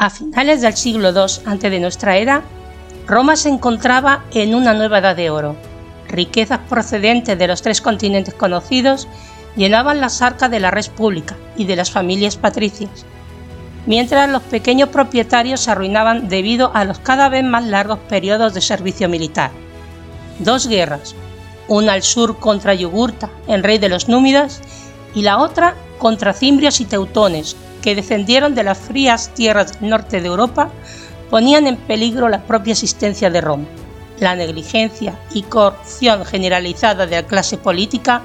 A finales del siglo II antes de nuestra era, Roma se encontraba en una nueva edad de oro. Riquezas procedentes de los tres continentes conocidos llenaban las arcas de la red pública y de las familias patricias, mientras los pequeños propietarios se arruinaban debido a los cada vez más largos periodos de servicio militar. Dos guerras, una al sur contra Yugurta, el rey de los Númidas, y la otra contra cimbrios y teutones, que descendieron de las frías tierras norte de Europa ponían en peligro la propia existencia de Roma. La negligencia y corrupción generalizada de la clase política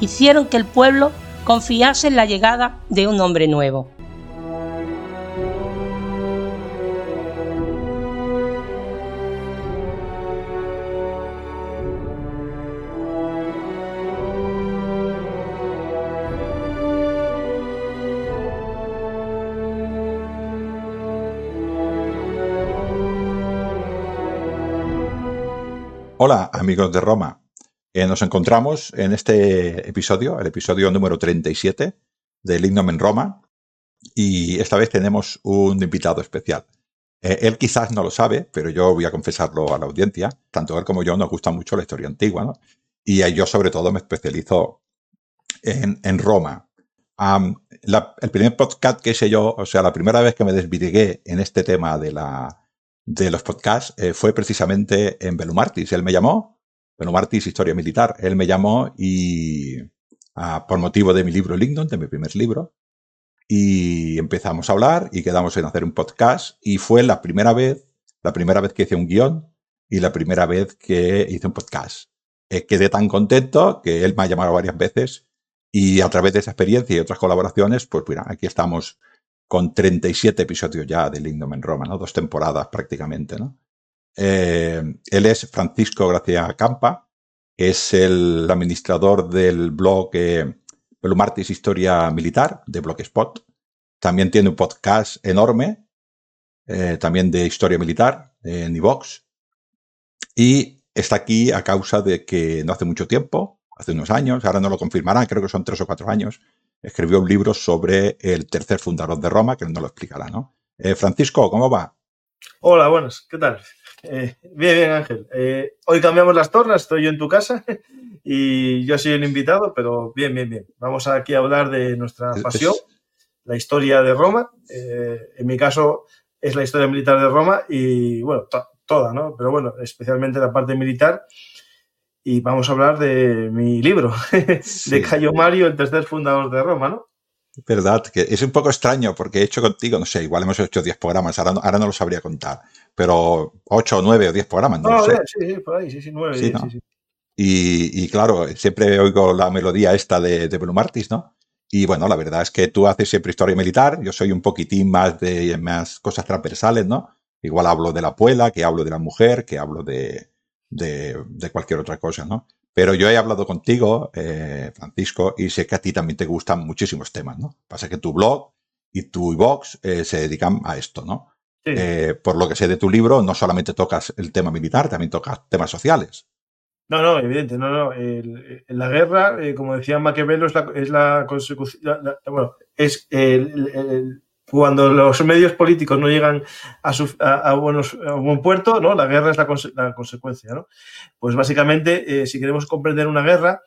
hicieron que el pueblo confiase en la llegada de un hombre nuevo. Hola amigos de Roma, eh, nos encontramos en este episodio, el episodio número 37 del Lignum en Roma, y esta vez tenemos un invitado especial. Eh, él quizás no lo sabe, pero yo voy a confesarlo a la audiencia. Tanto él como yo nos gusta mucho la historia antigua, ¿no? Y yo sobre todo me especializo en, Roma. el primer podcast que hice yo, o sea, la primera vez que me desvirgué en este tema de la, de los podcasts eh, fue precisamente en Belumartis. Él me llamó, Belumartis, Historia Militar, él me llamó y por motivo de mi libro Lingdon, de mi primer libro, y empezamos a hablar y quedamos en hacer un podcast y fue la primera vez, la primera vez que hice un guion y la primera vez que hice un podcast. Eh, quedé tan contento que él me ha llamado varias veces y a través de esa experiencia y otras colaboraciones, pues mira, aquí estamos con 37 episodios ya de Lingdom en Roma, ¿no? Dos temporadas prácticamente, ¿no? Eh, él es Francisco Gracia Campa, es el administrador del blog eh, Belumartis Historia Militar, de Blogspot. También tiene un podcast enorme, eh, también de historia militar, en iVox. Y está aquí a causa de que no hace mucho tiempo, hace unos años, ahora no lo confirmará, creo que son tres o cuatro años, escribió un libro sobre el tercer fundador de Roma, que no lo explicará, ¿no? Eh, Francisco, ¿cómo va? Hola, buenas, ¿qué tal? Eh, bien, bien, Ángel. Eh, hoy cambiamos las tornas, estoy yo en tu casa y yo soy el invitado, pero bien, bien, bien. Vamos aquí a hablar de nuestra pasión, la historia de Roma. en mi caso es la historia militar de Roma y, bueno, toda, ¿no? Pero bueno, especialmente la parte militar y vamos a hablar de mi libro, de Cayo Mario, el tercer fundador de Roma, ¿no? Verdad, que es un poco extraño porque he hecho contigo, no sé, igual hemos hecho 10 programas, ahora no, ahora no lo sabría contar, pero 8 o 9 o 10 programas, no, sé. Sí, sí, por ahí, sí, sí, 9, sí, sí, Y, y, claro, siempre oigo la melodía esta de, de Martis, ¿no? Y bueno, la verdad es que tú haces siempre historia militar, yo soy un poquitín más de más cosas transversales, ¿no? Igual hablo de la puela, que hablo de la mujer, que hablo de, de, cualquier otra cosa, ¿no? Pero yo he hablado contigo, eh, Francisco, y sé que a ti también te gustan muchísimos temas, ¿no? Pasa que tu blog y tu iVox eh, se dedican a esto, ¿no? Eh, por lo que sé de tu libro, no solamente tocas el tema militar, también tocas temas sociales. No, no, evidente, no, no. la guerra, como decía Maquiavelo, es la, consecución, bueno, es el, cuando los medios políticos no llegan a, buenos, a buen puerto, ¿no? La guerra es la, consecuencia, ¿no? Pues básicamente, eh, si queremos comprender una guerra,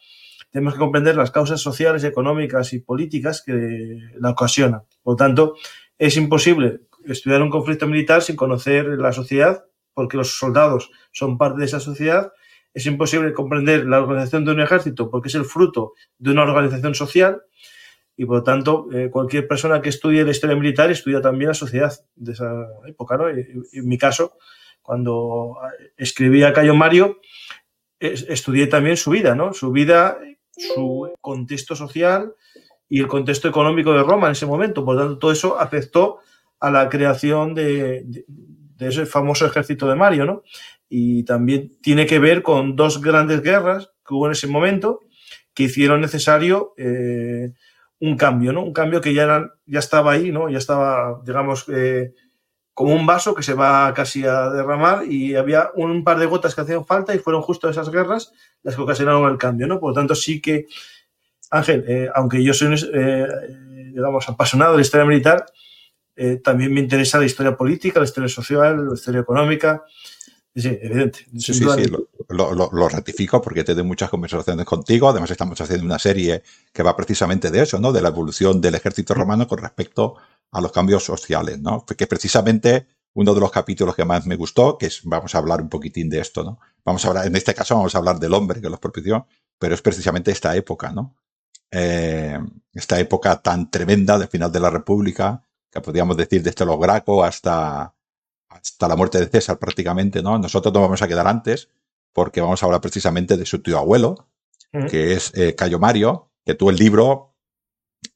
tenemos que comprender las causas sociales, económicas y políticas que la ocasionan. Por lo tanto, es imposible estudiar un conflicto militar sin conocer la sociedad, porque los soldados son parte de esa sociedad. Es imposible comprender la organización de un ejército porque es el fruto de una organización social y por lo tanto eh, cualquier persona que estudie la historia militar estudia también la sociedad de esa época. ¿no? en mi caso, cuando escribí a Cayo Mario, estudié también su vida, ¿no? su vida, su contexto social y el contexto económico de Roma en ese momento. Por lo tanto, todo eso afectó a la creación de, ese famoso ejército de Mario. ¿no? Y también tiene que ver con dos grandes guerras que hubo en ese momento que hicieron necesario eh, un cambio, ¿no? Un cambio que ya, ya estaba ahí, ¿no? Ya estaba, digamos, eh, como un vaso que se va casi a derramar y había un par de gotas que hacían falta y fueron justo esas guerras las que ocasionaron el cambio, ¿no? Por lo tanto, sí que, Ángel, eh, aunque yo soy, eh, digamos, apasionado de la historia militar, también me interesa la historia política, la historia social, la historia económica, Sí, evidente. Sí, sí, sí, lo, ratifico porque te doy muchas conversaciones contigo. Además, estamos haciendo una serie que va precisamente de eso, ¿no? De la evolución del ejército romano con respecto a los cambios sociales, ¿no? Que es precisamente uno de los capítulos que más me gustó, que es, vamos a hablar un poquitín de esto, ¿no? Vamos a hablar, en este caso vamos a hablar del hombre que los propició, pero es precisamente esta época, ¿no? Eh, esta época tan tremenda del final de la República, que podríamos decir desde los Graco hasta, hasta la muerte de César prácticamente, ¿no? Nosotros nos vamos a quedar antes porque vamos a hablar precisamente de su tío abuelo, que es eh, Cayo Mario, que tú el libro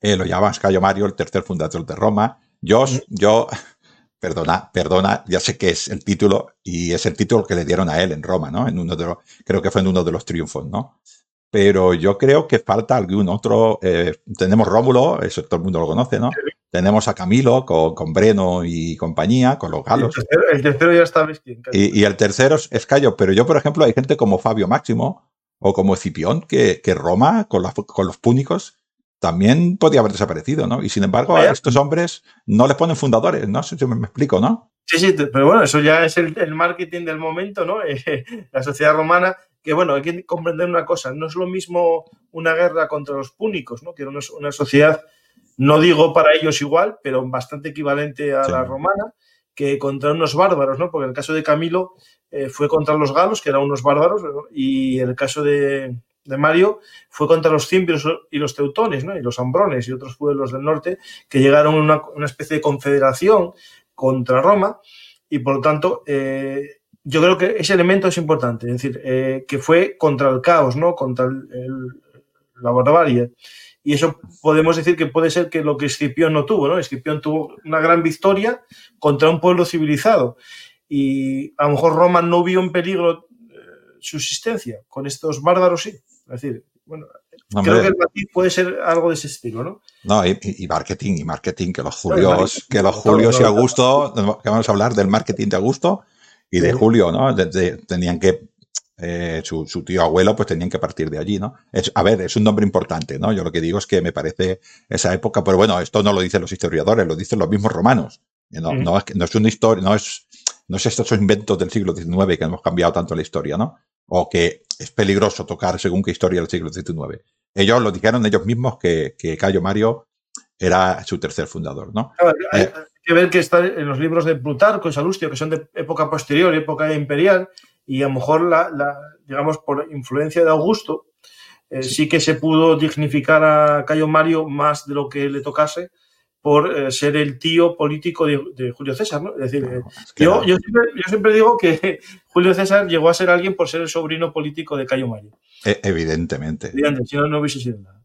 eh, lo llamas Cayo Mario, el tercer fundador de Roma. Yo, yo, perdona, perdona, ya sé que es el título y es el título que le dieron a él en Roma, ¿no? En uno de los, creo que fue en uno de los triunfos, ¿no? Pero yo creo que falta algún otro. Eh, tenemos Rómulo, eso todo el mundo lo conoce, ¿no? Tenemos a Camilo con, Breno y compañía, con los galos. El tercero, ya está y, y, el tercero es Cayo, pero yo, por ejemplo, hay gente como Fabio Máximo o como Escipión, que, que Roma, con, con los púnicos, también podía haber desaparecido, ¿no? Y sin embargo, a estos hombres no les ponen fundadores, ¿no? Si me, me explico, ¿no? Sí, sí, pero bueno, eso ya es el, marketing del momento, ¿no? la sociedad romana, que bueno, hay que comprender una cosa, no es lo mismo una guerra contra los púnicos, ¿no? Que era una sociedad no digo para ellos igual, pero bastante equivalente a la romana, que contra unos bárbaros, ¿no? Porque el caso de Camilo eh, fue contra los galos, que eran unos bárbaros, y el caso de, Mario fue contra los cimbrios y los teutones, ¿no? Y los ambrones y otros pueblos del norte, que llegaron a una, especie de confederación contra Roma, y por lo tanto, eh, yo creo que ese elemento es importante, es decir, eh, que fue contra el caos, ¿no? Contra la barbarie. Y eso podemos decir que puede ser que lo que Escipión no tuvo, ¿no? Escipión tuvo una gran victoria contra un pueblo civilizado. Y a lo mejor Roma no vio en peligro eh, su existencia. Con estos bárbaros sí. Es decir, bueno, creo que el matiz puede ser algo de ese estilo, ¿no? No, y, marketing, y marketing, que los Julios, que los Julios y Augusto, que vamos a hablar del marketing de Augusto y de Julio, ¿no? tenían que eh, su, tío abuelo, pues tenían que partir de allí, ¿no? Es, a ver, es un nombre importante, ¿no? Yo lo que digo es que me parece esa época, pero bueno, esto no lo dicen los historiadores, lo dicen los mismos romanos. No, no, es, no es una historia, no es, no es estos inventos del siglo XIX que hemos cambiado tanto la historia, ¿no? O que es peligroso tocar según qué historia del siglo XIX. Ellos lo dijeron ellos mismos que, que Cayo Mario era su tercer fundador, ¿no? hay, eh, que ver que está en los libros de Plutarco y Salustio, que son de época posterior, época imperial, y a lo mejor, la, digamos, por influencia de Augusto, eh, sí. que se pudo dignificar a Cayo Mario más de lo que le tocase por eh, ser el tío político de, Julio César, ¿no? Es decir, eh, yo, yo, siempre, digo que Julio César llegó a ser alguien por ser el sobrino político de Cayo Mario. E, evidentemente. si no, no hubiise sido nada.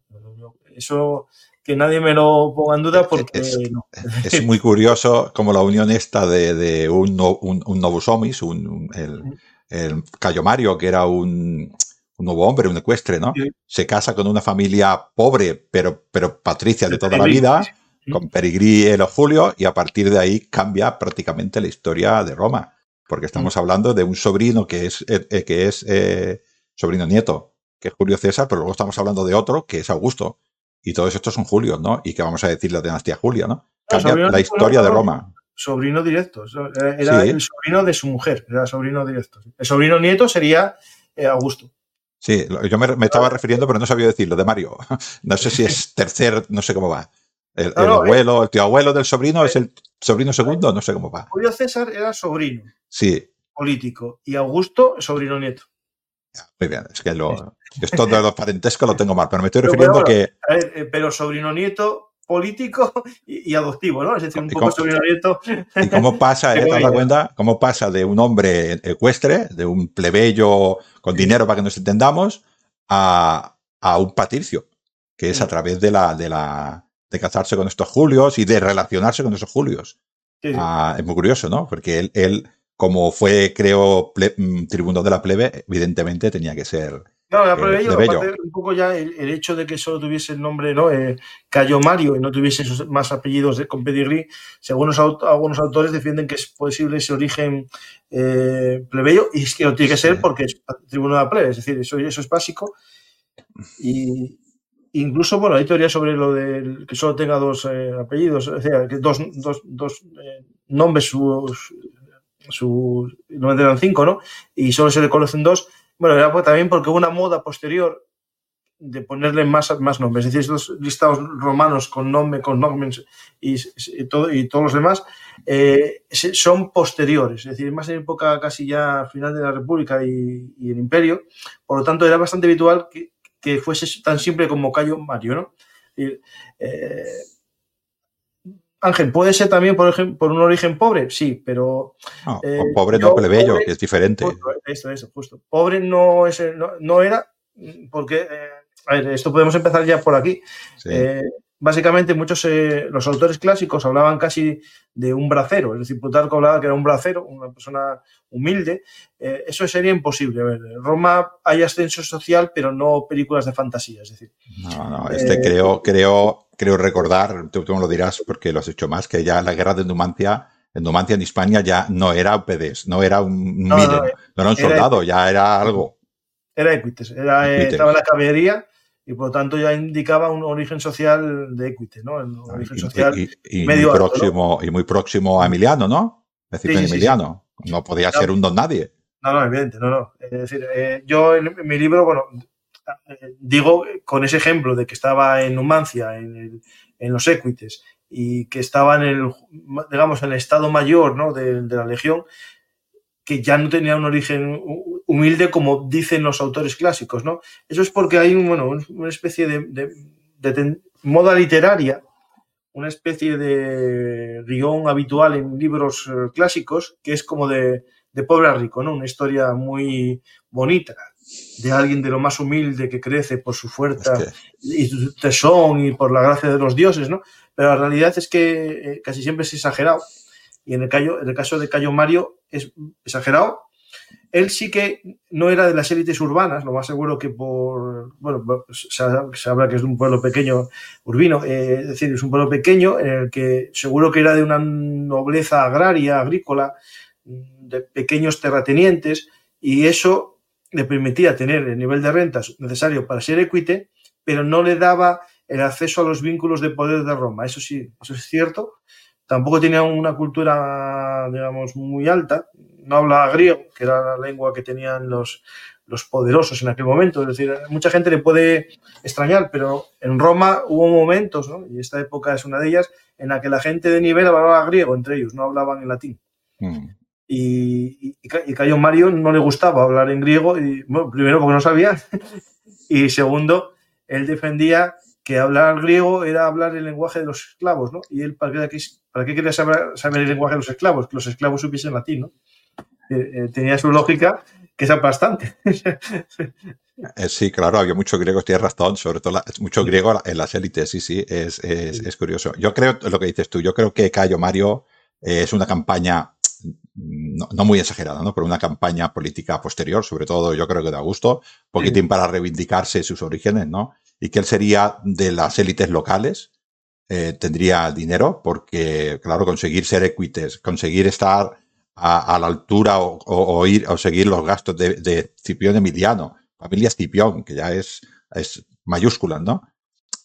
Eso que nadie me lo ponga en duda porque es, muy curioso como la unión esta de, un, un, un novus homis, un, el, el Cayo Mario, que era un, nuevo hombre, un ecuestre, ¿no? Se casa con una familia pobre, pero, pero patricia de toda la vida, con Perigrí y Julio, y a partir de ahí cambia prácticamente la historia de Roma, porque estamos hablando de un sobrino que es, eh, eh, que es eh, sobrino nieto, que es Julio César, pero luego estamos hablando de otro, que es Augusto. y todos estos son Julios, ¿no? Y que vamos a decir la dinastía Julia, ¿no? Cambia la historia de Roma. Sobrino directo. Era el sobrino de su mujer, era sobrino directo. El sobrino nieto sería eh, Augusto. Sí, yo me, estaba refiriendo, pero no sabía decirlo, de Mario. No sé si es tercer, no sé cómo va. El, abuelo, el tío abuelo del sobrino es el sobrino segundo, no sé cómo va. Julio César era sobrino. Sí. Político. Y Augusto, sobrino nieto. Muy bien, es que lo, esto de los parentescos lo tengo mal, pero me estoy refiriendo a que. Eh, pero sobrino nieto político y, adoptivo, ¿no? Es decir, un poco sobrino nieto. ¿Y cómo pasa, eh, te das cuenta? ¿Cómo pasa de un hombre ecuestre, de un plebeyo con dinero para que nos entendamos, a, a un patricio? Que es a través de la, de la de casarse con estos Julios y de relacionarse con esos Julios. Ah, es muy curioso, ¿no? Porque él, él como fue, creo, mm, tribuno de la plebe, evidentemente tenía que ser. No, la plebe, un poco ya el, hecho de que solo tuviese el nombre, ¿no? Eh, Cayo Mario y no tuviese esos más apellidos de, con pedigrí, según algunos autores defienden que es posible ese origen eh, plebeyo y es que no tiene que ser porque es tribuno de la plebe, es decir, eso, eso es básico. Y, incluso, bueno, hay teorías sobre lo de que solo tenga dos eh, apellidos, o sea, que dos, dos, dos nombres, sus su, no eran cinco, ¿no? Y solo se le conocen dos. Bueno, era también porque hubo una moda posterior de ponerle más, más nombres. Es decir, estos listados romanos con nombre, con nombres y, todo, y todos los demás eh, son posteriores. Es decir, más en época casi ya final de la República y, el Imperio. Por lo tanto, era bastante habitual que, que fuese tan simple como Cayo Mario, ¿no? Eh, Ángel, ¿puede ser también por, ejemplo, por un origen pobre? Sí, pero... No, eh, pobre no plebeyo, que es diferente. eso, eso, justo. Pobre no, es, no, era, porque... Eh, a ver, esto podemos empezar ya por aquí. Eh, básicamente, muchos, los autores clásicos hablaban casi de un bracero, es decir, Plutarco hablaba que era un bracero, una persona humilde. eso sería imposible. A ver, en Roma hay ascenso social, pero no películas de fantasía, es decir... No, no, este creo, creo creo recordar, tú, me lo dirás porque lo has hecho más, que ya la guerra de Numancia, en Numancia en Hispania ya no era un PDS, no era un no, no, era un soldado, ya era algo. Era Equites, era, eh, estaba en la caballería y por lo tanto ya indicaba un origen social de Equites, ¿no? Un ah, origen social y, muy próximo, y muy próximo a Emiliano, ¿no? Es decir, Emiliano. No podía ser un don nadie. No, no, evidente, no, no. Es decir, eh, yo en mi libro, bueno, digo con ese ejemplo de que estaba en Numancia, en, los Equites, y que estaba en el, digamos, en el estado mayor ¿no? de, la legión, que ya no tenía un origen humilde como dicen los autores clásicos, ¿no? Eso es porque hay bueno, una especie de, moda literaria, una especie de guion habitual en libros eh, clásicos, que es como de, de pobre a rico, ¿no? Una historia muy bonita, de alguien de lo más humilde que crece por su fuerza y su tesón y por la gracia de los dioses, ¿no? Pero la realidad es que eh, casi siempre es exagerado. Y en el, en el caso de Cayo Mario es exagerado. Él sí que no era de las élites urbanas, lo más seguro que por, bueno, se, habla que es de un pueblo pequeño, urbino, eh, es decir, es un pueblo pequeño en el que seguro que era de una nobleza agraria, agrícola, de pequeños terratenientes, y eso le permitía tener el nivel de rentas necesario para ser equite, pero no le daba el acceso a los vínculos de poder de Roma. Eso sí, eso es cierto. Tampoco tenía una cultura, digamos, muy alta. No hablaba griego, que era la lengua que tenían los, los poderosos en aquel momento. Es decir, mucha gente le puede extrañar, pero en Roma hubo momentos, ¿no? y esta época es una de ellas, en la que la gente de nivel hablaba griego entre ellos, no hablaban en latín. Mm. Y, y, Cayo Mario no le gustaba hablar en griego, y, primero porque no sabía, y segundo, él defendía que hablar griego era hablar el lenguaje de los esclavos, ¿no? Y él, ¿para qué, para qué quería saber, saber, el lenguaje de los esclavos? Que los esclavos supiesen latín, ¿no? Eh, eh, tenía su lógica, que es bastante. Eh, sí, claro, había mucho griego, tienes razón, sobre todo mucho griego en las élites, sí, sí, es, es, es, curioso. Yo creo, lo que dices tú, yo creo que Cayo Mario es una campaña no, muy exagerada, ¿no? Pero una campaña política posterior, sobre todo yo creo que da gusto, poquitín para reivindicarse sus orígenes, ¿no? Y que él sería de las élites locales, eh, tendría dinero, porque, claro, conseguir ser equites, conseguir estar a, la altura o, ir o seguir los gastos de, de Cipión Emiliano, familia Cipión, que ya es, es mayúscula, ¿no?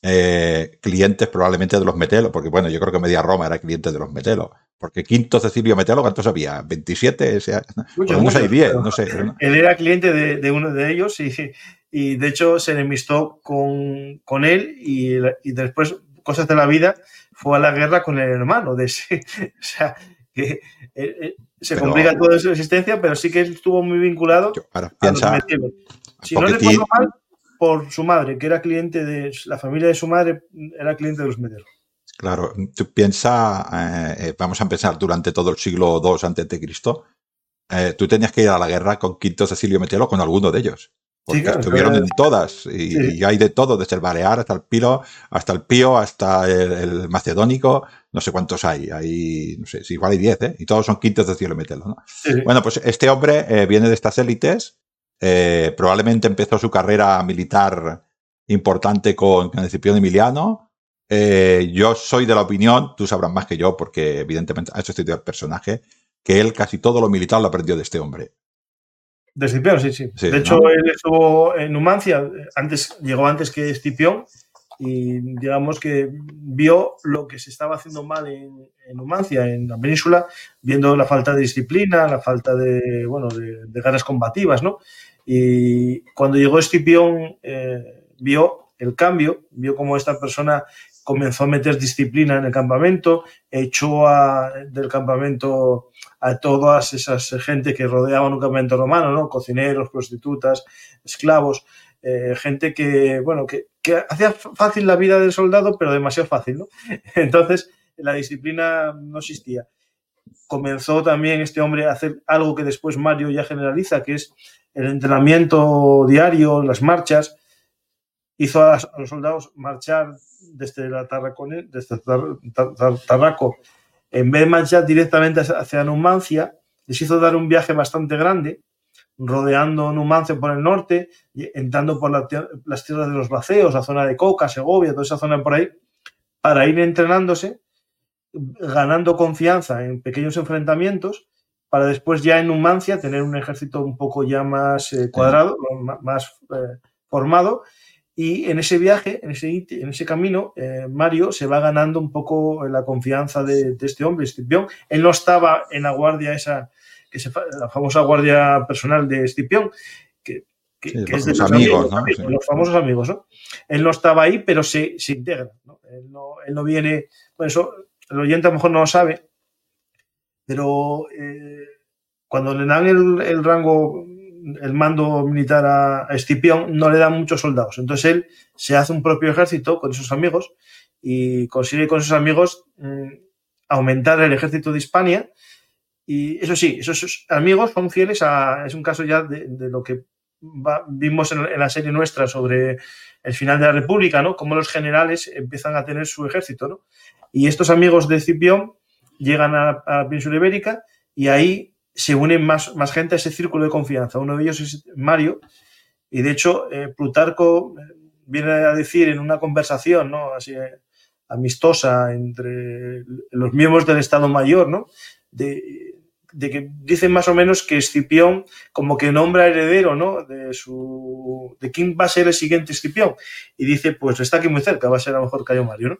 eh, clientes probablemente de los Metelo, porque bueno, yo creo que media Roma era cliente de los Metelo. Porque quinto Cecilio Metelo, ¿cuántos había? ¿27? O sea, mucho, mucho, hay 10, no sé. Él era cliente de, de, uno de ellos y, y de hecho se enemistó con, con él y, y, después, cosas de la vida, fue a la guerra con el hermano de ese. O sea, que eh, eh, se pero, complica toda su existencia, pero sí que estuvo muy vinculado piensa, a los Si no recuerdo mal, por su madre, que era cliente de la familia de su madre, era cliente de los Meteros. Claro, tú piensas, eh, vamos a empezar durante todo el siglo II antes de Cristo, eh, tú tenías que ir a la guerra con Quinto Cecilio Metelo con alguno de ellos. Porque sí, claro, estuvieron claro. en todas y, sí. y, hay de todo, desde el Balear hasta el Pilo, hasta el Pío, hasta el, el Macedónico, no sé cuántos hay, hay, no sé, si igual hay 10, ¿eh? Y todos son quintos de Cielo Metelo, ¿no? Sí. Bueno, pues este hombre eh, viene de estas élites, eh, probablemente empezó su carrera militar importante con, con Escipión Emiliano. Eh, yo soy de la opinión, tú sabrás más que yo, porque evidentemente has estudiado el personaje, que él casi todo lo militar lo aprendió de este hombre. De Escipión, sí, sí. sí de hecho, ¿no? él estuvo en Numancia, antes, llegó antes que Escipión, y digamos que vio lo que se estaba haciendo mal en, en, Numancia, en la península, viendo la falta de disciplina, la falta de, bueno, de, de ganas combativas, ¿no? Y cuando llegó Escipión, eh, vio el cambio, vio cómo esta persona comenzó a meter disciplina en el campamento, echó del campamento a todas esas gente que rodeaban un campamento romano, ¿no? Cocineros, prostitutas, esclavos, eh, gente que, bueno, que, que, hacía fácil la vida del soldado, pero demasiado fácil, ¿no? Entonces, la disciplina no existía. Comenzó también este hombre a hacer algo que después Mario ya generaliza, que es el entrenamiento diario, las marchas. Hizo a, a los soldados marchar desde la Tarracone, desde Tarraco, en vez de marchar directamente hacia Numancia, les hizo dar un viaje bastante grande, rodeando Numancia por el norte, entrando por la, las tierras de los Baceos, la zona de Coca, Segovia, toda esa zona por ahí, para ir entrenándose, ganando confianza en pequeños enfrentamienos, para después ya en Numancia tener un ejército un poco ya más eh, cuadrado, más eh, formado. Y en ese viaje, en ese, en ese camino, eh, Mario se va ganando un poco la confianza de, de este hombre, Escipión. Él no estaba en la guardia esa, que se, la famosa guardia personal de Escipión, que, que, sí, que es de los amigos, amigos ¿no? sí. los famosos amigos, ¿no? Él no estaba ahí, pero se, se integra, ¿no? Él, ¿no? él, ¿no? viene, bueno, eso el oyente a lo mejor no lo sabe, pero eh, cuando le dan el, el, rango, el mando militar a, Escipión, no le dan muchos soldados. Entonces él se hace un propio ejército con esos amigos y consigue con esos amigos mmm, aumentar el ejército de Hispania. Y eso sí, esos amigos son fieles a. Es un caso ya de, lo que vimos en, en, la serie nuestra sobre el final de la República, ¿no? Cómo los generales empiezan a tener su ejército, ¿no? Y estos amigos de Escipión llegan a, a la península ibérica y ahí se unen más, más gente a ese círculo de confianza. Uno de ellos es Mario, y de hecho, eh, Plutarco viene a decir en una conversación, ¿no? Así eh, amistosa entre los miembros del Estado Mayor, ¿no? De, de, que dicen más o menos que Escipión como que nombra heredero, ¿no? De su de quién va a ser el siguiente Escipión y dice, pues está aquí muy cerca, va a ser a lo mejor Cayo Mario, ¿no?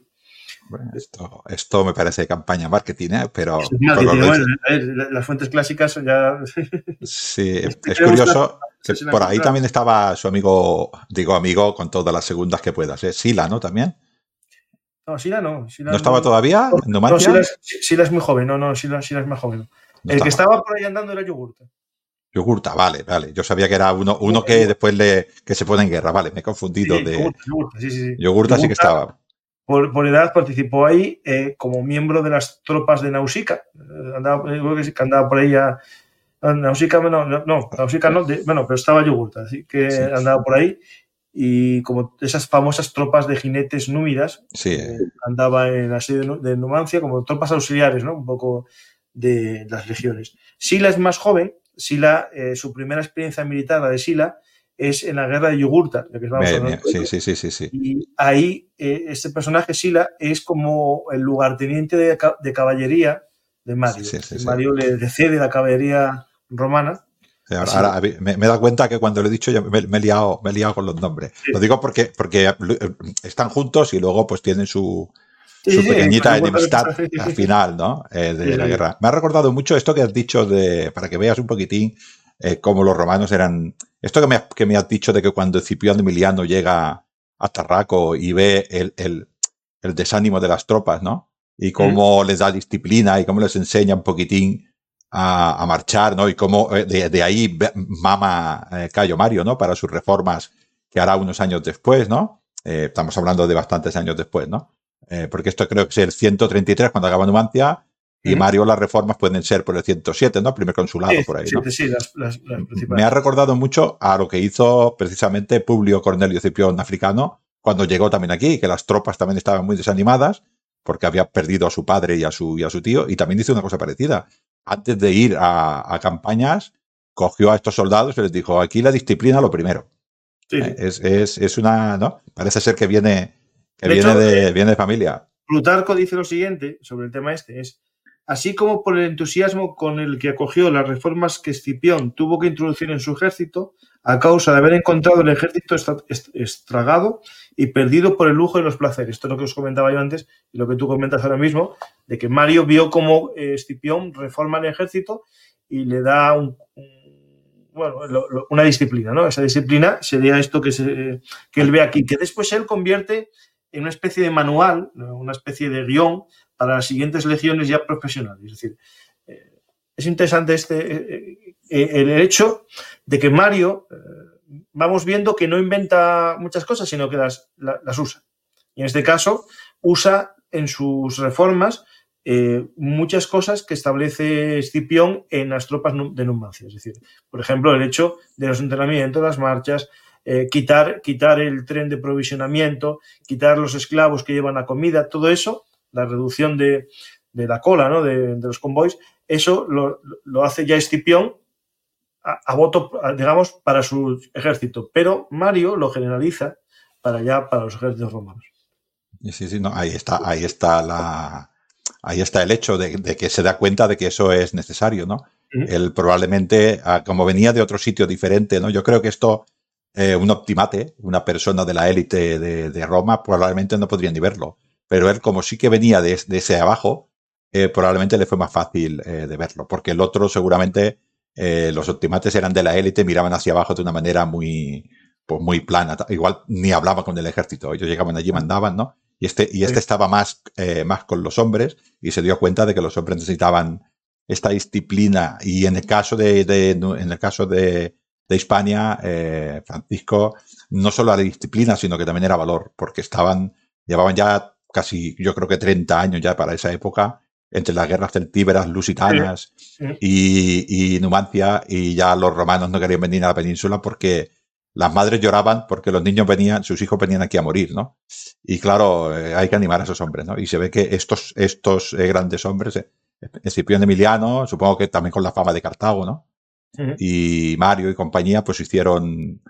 Bueno, esto, esto me parece campaña marketing, ¿eh? pero... Es marketing, bueno, las fuentes clásicas ya... Sí, es, es curioso que por ahí también estaba su amigo, digo amigo, con todas las segundas que puedas, ¿eh? Sila, ¿no? También. No, Sila no. Sila ¿No estaba todavía? ¿No, no Sila, es, Sila, es, muy joven, no, no, Sila, Sila es más joven. No el estaba. que estaba por ahí andando era Yogurta. Yogurta, vale, vale. Yo sabía que era uno, uno que después le, que se pone en guerra, vale, me he confundido sí, de... Yogurta, sí, sí, sí. Yogurta, Yogurta sí que estaba por, por, edad participó ahí eh, como miembro de las tropas de Nausicaa. Eh, andaba, que andaba por ahí a, Nausicaa, no, no, Nausicaa no, de, bueno, pero estaba Yogurta, así que sí, andaba por ahí. Y como esas famosas tropas de jinetes númidas, sí. eh, andaba en la sede de Numancia como tropas auxiliares, ¿no? Un poco de las legiones. Sila es más joven, Sila, eh, su primera experiencia militar, la de Sila, es en la guerra de Yogurta, de que vamos bien, bien. Sí, sí, sí, sí, sí, Y ahí eh, este personaje, Sila, es como el lugarteniente de, de caballería de Mario. Sí, sí, sí, Mario le, le, cede la caballería romana Ahora, me, he dado cuenta que cuando lo he dicho ya me, he, liado, me he liado con los nombres. Lo digo porque, porque eh, están juntos y luego pues tienen su, pequeñita enemistad al final, ¿no? Eh, de la guerra. Me ha recordado mucho esto que has dicho de, para que veas un poquitín eh, cómo los romanos eran. Esto que me, que me has dicho de que cuando Cipión Emiliano llega a Tarraco y ve el, el, el desánimo de las tropas, ¿no? Y cómo les da disciplina y cómo les enseña un poquitín a, marchar, ¿no? Y cómo eh, de, ahí mama eh, Cayo Mario, ¿no? Para sus reformas que hará unos años después, ¿no? Eh, estamos hablando de bastantes años después, ¿no? porque esto creo que es el 133 cuando acaba Numancia y Mario las reformas pueden ser por el 107, ¿no? Primer consulado por ahí, ¿no? Sí, las, principales. Me ha recordado mucho a lo que hizo precisamente Publio Cornelio Cipión africano cuando llegó también aquí, que las tropas también estaban muy desanimadas porque había perdido a su padre y a su, y a su tío, y también hizo una cosa parecida antes de ir a, campañas, cogió a estos soldados y les dijo, aquí la disciplina lo primero. Eh, es, una, ¿no? Parece ser que viene, que viene, de, eh, viene de familia. Plutarco dice lo siguiente sobre el tema este, es, así como por el entusiasmo con el que acogió las reformas que Escipión tuvo que introducir en su ejército, a causa de haber encontrado el ejército estragado y perdido por el lujo y los placeres. Esto es lo que os comentaba yo antes y lo que tú comentas ahora mismo, de que Mario vio cómo eh, Escipión reforma el ejército y le da bueno, una disciplina, ¿no? Esa disciplina sería esto que, se, que él ve aquí, que después él convierte en una especie de manual, una especie de guion para las siguientes legiones ya profesionales. Es decir, eh, es interesante este, eh, el hecho de que Mario vamos viendo que no inventa muchas cosas, sino que las, usa. Y en este caso, usa en sus reformas eh, muchas cosas que establece Escipión en las tropas de Numancia. Es decir, por ejemplo, el hecho de los entrenamientos, las marchas, eh, quitar, quitar el tren de provisionamiento, quitar los esclavos que llevan la comida, todo eso, la reducción de, la cola ¿no? de, los convoys, eso lo, lo hace ya Escipión a, voto, digamos, para su ejército. Pero Mario lo generaliza para allá, para los ejércitos romanos. Sí, sí, no, ahí está, ahí está la, ahí está el hecho de, que se da cuenta de que eso es necesario, ¿no? Él probablemente, como venía de otro sitio diferente, ¿no? Yo creo que esto, eh, un optimate, una persona de la élite de, Roma, probablemente no podría ni verlo. Pero él, como sí que venía de, ese abajo, eh, probablemente le fue más fácil eh, de verlo, porque el otro seguramente eh, los optimates eran de la élite, miraban hacia abajo de una manera muy, pues muy plana. Igual ni hablaba con el ejército. Ellos llegaban allí, mandaban, ¿no? Y este, y este estaba más, eh, más con los hombres y se dio cuenta de que los hombres necesitaban esta disciplina. Y en el caso de, en el caso de, de Hispania, eh, Francisco, no solo la disciplina, sino que también era valor, porque estaban, llevaban ya casi, yo creo que 30 años ya para esa época, entre las guerras celtíberas, lusitanas Y, Numancia, y ya los romanos no querían venir a la península porque las madres lloraban porque los niños venían, sus hijos venían aquí a morir, ¿no? Y claro, eh, hay que animar a esos hombres, ¿no? Y se ve que estos, estos eh, grandes hombres, eh, Escipión Emiliano, supongo que también con la fama de Cartago, ¿no? Y Mario y compañía, pues hicieron,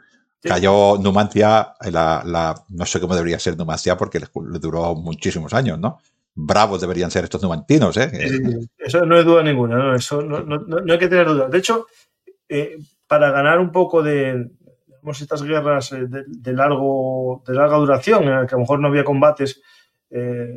cayó Numancia, la, la, no sé cómo debería ser Numancia porque le duró muchísimos años, ¿no? bravos deberían ser estos numantinos. ¿eh? eso no hay duda ninguna, ¿no? eso no, no, hay que tener duda. De hecho, eh, para ganar un poco de estas guerras eh, de, largo, de larga duración, en las que a lo mejor no había combates, eh,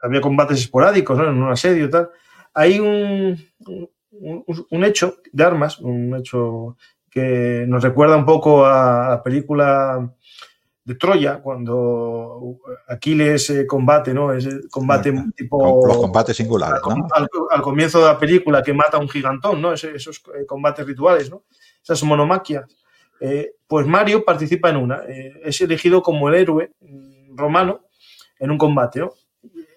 había combates esporádicos, ¿no? en un asedio y tal, hay un, un, un, hecho de armas, un hecho que nos recuerda un poco a la película de Troya, cuando Aquiles eh, combate, ¿no? Ese combate tipo. Los combates singulares, ¿no? Al, comienzo de la película que mata a un gigantón, ¿no? esos eh, combates rituales, ¿no? Esas monomaquias. Eh, pues Mario participa en una. es elegido como el héroe mm, romano en un combate, ¿no?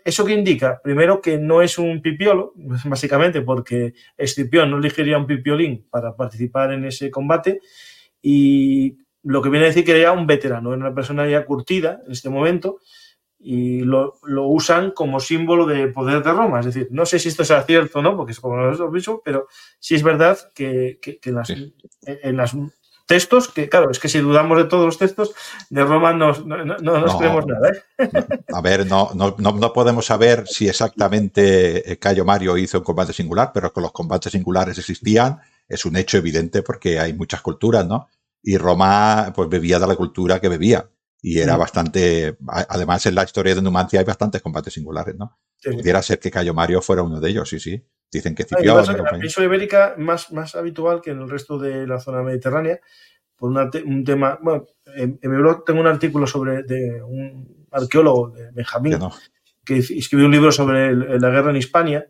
¿Eso qué indica? Primero que no es un pipiolo, básicamente porque Escipión no elegiría un pipiolín para participar en ese combate. Y lo que viene a decir que era un veterano, era una persona ya curtida en este momento y lo, usan como símbolo de poder de Roma. Es decir, no sé si esto sea cierto o no, porque es como lo hemos visto, pero sí es verdad que, en, las, en, textos, que claro, es que si dudamos de todos los textos, de Roma no, nos creemos nada. ¿eh? A ver, no, no, podemos saber si exactamente Cayo Mario hizo un combate singular, pero que los combates singulares existían es un hecho evidente porque hay muchas culturas, ¿no? Y Roma, pues bebía de la cultura que bebía. Y era mm. bastante, además en la historia de Numancia hay bastantes combates singulares, ¿no? Pudiera ser que Cayo Mario fuera uno de ellos, sí, sí. Dicen que Cipión. la península ibérica más, más habitual que en el resto de la zona mediterránea, por un tema, bueno, en, mi blog tengo un artículo sobre de un arqueólogo, de Benjamín, que escribió un libro sobre la guerra en Hispania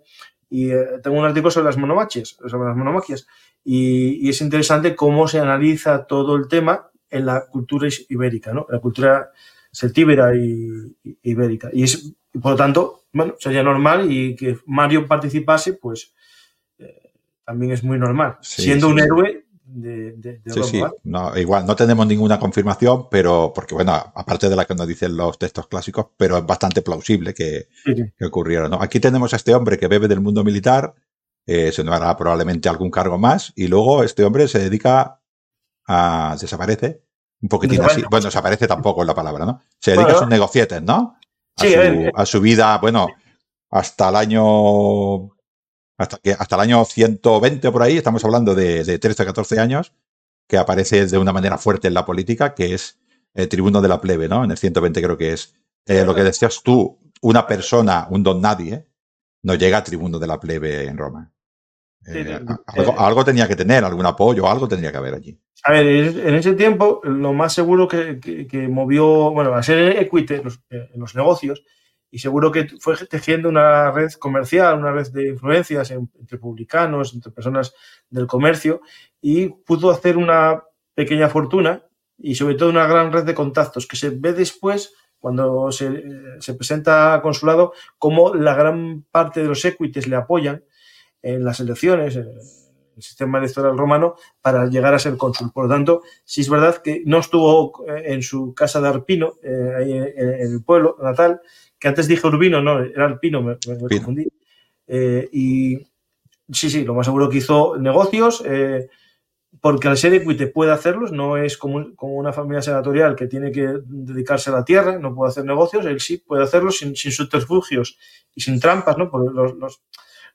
y eh, tengo un artículo sobre las monomachias, sobre las monomaquias y, y, es interesante cómo se analiza todo el tema en la cultura ibérica, ¿no? la cultura celtíbera y, ibérica. Y, es, por lo tanto, bueno, sería normal y que Mario participase, pues eh, también es muy normal. Siendo un héroe de, sí, sí. No, igual no tenemos ninguna confirmación, pero porque bueno, aparte de la que nos dicen los textos clásicos, pero es bastante plausible que, ocurriera. ¿no? Aquí tenemos a este hombre que bebe del mundo militar, eh, se nos hará probablemente algún cargo más, y luego este hombre se dedica a desaparece un poquitín así. Bueno, desaparece tampoco es la palabra, ¿no? Se dedica a sus negocietes, ¿no? A, su, a su vida, bueno, hasta el año hasta, que, hasta el año 120 por ahí, estamos hablando de, de 13 o 14 años, que aparece de una manera fuerte en la política, que es el tribuno de la plebe, ¿no? En el 120 creo que es. Eh, lo que decías tú, una persona, un don nadie, no llega a tribuno de la plebe en Roma. Eh, algo, tenía que tener, algún apoyo, algo tendría que haber allí. A ver, en ese tiempo, lo más seguro que, movió, bueno, a ser equite los, en los negocios, y seguro que fue tejiendo una red comercial, una red de influencias entre publicanos, entre personas del comercio y pudo hacer una pequeña fortuna y sobre todo una gran red de contactos que se ve después cuando se, se presenta a consulado como la gran parte de los equites le apoyan en las elecciones, en el sistema electoral romano, para llegar a ser cónsul. Por lo tanto, sí es verdad que no estuvo en su casa de Arpino, eh, ahí en el pueblo natal, que antes dije Urbino, no, era Alpino, me, me, confundí. Eh, y sí, sí, lo más seguro que hizo negocios, eh, porque al ser equite puede hacerlos, no es como, como, una familia senatorial que tiene que dedicarse a la tierra, no puede hacer negocios, él sí puede hacerlos sin, sin subterfugios y sin trampas, ¿no? Porque los, los,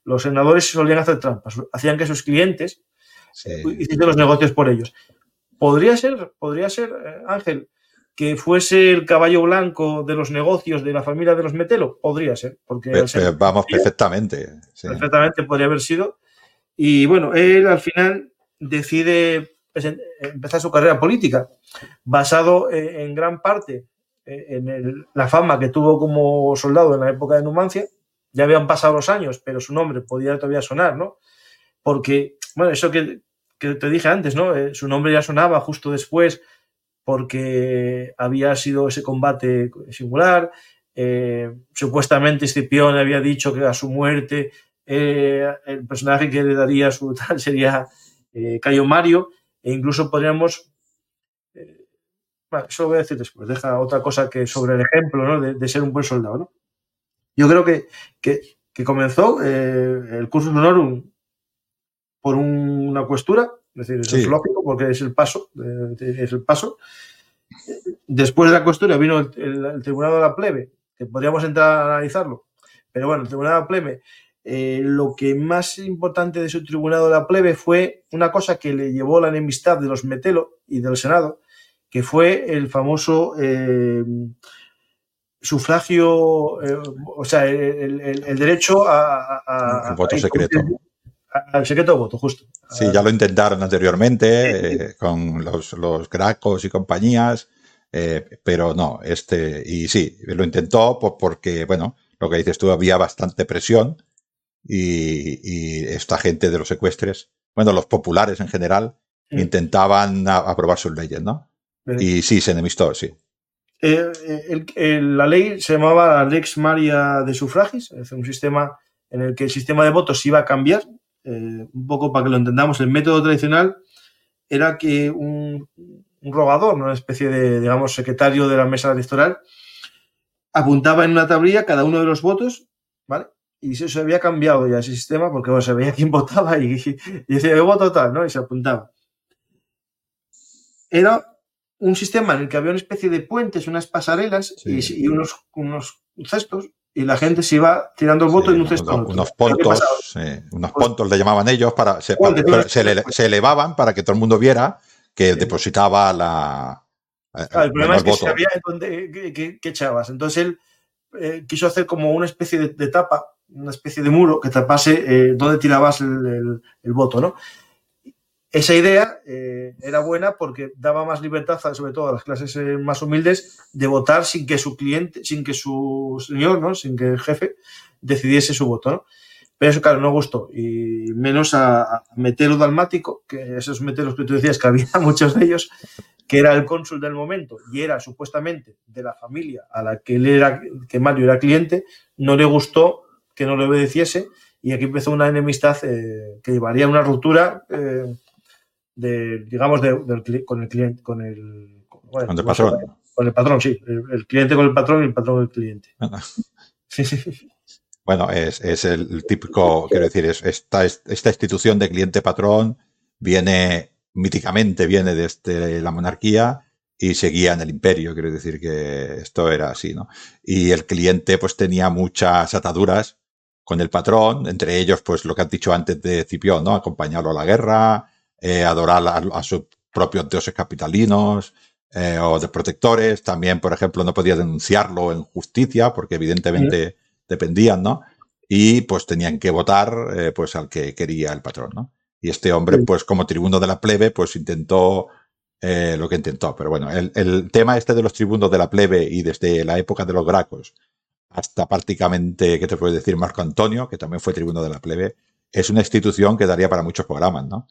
los senadores solían hacer trampas, hacían que sus clientes sí. hiciesen los negocios por ellos. Podría ser, podría ser, eh, Ángel, que fuese el caballo blanco de los negocios de la familia de los Metelo, podría ser. Porque vamos, perfectamente. Perfectamente podría haber sido. Y bueno, él al final decide empezar su carrera política, basado en, gran parte en la fama que tuvo como soldado en la época de Numancia. Ya habían pasado los años, pero su nombre podía todavía sonar, ¿no? Porque, bueno, eso que, que te dije antes, ¿no? Eh, su nombre ya sonaba justo después porque había sido ese combate singular. Eh, supuestamente Escipión había dicho que a su muerte eh, el personaje que le daría su tal sería Cayo Mario, e incluso podríamos. Bueno, eso lo voy a decir después, deja otra cosa que sobre el ejemplo ¿no? de, de, ser un buen soldado. ¿no? Yo creo que, que, que comenzó eh, el curso honorum por un, una cuestura es decir, eso sí. es lógico porque es el paso. Es el paso. Después de la costura vino el, el, el, Tribunal de la Plebe, que podríamos entrar a analizarlo. Pero bueno, el Tribunal de la Plebe, eh, lo que más importante de su Tribunal de la Plebe fue una cosa que le llevó la enemistad de los Metelo y del Senado, que fue el famoso eh, sufragio, eh, o sea, el, el derecho a, a, el voto secreto. Al secreto de voto, justo. Sí, ya lo intentaron anteriormente eh, con los, los Gracos y compañías, eh, pero no, este, y sí, lo intentó porque, bueno, lo que dices tú, había bastante presión y, y esta gente de los secuestres, bueno, los populares en general, sí. intentaban aprobar sus leyes, ¿no? Sí. Y sí, se enemistó, sí. Eh, el, la ley se llamaba Lex Maria de Sufragis, es un sistema en el que el sistema de votos iba a cambiar eh, un poco para que lo entendamos, el método tradicional era que un, un rogador, una especie de, digamos, secretario de la mesa electoral, apuntaba en una tablilla cada uno de los votos, ¿vale? Y eso se había cambiado ya ese sistema porque bueno, se veía quién votaba y, y decía, yo voto tal, ¿no? Y se apuntaba. Era un sistema en el que había una especie de puentes, unas pasarelas sí. y, y, unos, unos cestos y la gente se iba tirando el voto en un cesto. Unos, pontos, unos pues pontos le llamaban ellos, para, se, se, elevaban para que todo el mundo viera que depositaba la... Eh, el problema es que sabía dónde, qué, echabas. Entonces él eh, quiso hacer como una especie de, tapa, una especie de muro que tapase eh, dónde tirabas el, el voto, ¿no? Esa idea eh, era buena porque daba más libertad, sobre todo a las clases eh, más humildes, de votar sin que su cliente, sin que su señor, ¿no? sin que el jefe decidiese su voto. Pero eso, claro, no gustó. Y menos a, Metelo Dalmático, que esos meteros que tú decías que había muchos de ellos, que era el cónsul del momento y era supuestamente de la familia a la que él era, que Mario era cliente, no le gustó que no le obedeciese y aquí empezó una enemistad eh, que llevaría a una ruptura de, digamos, de, con el cliente, con el, con el patrón. Con el patrón, sí. El, cliente con el patrón y el patrón con el cliente. Bueno, es, es, el típico, quiero decir, es esta, esta institución de cliente-patrón viene míticamente, viene desde la monarquía y seguía en el imperio, quiero decir que esto era así, ¿no? Y el cliente pues tenía muchas ataduras con el patrón, entre ellos pues lo que has dicho antes de Cipión, ¿no? Acompañarlo a la guerra, eh, adorar a, sus propios dioses capitalinos eh, o de protectores. También, por ejemplo, no podía denunciarlo en justicia porque evidentemente dependían, ¿no? Y pues tenían que votar eh, pues al que quería el patrón, ¿no? Y este hombre, pues como tribuno de la plebe, pues intentó lo que intentó. Pero bueno, el, el, tema este de los tribunos de la plebe y desde la época de los Gracos hasta prácticamente, ¿qué te puedo decir? Marco Antonio, que también fue tribuno de la plebe, es una institución que daría para muchos programas, ¿no?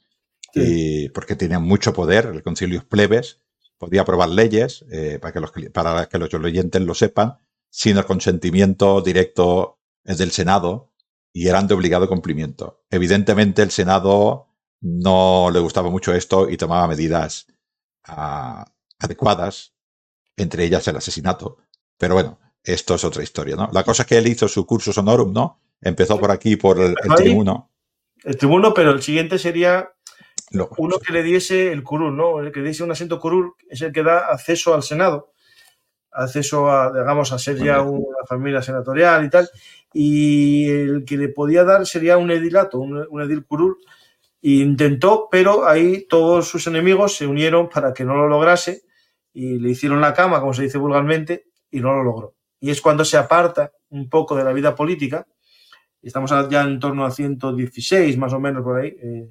Y porque tenía mucho poder, el concilio plebes, podía aprobar leyes, eh, para, que los, para que los oyentes lo sepan, sin el consentimiento directo del Senado y eran de obligado cumplimiento. Evidentemente el Senado no le gustaba mucho esto y tomaba medidas ah, adecuadas, entre ellas el asesinato. Pero bueno, esto es otra historia, ¿no? La cosa es que él hizo su curso honorum, ¿no? Empezó por aquí, por el, el tribuno. El tribuno, pero el siguiente sería uno que le diese el curul, ¿no? El que le diese un asiento curul es el que da acceso al Senado, acceso a, digamos, a ser ya una familia senatorial y tal. Y el que le podía dar sería un edilato, un, edil curul. intentó, pero ahí todos sus enemigos se unieron para que no lo lograse y le hicieron la cama, como se dice vulgarmente, y no lo logró. Y es cuando se aparta un poco de la vida política. Estamos ya en torno a 116, más o menos por ahí. Eh,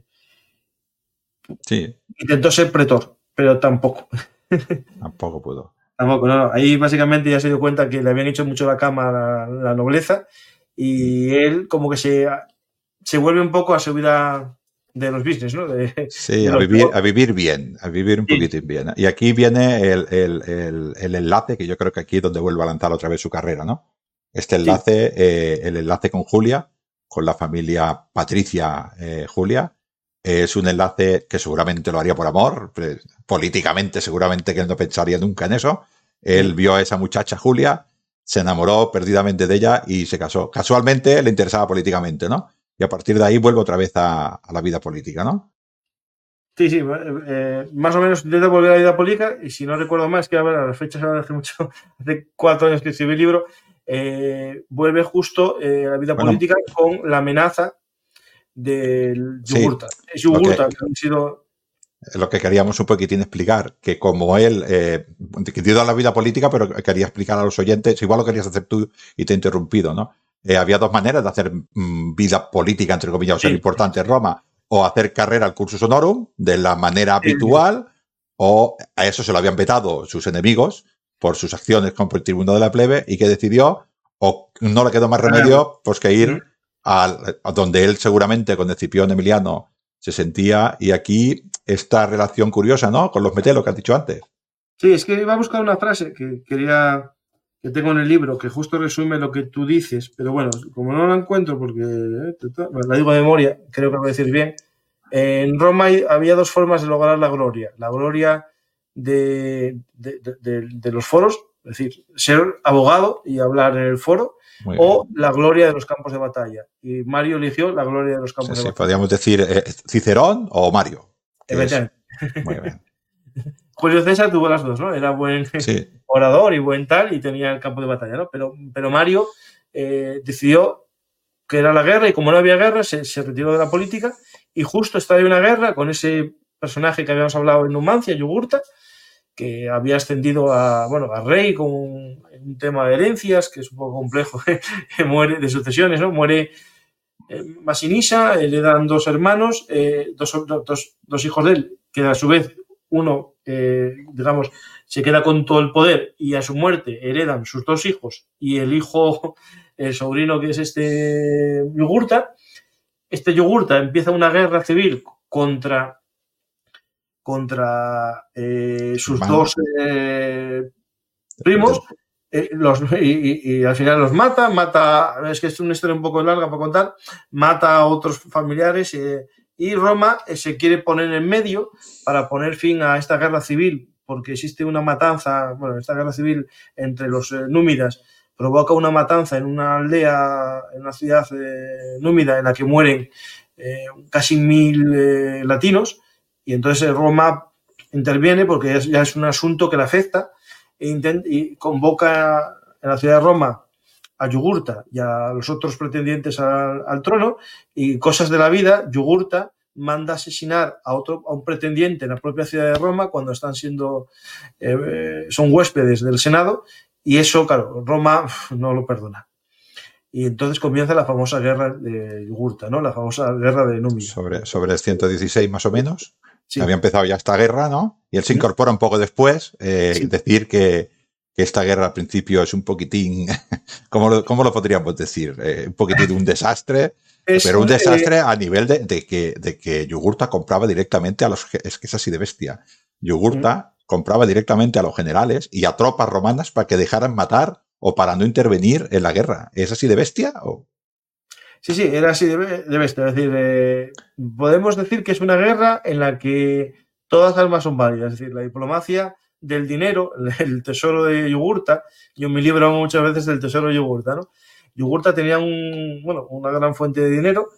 Sí. Intentó ser pretor, pero tampoco. Tampoco pudo. Tampoco, no, Ahí básicamente ya se dio cuenta que le habían hecho mucho la cama a la, nobleza y él como que se, se vuelve un poco a su vida de los business, ¿no? sí, a, vivir, a vivir bien, a vivir un poquito bien. Y aquí viene el, el, el, enlace, que yo creo que aquí es donde vuelve a lanzar otra vez su carrera, ¿no? Este enlace, eh, el enlace con Julia, con la familia Patricia eh, Julia, es un enlace que seguramente lo haría por amor, políticamente seguramente que él no pensaría nunca en eso. Él vio a esa muchacha Julia, se enamoró perdidamente de ella y se casó. Casualmente le interesaba políticamente, ¿no? Y a partir de ahí vuelve otra vez a, la vida política, ¿no? Sí, sí, eh, más o menos intenta volver a la vida política y si no recuerdo más, que a ver, a las fechas hace mucho, hace cuatro años que escribí el libro, eh, vuelve justo eh, a la vida política con la amenaza del yogurta. yogurta que, han sido... Lo que queríamos un poquitín explicar, que como él, eh, que dio la vida política, pero quería explicar a los oyentes, igual lo querías hacer tú y te he interrumpido, ¿no? Eh, había dos maneras de hacer mm, vida política, entre comillas, o ser importante en Roma, o hacer carrera al cursus honorum de la manera habitual, o a eso se lo habían vetado sus enemigos por sus acciones como el tribuno de la plebe, y que decidió, o no le quedó más remedio, pues que ir donde él seguramente con Escipión Emiliano se sentía, y aquí esta relación curiosa, ¿no? Con los metelos que has dicho antes. Sí, es que iba a buscar una frase que quería, que tengo en el libro, que justo resume lo que tú dices, pero bueno, como no la encuentro porque eh, la digo de memoria, creo que lo voy decir bien. En Roma había dos formas de lograr la gloria. La gloria de, de los foros, es decir, ser abogado y hablar en el foro, o la gloria de los campos de batalla. Y Mario eligió la gloria de los campos de batalla. Podríamos decir eh, Cicerón o Mario. Muy bien. Julio César tuvo las dos, ¿no? Era buen orador y buen tal y tenía el campo de batalla, ¿no? Pero, pero Mario eh, decidió que era la guerra y como no había guerra se, retiró de la política y justo está de una guerra con ese personaje que habíamos hablado en Numancia, Yugurta, que había ascendido a, bueno, a rey con un, tema de herencias, que es un poco complejo, muere de sucesiones, ¿no? Muere eh, Masinisa, le dan dos hermanos, eh, dos, dos, dos, hijos de él, que a su vez uno, eh, digamos, se queda con todo el poder y a su muerte heredan sus dos hijos y el hijo, el sobrino que es este Yugurta, este Yugurta empieza una guerra civil contra contra eh, sus dos eh, primos eh, y, al final los mata, mata, es que es una historia un poco larga para contar, mata a otros familiares y Roma se quiere poner en medio para poner fin a esta guerra civil, porque existe una matanza, bueno, esta guerra civil entre los númidas provoca una matanza en una aldea, en una ciudad númida en la que mueren casi mil latinos y entonces Roma interviene porque ya es un asunto que le afecta y convoca en la ciudad de Roma a Yugurta y a los otros pretendientes al, trono y cosas de la vida, Yugurta manda asesinar a otro a un pretendiente en la propia ciudad de Roma cuando están siendo eh, son huéspedes del Senado y eso claro Roma no lo perdona y entonces comienza la famosa guerra de Yugurta, ¿no? La famosa guerra de Numi. Sobre, sobre el 116 más o menos. Había empezado ya esta guerra, ¿no? Y él se incorpora un poco después, eh, decir que, esta guerra al principio es un poquitín, ¿cómo lo, cómo lo podríamos decir? Eh, un poquitín un desastre, pero un desastre a nivel de, que, de que Yugurta compraba directamente a los... Es que es así de bestia. Yugurta compraba directamente a los generales y a tropas romanas para que dejaran matar o para no intervenir en la guerra. ¿Es así de bestia? O? Sí, sí, era así de, bestia. Es decir, eh, podemos decir que es una guerra en la que todas las armas son válidas. Es decir, la diplomacia del dinero, el tesoro de Yugurta. Yo en mi libro hablo muchas veces del tesoro de Yugurta. ¿no? Yugurta tenía un, bueno, una gran fuente de dinero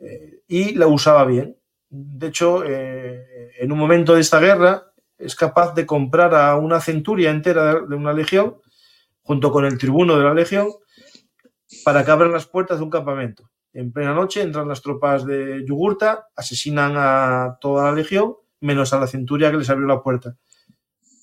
eh, y la usaba bien. De hecho, eh, en un momento de esta guerra es capaz de comprar a una centuria entera de una legión, junto con el tribuno de la legión, para que abran las puertas de un campamento. En plena noche entran las tropas de Yugurta, asesinan a toda la legión, menos a la centuria que les abrió la puerta.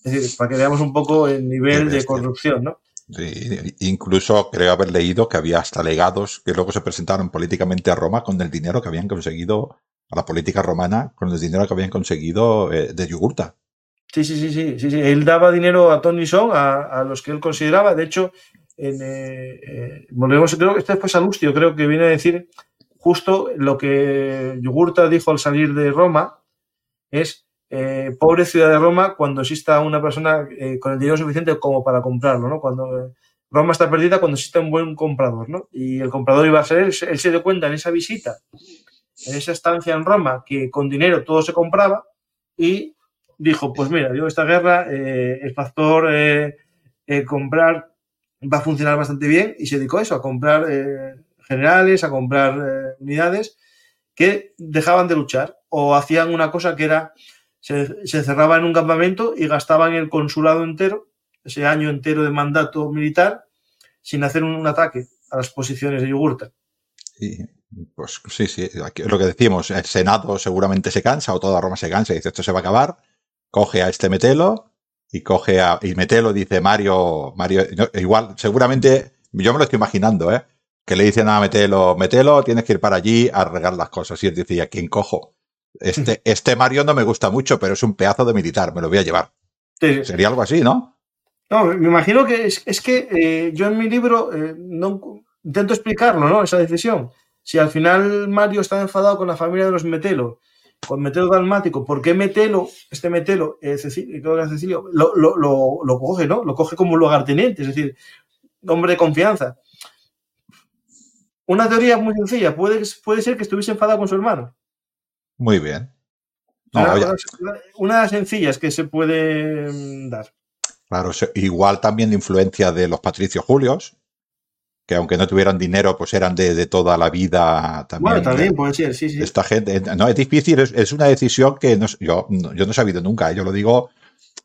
Es decir, para que veamos un poco el nivel de corrupción, ¿no? Sí, incluso creo haber leído que había hasta legados que luego se presentaron políticamente a Roma con el dinero que habían conseguido, a la política romana, con el dinero que habían conseguido eh, de Yugurta. Sí, sí, sí, sí, sí, sí. Él daba dinero a Tony Son, a, a, los que él consideraba. De hecho, eh, eh, volvemos, creo que este fue Salustio, creo que viene a decir justo lo que Yugurta dijo al salir de Roma, es eh, pobre ciudad de Roma cuando exista una persona con el dinero suficiente como para comprarlo, ¿no? Cuando Roma está perdida cuando existe un buen comprador, ¿no? Y el comprador iba a ser él, él se dio cuenta en esa visita, en esa estancia en Roma, que con dinero todo se compraba y dijo, pues mira, yo esta guerra, el factor comprar va a funcionar bastante bien y se dedicó a eso, a comprar eh, generales, a comprar eh, unidades que dejaban de luchar o hacían una cosa que era, se, se cerraba en un campamento y gastaban el consulado entero, ese año entero de mandato militar, sin hacer un, ataque a las posiciones de Yugurta. Sí, pues sí, sí, lo que decimos, el Senado seguramente se cansa o toda Roma se cansa y dice esto se va a acabar, coge a este Metelo, y coge a, y Metelo dice Mario, Mario, igual, seguramente, yo me lo estoy imaginando, ¿eh? Que le dicen a Metelo, Metelo, tienes que ir para allí a regar las cosas. Y él dice, ¿y a quién cojo? Este, este Mario no me gusta mucho, pero es un pedazo de militar, me lo voy a llevar. Sería algo así, ¿no? No, me imagino que es, es que eh, yo en mi libro eh, no, intento explicarlo, ¿no? Esa decisión. Si al final Mario está enfadado con la familia de los Metelo con Metelo Dalmático, ¿por qué Metelo, este Metelo, eh, Cecilio, Cecilio lo, lo, lo, lo, coge, ¿no? Lo coge como lugarteniente, es decir, hombre de confianza. Una teoría muy sencilla, puede, puede ser que estuviese enfadado con su hermano. Muy bien. No, una, una, de las sencillas que se puede mm, dar. Claro, igual también de influencia de los patricios Julios, que aunque no tuvieran dinero, pues eran de, toda la vida también. Bueno, también puede ser, sí, sí. Esta gente, no, es difícil, es, una decisión que no, yo, yo no he sabido nunca, ¿eh? yo lo digo,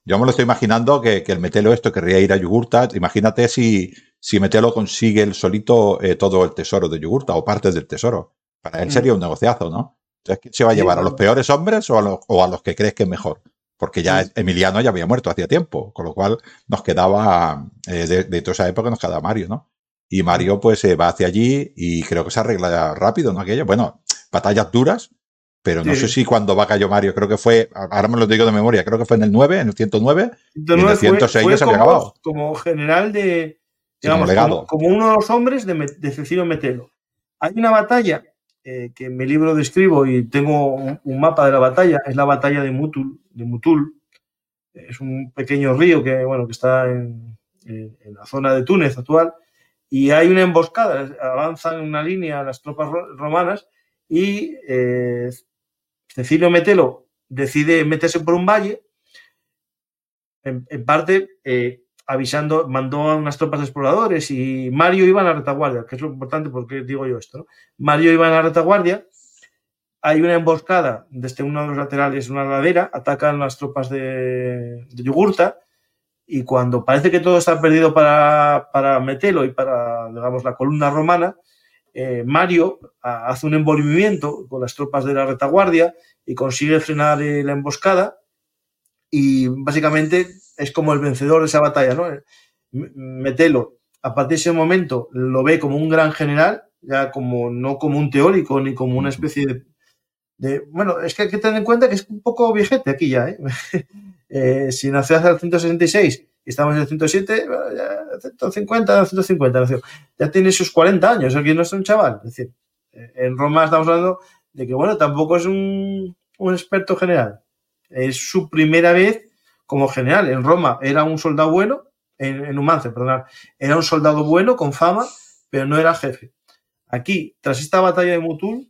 yo me lo estoy imaginando que, el metelo esto querría ir a Yugurta, imagínate si, si Metelo consigue el solito eh, todo el tesoro de Yugurta o partes del tesoro. Para él sería un negociazo, ¿no? Entonces, ¿quién se va a llevar? ¿A los peores hombres o a, los que crees que es mejor? Porque ya Emiliano ya había muerto hacía tiempo, con lo cual nos quedaba, eh, de, toda esa época nos quedaba Mario, ¿no? Y Mario pues se va hacia allí y creo que se arregla rápido, ¿no? Aquello, bueno, batallas duras, pero no sé si cuando va cayó Mario, creo que fue, ahora me lo digo de memoria, creo que fue en el 9, en el 109, y en el 106 ya se había acabado. Como general de, digamos, como, uno de los hombres de, de Cecilio Metelo. Hay una batalla eh, que en mi libro describo y tengo un, mapa de la batalla, es la batalla de Mutul, de Mutul. Es un pequeño río que, bueno, que está en, la zona de Túnez actual y hay una emboscada, avanzan una línea las tropas romanas y eh, Cecilio Metelo decide meterse por un valle, en, parte eh, avisando, mandó a unas tropas de exploradores y Mario iba a la retaguardia, que es lo importante porque digo yo esto. Mario iba a la retaguardia, hay una emboscada desde uno de los laterales, una ladera, atacan las tropas de, Yugurta y cuando parece que todo está perdido para, para Metelo y para, digamos, la columna romana, eh, Mario hace un envolvimiento con las tropas de la retaguardia y consigue frenar eh, la emboscada y básicamente es como el vencedor de esa batalla, ¿no? Metelo, a partir de ese momento lo ve como un gran general, ya como no como un teórico ni como una especie de, bueno, es que hay que tener en cuenta que es un poco viejete aquí ya, ¿eh? eh si nació hace el 166 y estamos en el 107, ya 150, 150 nació. Ya tiene sus 40 años, aquí no es un chaval. Es decir, en Roma estamos hablando de que, bueno, tampoco es un, un experto general. Es su primera vez como general. En Roma era un soldado bueno, en, en perdón, era un soldado bueno con fama, pero no era jefe. Aquí, tras esta batalla de Mutul,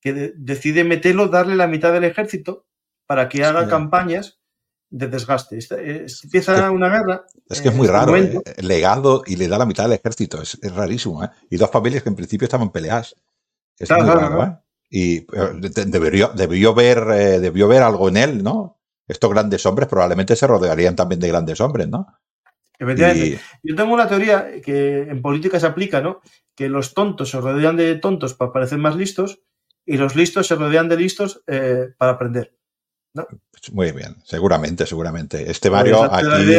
que decide meterlo, darle la mitad del ejército para que haga campañas de desgaste. empieza una guerra. Es que es muy raro, ¿eh? legado y le da la mitad del ejército, es, rarísimo. ¿eh? Y dos familias que en principio estaban peleadas. Es muy raro, ¿eh? Y debió, debió, ver, debió ver algo en él, ¿no? estos grandes hombres probablemente se rodearían también de grandes hombres, ¿no? Efectivamente. Yo tengo una teoría que en política se aplica, ¿no? Que los tontos se rodean de tontos para parecer más listos y los listos se rodean de listos eh, para aprender. Pues muy bien, seguramente, seguramente. Este pues Mario aquí,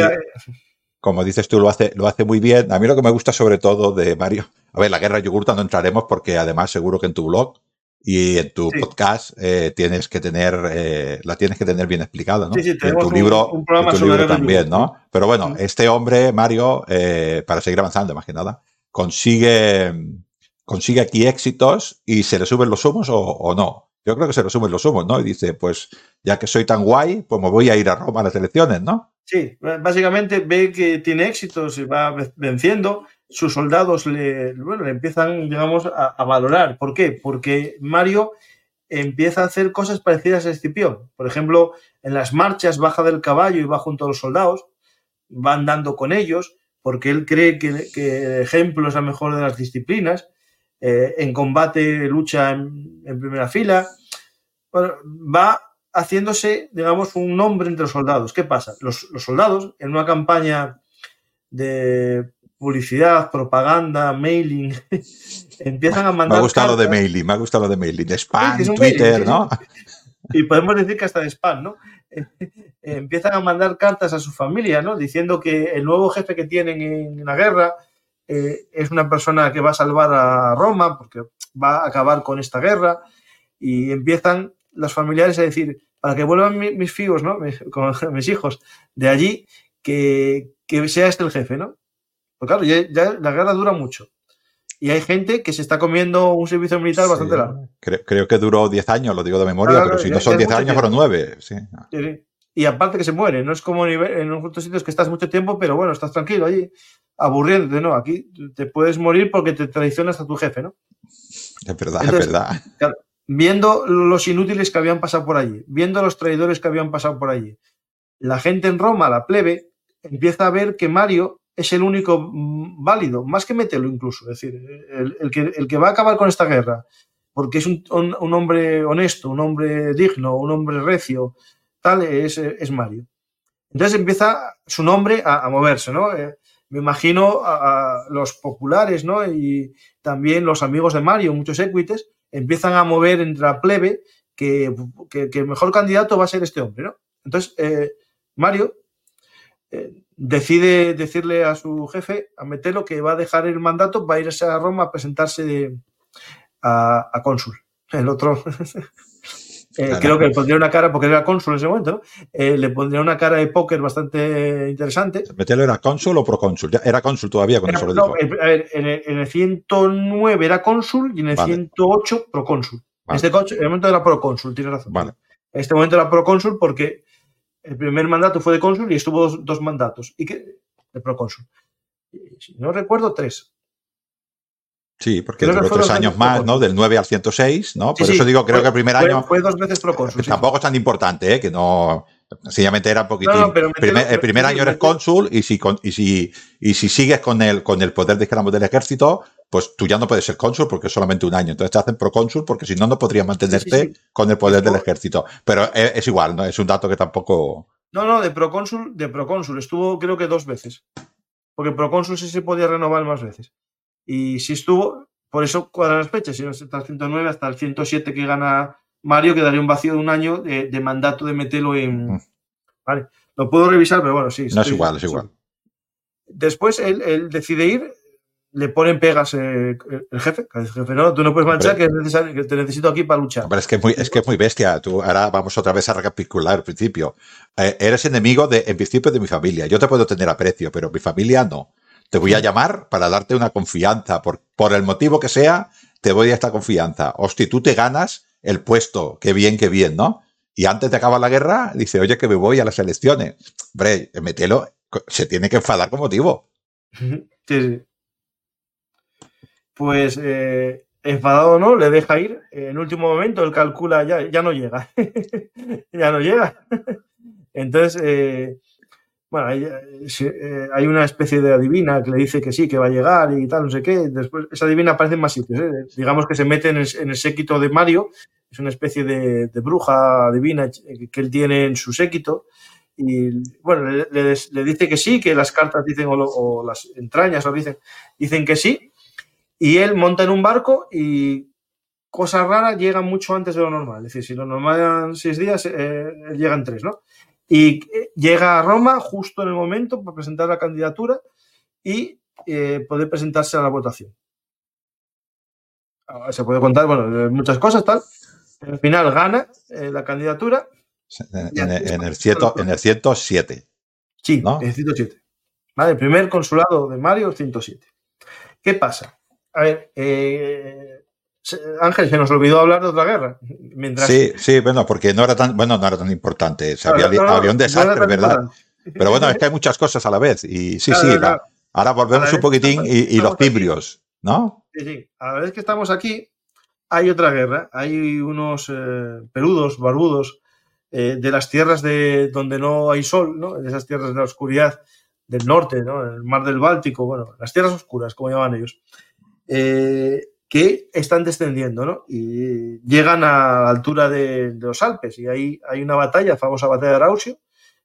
como dices tú, lo hace, lo hace muy bien. A mí lo que me gusta sobre todo de Mario, a ver, la guerra yogurta no entraremos porque además seguro que en tu blog y en tu podcast eh, tienes que tener, eh, la tienes que tener bien explicada, ¿no? Sí, sí, en tu libro, en tu libro también, ¿no? Pero bueno, este hombre, Mario, eh, para seguir avanzando, más que nada, consigue, consigue aquí éxitos y se le suben los humos o, no. Yo creo que se le suben los humos, ¿no? Y dice, pues ya que soy tan guay, pues me voy a ir a Roma a las elecciones, ¿no? Sí, básicamente ve que tiene éxitos y va venciendo sus soldados le, bueno, le empiezan, digamos, a, valorar. ¿Por qué? Porque Mario empieza a hacer cosas parecidas a Escipión. Por ejemplo, en las marchas baja del caballo y va junto a los soldados, va andando con ellos, porque él cree que, el ejemplo es la mejor de las disciplinas. Eh, en combate lucha en, primera fila. va haciéndose, digamos, un nombre entre los soldados. ¿Qué pasa? los soldados, en una campaña de publicidad, propaganda, mailing, empiezan a mandar. Me ha gustado lo de mailing, me ha gustado lo de mailing, de spam, Twitter, ¿no? Y podemos decir que hasta de spam, ¿no? empiezan a mandar cartas a su familia, ¿no? Diciendo que el nuevo jefe que tienen en la guerra eh, es una persona que va a salvar a Roma porque va a acabar con esta guerra y empiezan los familiares a decir, para que vuelvan mis, hijos, ¿no? Mis, mis hijos de allí, que, que sea este el jefe, ¿no? Pues claro, ya, la guerra dura mucho. Y hay gente que se está comiendo un servicio militar bastante largo. Creo, que duró 10 años, lo digo de memoria, pero si no son 10 años, fueron 9. Sí. Y aparte que se muere, no es como en otros sitios que estás mucho tiempo, pero bueno, estás tranquilo allí, aburriéndote, ¿no? Aquí te puedes morir porque te traicionas a tu jefe, ¿no? Es verdad, es verdad. viendo los inútiles que habían pasado por allí, viendo los traidores que habían pasado por allí, la gente en Roma, la plebe, empieza a ver que Mario es el único mm, válido, más que meterlo incluso, es decir, el, que, el que va a acabar con esta guerra, porque es un, hombre honesto, un hombre digno, un hombre recio, tal, es, es Mario. Entonces empieza su nombre a, moverse, ¿no? Eh, me imagino a, los populares, ¿no? Y también los amigos de Mario, muchos equites, empiezan a mover entre la plebe que, el mejor candidato va a ser este hombre, ¿no? Entonces, eh, Mario eh, decide decirle a su jefe, a Metelo, que va a dejar el mandato, va a irse a Roma a presentarse a, a cónsul. El otro Eh, creo que le pondría una cara, porque era cónsul en ese momento, eh, le pondría una cara de póker bastante interesante. ¿Metelo era cónsul o procónsul? Era cónsul todavía con eso lo dijo. A ver, en el, 109 era cónsul y en el 108 procónsul. En este en el momento era procónsul, tienes razón. Vale. En este momento era procónsul porque el primer mandato fue de cónsul y estuvo dos, mandatos. ¿Y qué? De procónsul. Si no recuerdo, tres. Sí, porque duró tres años más, ¿no? Del 9 al 106, ¿no? Por eso digo, creo que el primer año. Fue dos veces procónsul. Tampoco es tan importante, ¿eh? Que no. Sencillamente era un poquitín. el primer año eres cónsul y si, y si, y si sigues con el, con el poder, dijéramos, del ejército, pues tú ya no puedes ser cónsul porque es solamente un año. Entonces te hacen procónsul porque si no, no podrías mantenerte con el poder del ejército. Pero es, es, igual, ¿no? Es un dato que tampoco. No, no, de procónsul, de procónsul. Estuvo creo que dos veces. Porque procónsul sí se podía renovar más veces. Y si estuvo, por eso cuadran las fechas, si no hasta el 109 hasta el 107 que gana Mario, quedaría un vacío de un año de, mandato de Metelo en... Mm. Vale, lo puedo revisar, pero bueno, sí. No es igual, es igual. Después él, decide ir, le ponen pegas eh, el jefe, el jefe, no, tú no puedes manchar que, es necesario, que te necesito aquí para luchar. Pero es que es muy, es que es muy bestia. Tú, ahora vamos otra vez a recapitular al principio. Eh, eres enemigo de, en principio de mi familia. Yo te puedo tener aprecio, pero mi familia no. Te voy a llamar para darte una confianza. Por, por el motivo que sea, te voy a esta confianza. Hosti, tú te ganas el puesto. Qué bien, qué bien, ¿no? Y antes de acabar la guerra, dice, oye, que me voy a las elecciones. Hombre, metelo, se tiene que enfadar con motivo. Sí, sí. Pues eh, enfadado no, le deja ir. En último momento él calcula, ya, ya no llega. ya no llega. Entonces, eh, bueno, eh, eh, hay, una especie de adivina que le dice que sí, que va a llegar y tal, no sé qué. Después, esa adivina aparece en más sitios. ¿eh? Digamos que se mete en el, séquito de Mario, es una especie de, bruja divina que él tiene en su séquito. Y bueno, le, dice que sí, que las cartas dicen, o, las entrañas o dicen, dicen que sí. Y él monta en un barco y cosas raras llegan mucho antes de lo normal. Es decir, si lo normal eran seis días, él llega en tres, ¿no? Y eh, llega a Roma justo en el momento para presentar la candidatura y eh, poder presentarse a la votación. Ah, se puede contar, bueno, muchas cosas, tal. Al final gana eh, la candidatura. En, el, cieto, en el 107. Sí, en el 107. Vale, el primer consulado de Mario, el 107. ¿Qué pasa? A ver, Ángel, se nos olvidó hablar de otra guerra. Sí, sí, bueno, porque no era tan, bueno, no era tan importante. había, un desastre, ¿verdad? Pero bueno, es que hay muchas cosas a la vez. Y sí, sí, ahora volvemos un poquitín y, los tibrios, ¿no? Sí, sí. A la vez que estamos aquí, hay otra guerra. Hay unos eh, peludos, barbudos, eh, de las tierras de donde no hay sol, ¿no? De esas tierras de la oscuridad del norte, ¿no? El mar del Báltico, bueno, las tierras oscuras, como llaman ellos. Eh, que están descendiendo, ¿no? Y llegan a la altura de, los Alpes y ahí hay una batalla, famosa batalla de Arausio,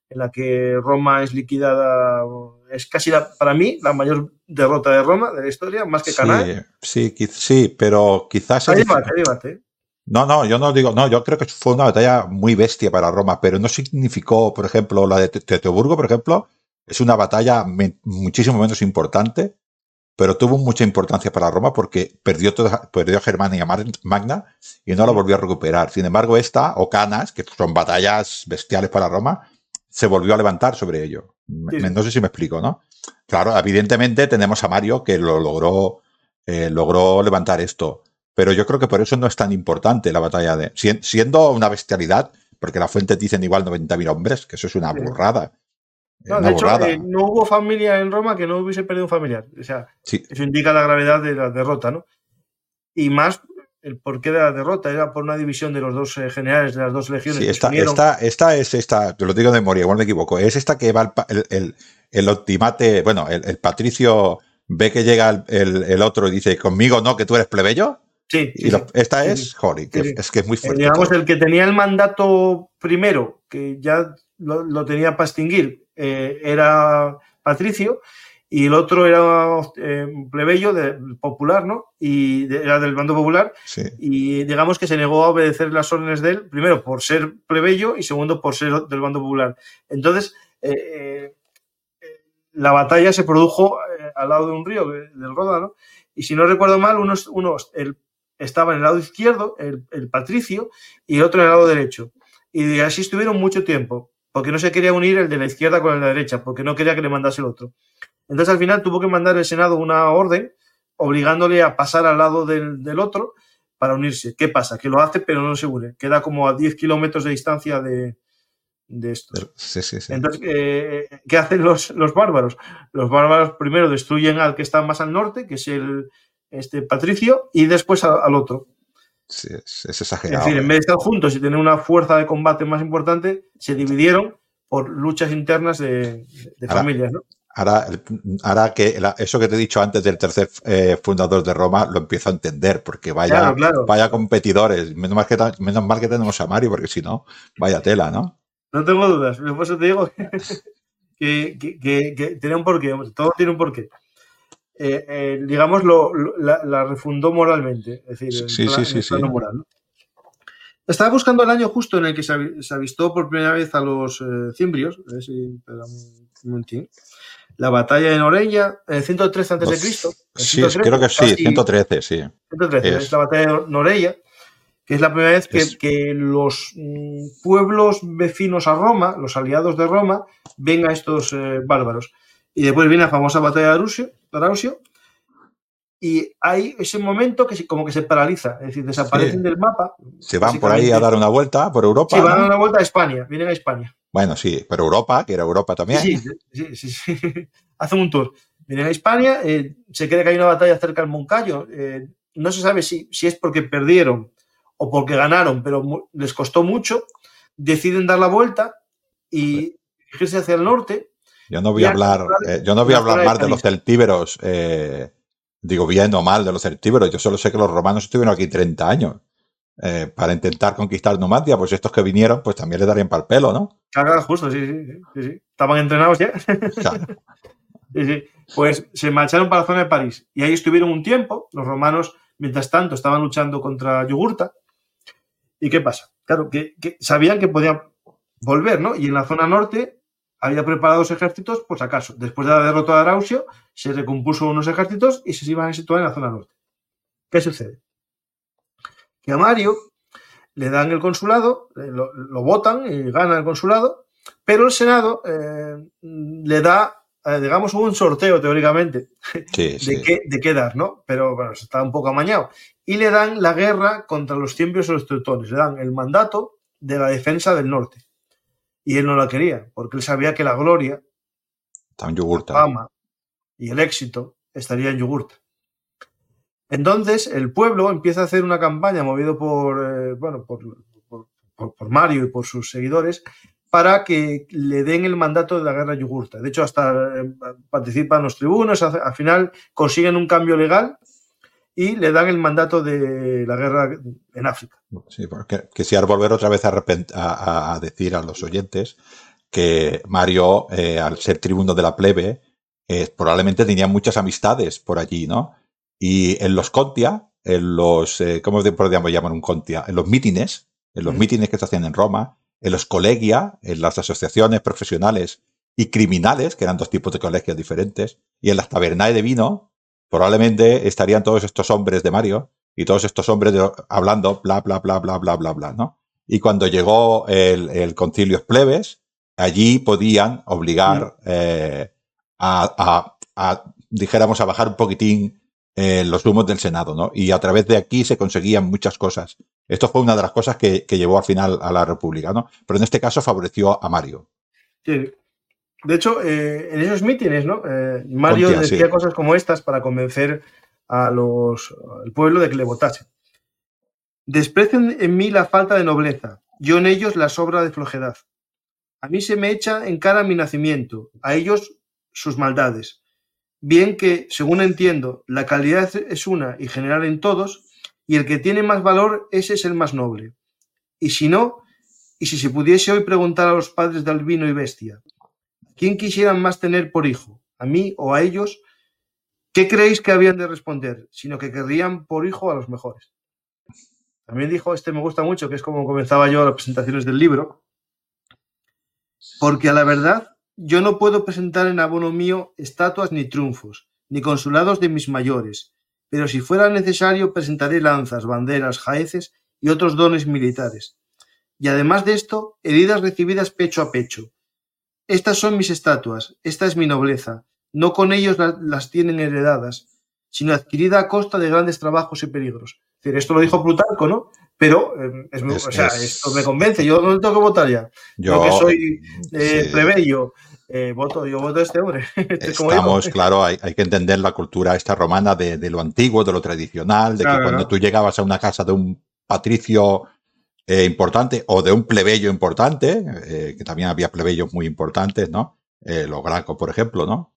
en la que Roma es liquidada, es casi para mí la mayor derrota de Roma de la historia, más que Canaán. Sí, sí, sí, pero quizás... Hay debate, hay debate. No, no, yo no digo, no, yo creo que fue una batalla muy bestia para Roma, pero no significó, por ejemplo, la de Teutoburgo, por ejemplo, es una batalla muchísimo menos importante pero tuvo mucha importancia para Roma porque perdió, toda, perdió Germania Magna y no la volvió a recuperar. Sin embargo, esta, o Canas, que son batallas bestiales para Roma, se volvió a levantar sobre ello. No sé si me explico, ¿no? Claro, evidentemente tenemos a Mario que lo logró, eh, logró levantar esto, pero yo creo que por eso no es tan importante la batalla de... Siendo una bestialidad, porque la fuente dicen igual 90.000 hombres, que eso es una burrada. No, de hecho, eh, no hubo familia en Roma que no hubiese perdido un familiar. O sea, eso indica la gravedad de la derrota, ¿no? Y más el porqué de la derrota era por una división de los dos eh, generales de las dos legiones. Sí, esta, esta, es esta, te lo digo de memoria, igual me equivoco, es esta que va el, el, el, optimate, bueno, el, patricio ve que llega el, otro y dice, conmigo no, que tú eres plebeyo. Sí. y esta es, joder, es que es muy eh, fuerte. digamos, el que tenía el mandato primero, que ya lo, lo tenía para extinguir, eh, era Patricio y el otro era eh, plebeyo de, popular, ¿no? Y era del bando popular. Y digamos que se negó a obedecer las órdenes de él, primero por ser plebeyo y segundo por ser del bando popular. Entonces, eh, eh, la batalla se produjo al lado de un río, del Ródano, y si no recuerdo mal, unos, unos el, estaba en el lado izquierdo, el, el patricio, y el otro en el lado derecho. Y así estuvieron mucho tiempo, porque no se quería unir el de la izquierda con el de la derecha, porque no quería que le mandase el otro. Entonces al final tuvo que mandar el Senado una orden obligándole a pasar al lado del, otro para unirse. ¿Qué pasa? Que lo hace pero no se une. Queda como a 10 kilómetros de distancia de, esto. Entonces, eh, ¿qué hacen los, los, bárbaros? Los bárbaros primero destruyen al que está más al norte, que es el este Patricio, y después al, otro. Es, exagerado. Es decir, en vez de estar juntos y tener una fuerza de combate más importante, se dividieron por luchas internas de, familias, ¿no? Ahora, que eso que te he dicho antes del tercer eh, fundador de Roma lo empiezo a entender, porque vaya, vaya competidores. Menos mal, que, menos mal que tenemos a Mario, porque si no, vaya tela, ¿no? No tengo dudas. Por eso te digo que, que, tiene un porqué. Todo tiene un porqué. Eh, eh, digamos, lo, la, refundó moralmente. Es decir, sí, sí, sí, moral. Estaba buscando el año justo en el que se, avistó por primera vez a los cimbrios. A ver si, un la batalla de Noreña, en 113 a.C. Sí, creo que sí, 113, sí. 113, es. la batalla de Noreia, que es la primera vez que, los mm, pueblos vecinos a Roma, los aliados de Roma, ven a estos eh, bárbaros. Y después viene la famosa batalla de Arausio, y hay ese momento que como que se paraliza, es decir, desaparecen del mapa. Se van por ahí a dar una vuelta por Europa. Sí, van a dar una vuelta a España, vienen a España. Bueno, sí, pero Europa, que era Europa también. Sí, sí, sí, sí. Hacen un tour. Vienen a España, eh, se cree que hay una batalla cerca del Moncayo. Eh, no se sabe si, si es porque perdieron o porque ganaron, pero les costó mucho. Deciden dar la vuelta y dirigirse hacia el norte. Yo no voy a hablar, eh, yo no voy a hablar más de los celtíberos, digo bien o mal de los celtíberos. Yo solo sé que los romanos estuvieron aquí 30 años. Eh, para intentar conquistar Numancia, pues estos que vinieron, pues también le darían para el pelo, ¿no? Claro, justo, sí, sí, sí, Estaban entrenados ya. sí, sí. Pues se marcharon para la zona de París y ahí estuvieron un tiempo. Los romanos, mientras tanto, estaban luchando contra Yugurta. ¿Y qué pasa? Claro, que, sabían que podían volver, ¿no? Y en la zona norte había preparado los ejércitos, pues acaso. Después de la derrota de Arausio, se recompuso unos ejércitos y se iban a situar en la zona norte. ¿Qué sucede? que a Mario le dan el consulado, eh, lo, votan y gana el consulado, pero el Senado eh, le da, eh, digamos, un sorteo teóricamente de, Qué, dar, ¿no? Pero bueno, está un poco amañado. Y le dan la guerra contra los tiempos y los teutones, le dan el mandato de la defensa del norte. Y él no la quería, porque él sabía que la gloria, la fama y el éxito estaría en Yugurta. Entonces, el pueblo empieza a hacer una campaña movido por, eh, bueno, por, Mario y por sus seguidores para que le den el mandato de la guerra yugurta. De hecho, hasta eh, participan los tribunos, al final consiguen un cambio legal y le dan el mandato de la guerra en África. Sí, porque quisiera volver otra vez a, decir a los oyentes que Mario, eh, al ser tribuno de la plebe, probablemente tenía muchas amistades por allí, ¿no? Y en los Contia, en los, eh, ¿cómo podríamos llamar un Contia? En los mítines, en los mítines que se hacían en Roma, en los colegia, en las asociaciones profesionales y criminales, que eran dos tipos de colegios diferentes, y en las tabernas de vino, probablemente estarían todos estos hombres de Mario y todos estos hombres hablando bla, bla, bla, bla, bla, bla, bla, ¿no? Y cuando llegó el, el concilio plebes, allí podían obligar eh, a, a, dijéramos, a bajar un poquitín eh, los humos del Senado, ¿no? Y a través de aquí se conseguían muchas cosas. Esto fue una de las cosas que, llevó al final a la República, ¿no? Pero en este caso favoreció a Mario. Sí. De hecho, eh, en esos mítines, ¿no? Eh, Mario decía cosas como estas para convencer a los, al pueblo de que le votase. Desprecian en mí la falta de nobleza, yo en ellos la sobra de flojedad. A mí se me echa en cara mi nacimiento, a ellos sus maldades bien que, según entiendo, la calidad es una y general en todos, y el que tiene más valor, ese es el más noble. Y si no, y si se pudiese hoy preguntar a los padres de albino y bestia, ¿quién quisieran más tener por hijo? a mí o a ellos, ¿qué creéis que habían de responder? Sino que querrían por hijo a los mejores. También dijo, este me gusta mucho, que es como comenzaba yo las presentaciones del libro, porque a la verdad yo no puedo presentar en abono mío estatuas ni triunfos, ni consulados de mis mayores, pero si fuera necesario presentaré lanzas, banderas, jaeces y otros dones militares. Y además de esto, heridas recibidas pecho a pecho. Estas son mis estatuas, esta es mi nobleza. No con ellos las tienen heredadas, sino adquirida a costa de grandes trabajos y peligros. esto lo dijo Plutarco, ¿no? Pero em, o sea, esto me convence. Yo no tengo que votar ya. Yo, que soy eh, plebeyo, eh, voto, yo voto a este hombre. Estamos, claro, hay, que entender la cultura esta romana de, lo antiguo, de lo tradicional, de que cuando tú llegabas a una casa de un patricio eh, importante o de un plebeyo importante, eh, que también había plebeyos muy importantes, ¿no? los gracos, por ejemplo, ¿no?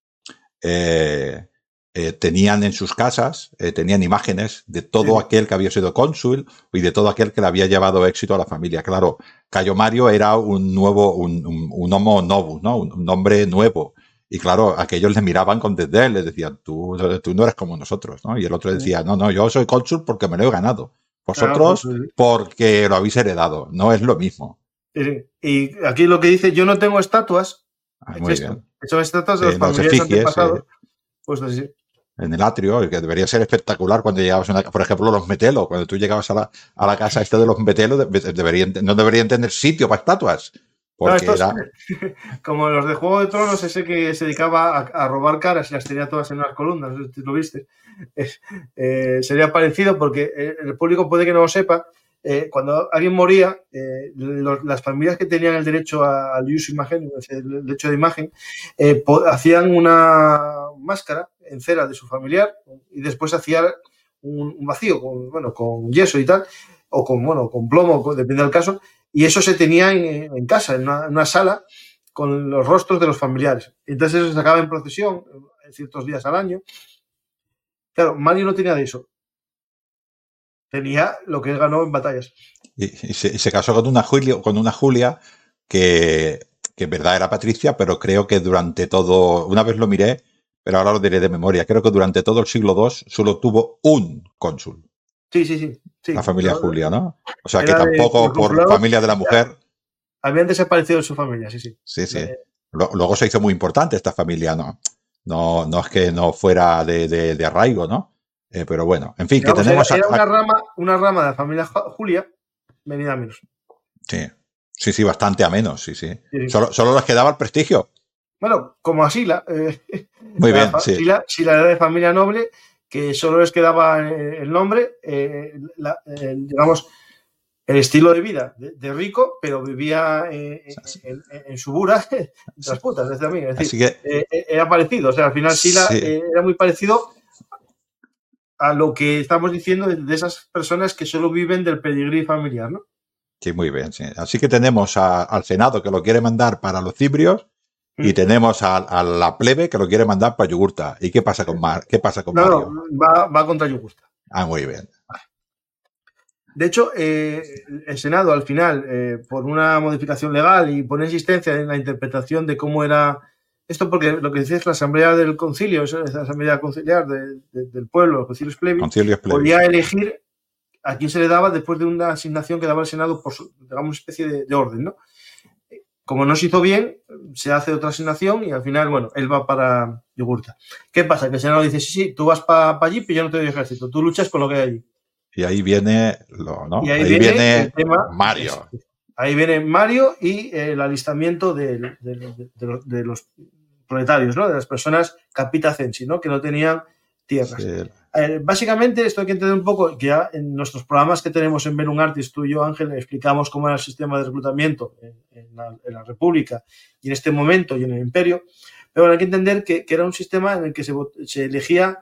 tenían en sus casas, tenían imágenes de todo aquel que había sido cónsul y de todo aquel que le había llevado éxito a la familia. Claro, Cayo Mario era un nuevo, un, un, homo novus, ¿no? Un, hombre nuevo. Y claro, aquellos le miraban con desdén, le decían, tú, tú no eres como nosotros, ¿no? Y el otro decía, no, no, yo soy cónsul porque me lo he ganado. Vosotros pues porque lo habéis heredado. No es lo mismo. Y aquí lo que dice, yo no tengo estatuas. Ah, muy bien. Estatuas de los familiares antepasados. Pues así en el atrio, que debería ser espectacular cuando llegabas, a por ejemplo, los metelos, cuando tú llegabas a la, a la casa esta de los metelos, deberían, no deberían tener sitio para estatuas. Porque Como los de Juego de Tronos, ese que se dedicaba a, robar caras y las tenía todas en unas columnas, ¿lo viste? Eh, sería parecido porque eh, el público puede que no lo sepa. Eh, cuando alguien moría, las familias que tenían el derecho al uso imagen, el derecho de imagen, hacían una máscara en cera de su familiar y después hacía un, vacío con, bueno, con yeso y tal, o con, bueno, con plomo, depende del caso, y eso se tenía en, casa, en una, sala, con los rostros de los familiares. Entonces eso se sacaba en procesión en ciertos días al año. Claro, Mario no tenía de eso. Tenía lo que él ganó en batallas. Y, se, casó con una Julia, con una Julia que, que en verdad era Patricia, pero creo que durante todo, una vez lo miré, pero ahora lo diré de memoria. Creo que durante todo el siglo II solo tuvo un cónsul. Sí, sí, sí. La familia Julia, ¿no? O sea que tampoco por familia de la mujer. Habían desaparecido de su familia, sí, sí. Sí, sí. Eh, luego se hizo muy importante esta familia, ¿no? No, no es que no fuera de, arraigo, ¿no? Eh, pero bueno, en fin, que tenemos. Era, una, rama, una rama de la familia Julia venida a menos. Sí, sí, sí, bastante a menos, sí, sí. Solo, solo les quedaba el prestigio. Bueno, como así la. Eh, muy bien, sí. Si la, era de familia noble, que solo les quedaba eh, el nombre, eh, digamos, el estilo de vida de, rico, pero vivía en, en, Subura, en las putas, desde mí. Es decir, era parecido. O sea, al final Sila era muy parecido a lo que estamos diciendo de, esas personas que solo viven del pedigrí familiar, ¿no? Sí, muy bien. Así que tenemos al Senado que lo quiere mandar para los cibrios y mm. tenemos a, la plebe que lo quiere mandar para Yugurta. ¿Y qué pasa con, Mar qué pasa con Mario? va, va, contra Yugurta. Ah, muy bien. De hecho, eh, el Senado al final, eh, por una modificación legal y por insistencia en la interpretación de cómo era esto, porque lo que decía es la Asamblea del Concilio, es la Asamblea Conciliar del pueblo, los concilios plebis, podía elegir a quién se le daba después de una asignación que daba el Senado por, digamos, una especie de, de orden, ¿no? Como no se hizo bien, se hace otra asignación y al final, bueno, él va para Yogurta. ¿Qué pasa? Que el Senado dice, sí, sí, tú vas para allí, pero yo no te doy ejército, tú luchas con lo que hay allí. Y ahí viene, lo, ¿no? ahí, viene, Mario. Ahí viene Mario y el alistamiento de, los proletarios, ¿no? De las personas capitacensi, ¿no? Que no tenían tierras. Eh, básicamente, esto hay que entender un poco, que ya en nuestros programas que tenemos en Belum Artis, tú y yo, Ángel, explicamos cómo era el sistema de reclutamiento en, la, República y en este momento y en el Imperio, pero hay que entender que, era un sistema en el que se, elegía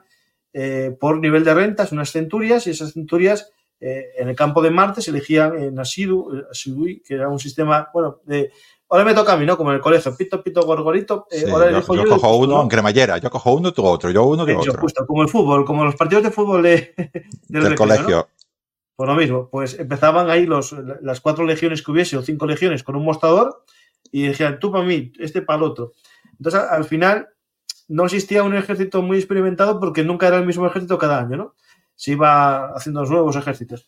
eh, por nivel de rentas unas centurias y esas centurias eh, en el campo de Marte se elegían en Asidu, Asidui, que era un sistema, bueno, de Ahora me toca a mí, ¿no? Como en el colegio, pito, pito, gorgorito. Eh, ahora yo, yo, cojo uno en cremallera, yo cojo uno, tú otro, yo uno, tú otro. Justo, como el fútbol, como los partidos de fútbol de, del, colegio. Pues lo mismo, pues empezaban ahí los, las cuatro legiones que hubiese o cinco legiones con un mostrador y decían, tú para mí, este para el otro. Entonces, al final, no existía un ejército muy experimentado porque nunca era el mismo ejército cada año, ¿no? Se iba haciendo nuevos ejércitos.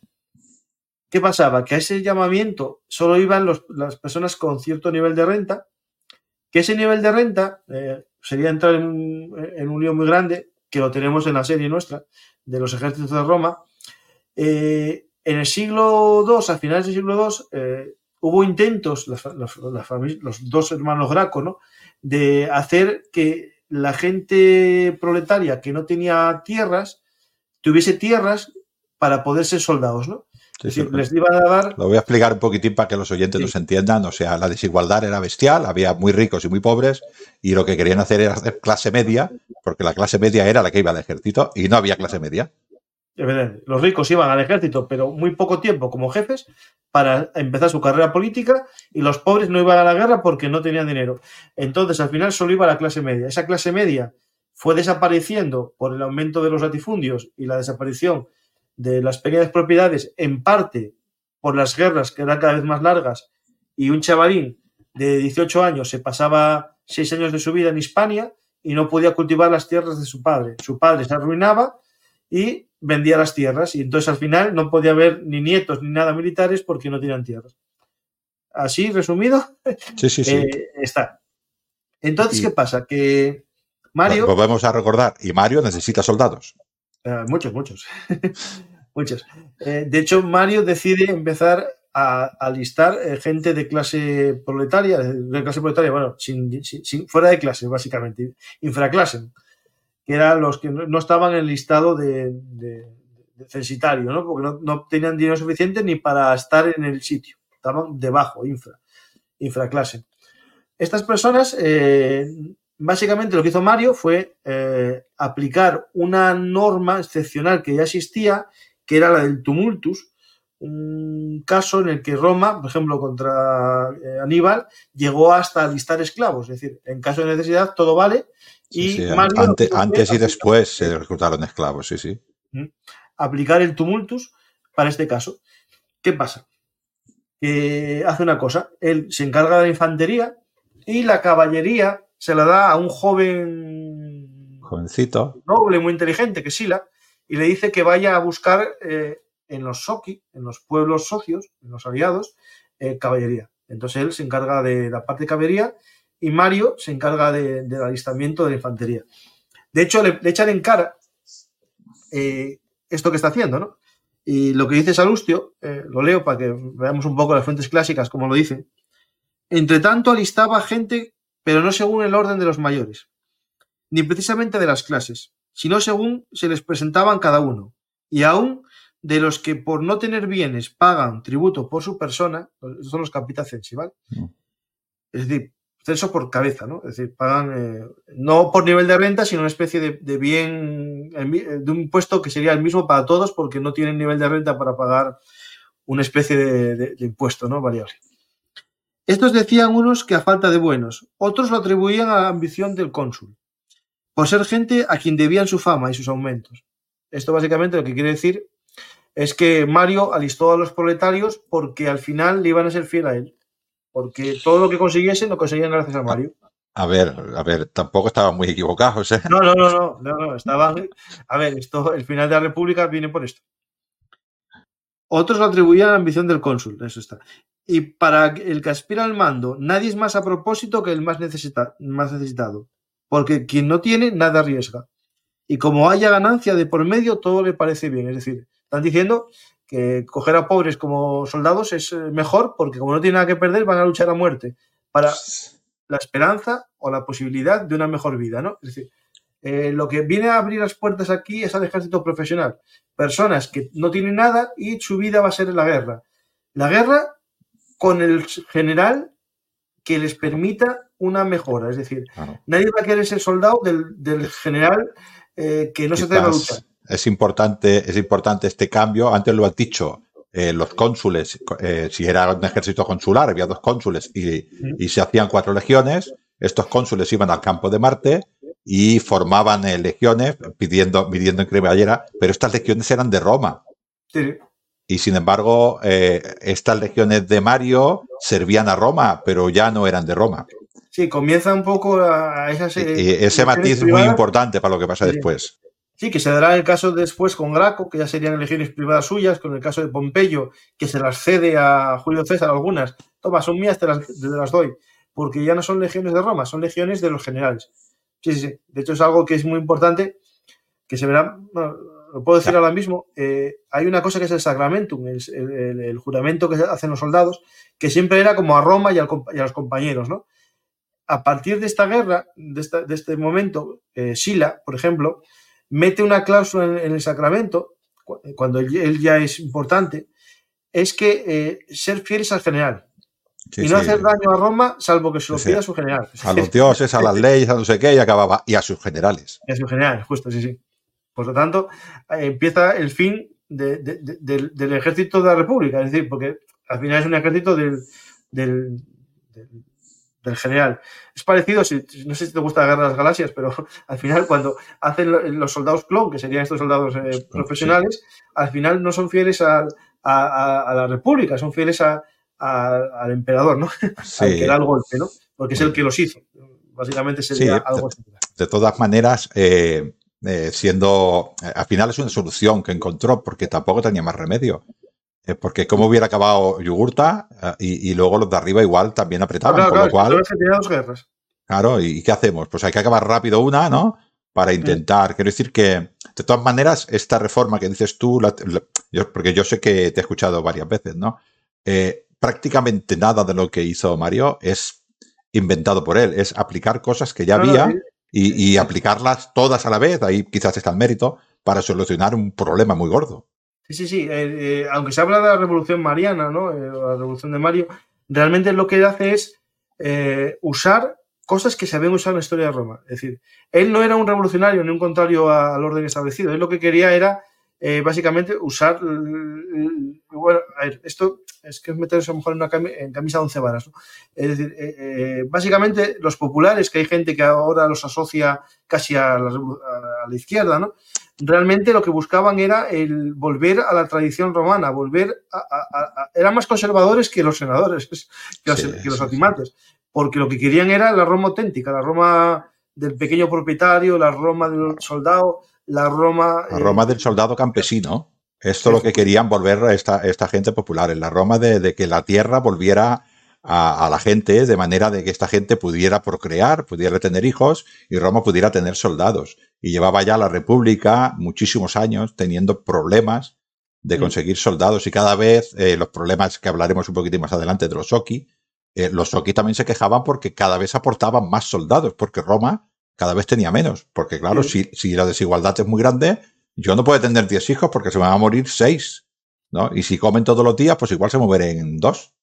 ¿Qué pasaba? Que a ese llamamiento solo iban las personas con cierto nivel de renta, que ese nivel de renta eh, sería entrar en, un lío muy grande, que lo tenemos en la serie nuestra, de los ejércitos de Roma. Eh, en el siglo II, a finales del siglo II, eh, hubo intentos, los dos hermanos Graco, ¿no? de hacer que la gente proletaria que no tenía tierras tuviese tierras para poder ser soldados, ¿no? Les iban a dar... Lo voy a explicar un poquitín para que los oyentes nos entiendan. O sea, la desigualdad era bestial, había muy ricos y muy pobres, y lo que querían hacer era hacer clase media, porque la clase media era la que iba al ejército, y no había clase media. Los ricos iban al ejército, pero muy poco tiempo como jefes para empezar su carrera política y los pobres no iban a la guerra porque no tenían dinero. Entonces, al final solo iba la clase media. Esa clase media fue desapareciendo por el aumento de los latifundios y la desaparición de las pequeñas propiedades, en parte por las guerras que eran cada vez más largas y un chavalín de 18 años se pasaba seis años de su vida en Hispania y no podía cultivar las tierras de su padre. Su padre se arruinaba y vendía las tierras y entonces al final no podía haber ni nietos ni nada militares porque no tenían tierras. Así, resumido, sí, sí, sí. Eh, está. Entonces, ¿qué pasa? Que Mario... Volvemos a recordar, y Mario necesita soldados. Eh, muchos, muchos. muchos. Eh, de hecho, Mario decide empezar a, alistar gente de clase proletaria, de clase proletaria, bueno, sin, fuera de clase, básicamente, infraclase que eran los que no estaban en el listado de, censitario, ¿no? porque no, tenían dinero suficiente ni para estar en el sitio, estaban debajo, infra, infraclase. Estas personas, eh, básicamente lo que hizo Mario fue eh, aplicar una norma excepcional que ya existía, que era la del tumultus, un caso en el que Roma, por ejemplo, contra eh, Aníbal, llegó hasta listar esclavos. Es decir, en caso de necesidad todo vale y antes, y después se reclutaron esclavos, sí, sí. Aplicar el tumultus para este caso. ¿Qué pasa? Que hace una cosa, él se encarga de la infantería y la caballería se la da a un joven jovencito noble, muy inteligente, que es Sila, y le dice que vaya a buscar eh, en los Soki, en los pueblos socios, en los aliados, eh, caballería. Entonces él se encarga de la parte de caballería y Mario se encarga del alistamiento de la infantería. De hecho, le, echan en cara eh, esto que está haciendo, ¿no? Y lo que dice Salustio, eh, lo leo para que veamos un poco las fuentes clásicas, como lo dice. Entre tanto, alistaba gente, pero no según el orden de los mayores, ni precisamente de las clases, sino según se les presentaban cada uno, y aún de los que por no tener bienes pagan tributo por su persona, son los capitacensi, ¿vale? Mm. Es decir, censo por cabeza, ¿no? Es decir, pagan eh, no por nivel de renta, sino una especie de, bien, de un impuesto que sería el mismo para todos porque no tienen nivel de renta para pagar una especie de, impuesto, ¿no? Variable. Estos decían unos que a falta de buenos, otros lo atribuían a la ambición del cónsul, por ser gente a quien debían su fama y sus aumentos. Esto básicamente lo que quiere decir es que Mario alistó a los proletarios porque al final le iban a ser fiel a él porque todo lo que consiguiesen lo conseguían gracias a Mario. A ver, a ver, tampoco estaban muy equivocados. ¿eh? No, no, no, no, no, no, estaban. A ver, esto, el final de la República viene por esto. Otros lo atribuían a la ambición del cónsul, eso está. Y para el que aspira al mando, nadie es más a propósito que el más, más necesitado, porque quien no tiene, nada arriesga. Y como haya ganancia de por medio, todo le parece bien. Es decir, están diciendo que coger a pobres como soldados es eh, mejor porque como no tienen nada que perder van a luchar a muerte para la esperanza o la posibilidad de una mejor vida, ¿no? Es decir, eh, lo que viene a abrir las puertas aquí es al ejército profesional. Personas que no tienen nada y su vida va a ser la guerra. La guerra con el general que les permita una mejora. Es decir, nadie va a querer ser soldado del, general eh, que no se atreve a luchar es importante, es importante este cambio. Antes lo has dicho, eh, los cónsules, eh, si era un ejército consular, había dos cónsules y, se hacían cuatro legiones. Estos cónsules iban al campo de Marte y formaban eh, legiones pidiendo, pidiendo en cremallera, pero estas legiones eran de Roma. Y sin embargo, estas legiones de Mario servían a Roma, pero ya no eran de Roma. Sí, comienza un poco a, esas. Y ese matiz es muy importante para lo que pasa después. Sí, que se dará el caso después con Graco, que ya serían legiones privadas suyas, con el caso de Pompeyo, que se las cede a Julio César algunas. Toma, son mías, te las, te las doy. Porque ya no son legiones de Roma, son legiones de los generales. Sí, sí, sí. De hecho, es algo que es muy importante, que se verá, lo puedo decir ahora mismo, eh, hay una cosa que es el sacramentum, el, juramento que hacen los soldados, que siempre era como a Roma y, a los compañeros, ¿no? A partir de esta guerra, de, este momento, eh, Sila, por ejemplo, mete una cláusula en, el sacramento, cuando él, ya es importante, es que eh, ser fieles al general. Y no hacer daño a Roma, salvo que se lo pida a su general. A los dioses, a las leyes, a no sé qué, y acababa. Y a sus generales. Y a sus generales, justo, sí, sí. Por lo tanto, eh, empieza el fin del, ejército de la República, es decir, porque al final es un ejército del, del, general. Es parecido, no sé si te gusta la guerra de las galaxias, pero al final cuando hacen los soldados clon, que serían estos soldados eh, profesionales, al final no son fieles a, la República, son fieles al emperador, ¿no? Sí. Al que da el golpe, ¿no? Porque es el que los hizo. Básicamente sería algo de, de todas maneras, eh, eh, siendo, eh, al final es una solución que encontró porque tampoco tenía más remedio. Porque como hubiera acabado Yugurta y, luego los de arriba igual también apretaban, con lo cual... Claro, ¿y qué hacemos? Pues hay que acabar rápido una, ¿no? Para mm. intentar, quiero decir que, de todas maneras, esta reforma que dices tú, porque yo sé que te he escuchado varias veces, ¿no? Prácticamente nada de lo que hizo Mario es inventado por él, es aplicar cosas que ya había y, aplicarlas todas a la vez, ahí quizás está el mérito, para solucionar un problema muy gordo. Sí, sí, sí. Eh, eh, aunque se habla de la revolución mariana, ¿no? Eh, la revolución de Mario, realmente lo que hace es usar cosas que se habían usado en la historia de Roma. Es decir, él no era un revolucionario ni un contrario al orden establecido. Él lo que quería era básicamente usar. Bueno, a ver, esto es que es meterse a lo mejor en, una camisa de once varas. Es decir, eh, eh, básicamente los populares, que hay gente que ahora los asocia casi a la, izquierda, ¿no? realmente lo que buscaban era el volver a la tradición romana, volver a, eran más conservadores que los senadores, que los, que porque lo que querían era la Roma auténtica, la Roma del pequeño propietario, la Roma del soldado, la Roma... La Roma del soldado campesino. Esto es lo que querían volver a esta, esta gente popular, en la Roma de, que la tierra volviera a, la gente, de manera de que esta gente pudiera procrear, pudiera tener hijos y Roma pudiera tener soldados. Y llevaba ya la República muchísimos años teniendo problemas de mm. conseguir soldados y cada vez eh, los problemas que hablaremos un poquito más adelante de los Soki, eh, los Soki también se quejaban porque cada vez aportaban más soldados, porque Roma cada vez tenía menos. Porque claro, si, si la desigualdad es muy grande, yo no puedo tener 10 hijos porque se me van a morir 6, ¿no? Y si comen todos los días, pues igual se moverán dos.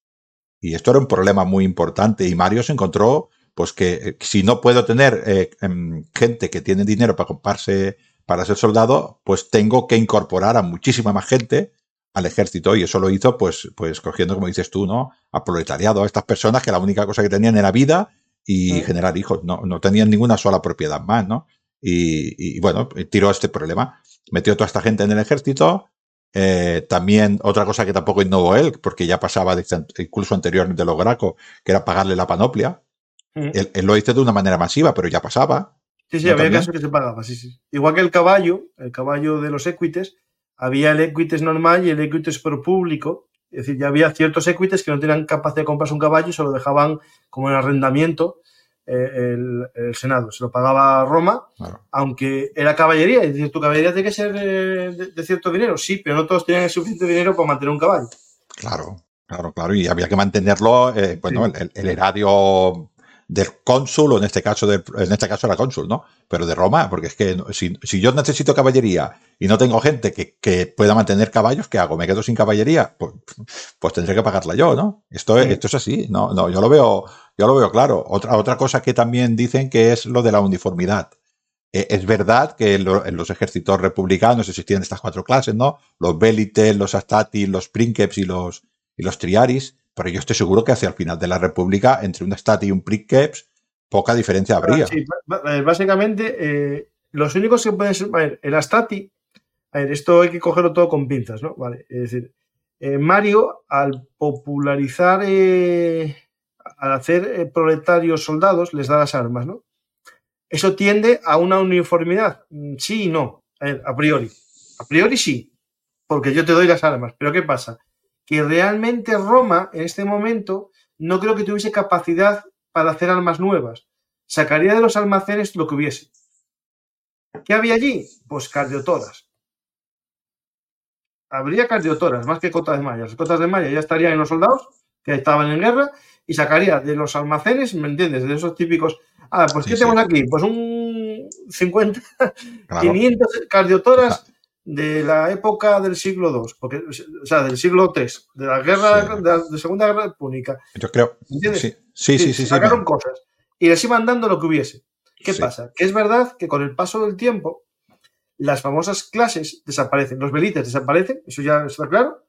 Y esto era un problema muy importante y Mario se encontró pues que eh, si no puedo tener eh, em, gente que tiene dinero para comprarse para ser soldado, pues tengo que incorporar a muchísima más gente al ejército y eso lo hizo pues pues cogiendo como dices tú, ¿no? A proletariado, a estas personas que la única cosa que tenían era vida y generar hijos, no, no tenían ninguna sola propiedad más, ¿no? Y, y, bueno, tiró este problema metió toda esta gente en el ejército. Eh, también otra cosa que tampoco innovó él, porque ya pasaba incluso anteriormente lo Graco, que era pagarle la panoplia. él, lo hizo de una manera masiva, pero ya pasaba. Sí, sí, había casos que se pagaba, sí, sí. Igual que el caballo, el caballo de los equites, había el equites normal y el equites pro público. Es decir, ya había ciertos equites que no tenían capacidad de comprarse un caballo y se lo dejaban como en arrendamiento eh, el, Senado. Se lo pagaba Roma, aunque era caballería. Es decir, tu caballería tiene que ser de, cierto dinero. Sí, pero no todos tenían el suficiente dinero para mantener un caballo. Claro, claro, claro. Y había que mantenerlo, eh, bueno, el, el, erario del cónsul, o en este caso en este caso era cónsul, ¿no? Pero de Roma, porque es que si, yo necesito caballería y no tengo gente que, pueda mantener caballos, ¿qué hago? ¿Me quedo sin caballería? Pues, pues tendré que pagarla yo, ¿no? Esto, es, esto es así, no, no, yo lo veo, yo lo veo claro. Otra, otra cosa que también dicen que es lo de la uniformidad. Eh, es verdad que en, los ejércitos republicanos existían estas cuatro clases, ¿no? Los Belites, los Astati, los Princeps y los, y los Triaris pero yo estoy seguro que hacia el final de la República, entre un Stati y un Princeps, poca diferencia habría. Sí, básicamente, eh, los únicos que pueden ser. A ver, el Astati, a ver, esto hay que cogerlo todo con pinzas, ¿no? Vale, es decir, eh, Mario, al popularizar, eh, al hacer proletarios soldados, les da las armas, ¿no? Eso tiende a una uniformidad. Mm, sí y no, a, priori. A priori sí, porque yo te doy las armas. Pero ¿qué pasa? Que realmente Roma, en este momento, no creo que tuviese capacidad para hacer armas nuevas. Sacaría de los almacenes lo que hubiese. ¿Qué había allí? Pues cardiotoras. Habría cardiotoras, más que cotas de malla. Las cotas de malla ya estarían en los soldados que estaban en guerra y sacaría de los almacenes, ¿me entiendes? De esos típicos. Ah, pues ¿qué tenemos aquí? Pues un 50, 500 cardiotoras de la época del siglo II, porque, o sea, del siglo III, de la guerra, de la Segunda Guerra Púnica. Yo creo. ¿Entiendes? Sí, sí, sí. sí, sacaron cosas y les iban dando lo que hubiese. ¿Qué pasa? Que es verdad que con el paso del tiempo, las famosas clases desaparecen, los belites desaparecen, eso ya está claro,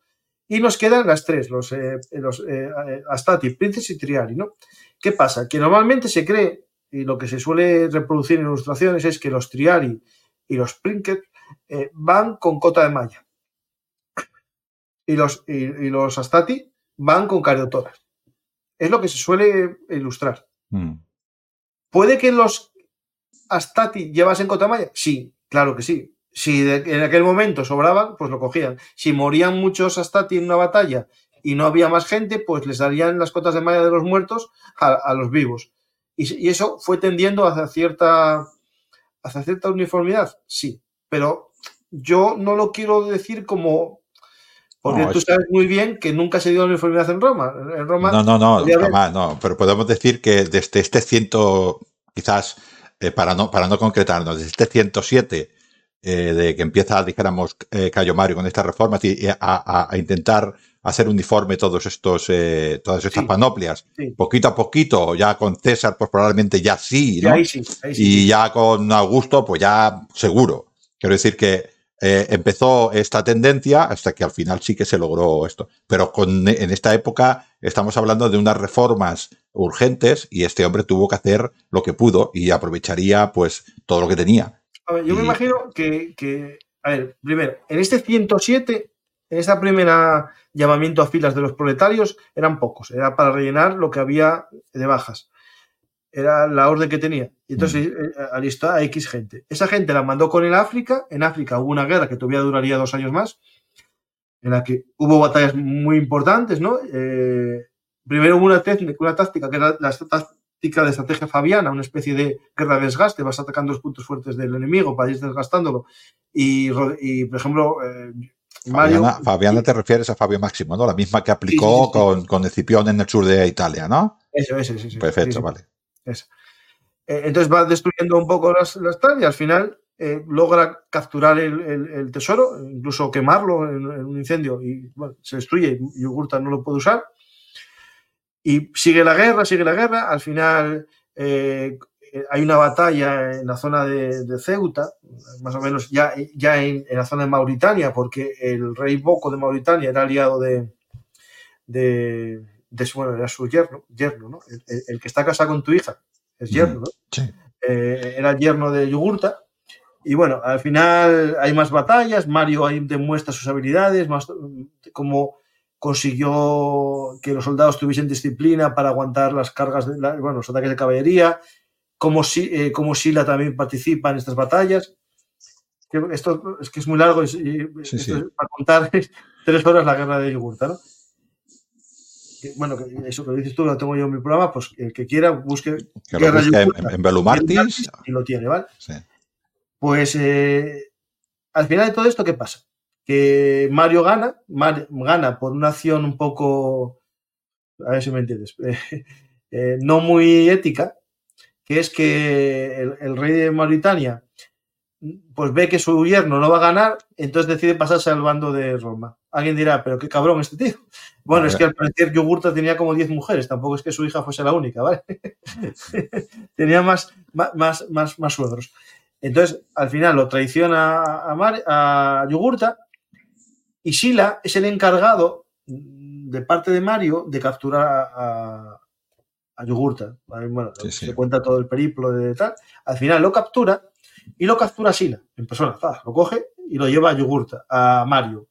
y nos quedan las tres, los, eh, los eh, Astati, Princess y Triari, ¿no? ¿Qué pasa? Que normalmente se cree, y lo que se suele reproducir en ilustraciones es que los Triari y los Prinket eh, van con cota de malla. Y los, y, los Astati van con cariotoras. Es lo que se suele ilustrar. Mm. ¿Puede que los Astati llevasen cota de malla? Sí, claro que sí. Si en aquel momento sobraban, pues lo cogían. Si morían muchos Astati en una batalla y no había más gente, pues les darían las cotas de malla de los muertos a, los vivos. Y, eso fue tendiendo hacia cierta, hacia cierta uniformidad, sí. Pero yo no lo quiero decir como porque tú sabes muy bien que nunca se dio uniformidad en Roma. En Roma no, no, no, jamás, no. Pero podemos decir que desde este ciento, quizás, eh, para, no, para no concretarnos, desde este 107 eh, de que empieza, dijéramos, eh, Cayo Mario con estas reformas y, a, intentar hacer uniforme todos estos, eh, todas estas panoplias, poquito a poquito, ya con César, pues probablemente ya sí, ¿no? y ya con Augusto, pues ya seguro. Quiero decir que empezó esta tendencia hasta que al final sí que se logró esto. Pero con, en esta época estamos hablando de unas reformas urgentes y este hombre tuvo que hacer lo que pudo y aprovecharía pues todo lo que tenía yo me imagino que, a ver, primero, en este 107, en esta primera llamamiento a filas de los proletarios, eran pocos, era para rellenar lo que había de bajas. Era la orden que tenía. Y entonces mm. eh, alistó a X gente. Esa gente la mandó con el África. En África hubo una guerra que todavía duraría dos años más, en la que hubo batallas muy importantes, ¿no? Eh, primero hubo una técnica, una táctica que era la de estrategia fabiana, una especie de guerra de desgaste, vas atacando los puntos fuertes del enemigo para ir desgastándolo. Y, por ejemplo, eh, Mario, Fabiana, te refieres a Fabio Máximo, ¿no? La misma que aplicó Con, con Escipión en el sur de Italia, ¿no? Eso, eso, sí. Perfecto, vale. Eh, entonces va destruyendo un poco las, las y al final eh, logra capturar el, tesoro, incluso quemarlo en, un incendio y bueno, se destruye Yugurta no lo puede usar. Y sigue la guerra, sigue la guerra. Al final eh, hay una batalla en la zona de, Ceuta, más o menos ya, ya en, la zona de Mauritania, porque el rey Boco de Mauritania era aliado de, de, bueno, era su yerno, yerno ¿no? El, que está casado con tu hija es yerno, ¿no? Eh, era yerno de Yugurta. Y bueno, al final hay más batallas, Mario ahí demuestra sus habilidades, más como consiguió que los soldados tuviesen disciplina para aguantar las cargas, de bueno, los ataques de caballería, como, si, eh, como Sila también participa en estas batallas. Esto es que es muy largo y, para contar tres horas la guerra de Yugurta, ¿no? Bueno, eso que dices tú lo tengo yo en mi programa, pues el que quiera busque en, en Belumartis y lo tiene, ¿vale? Pues eh, al final de todo esto, ¿qué pasa? que Mario gana, gana por una acción un poco, a ver si me entiendes, eh, no muy ética, que es que el, rey de Mauritania pues ve que su yerno no va a ganar, entonces decide pasarse al bando de Roma. Alguien dirá, pero qué cabrón este tío. Bueno, es que al parecer Yogurta tenía como 10 mujeres, tampoco es que su hija fuese la única, ¿vale? tenía más, más, más, más suegros. Entonces, al final lo traiciona a, a Yogurta y Sila es el encargado de parte de Mario de capturar a, a Yogurta. Bueno, se cuenta todo el periplo de tal. Al final lo captura y lo captura Sila en persona. lo coge y lo lleva a Yogurta, a Mario.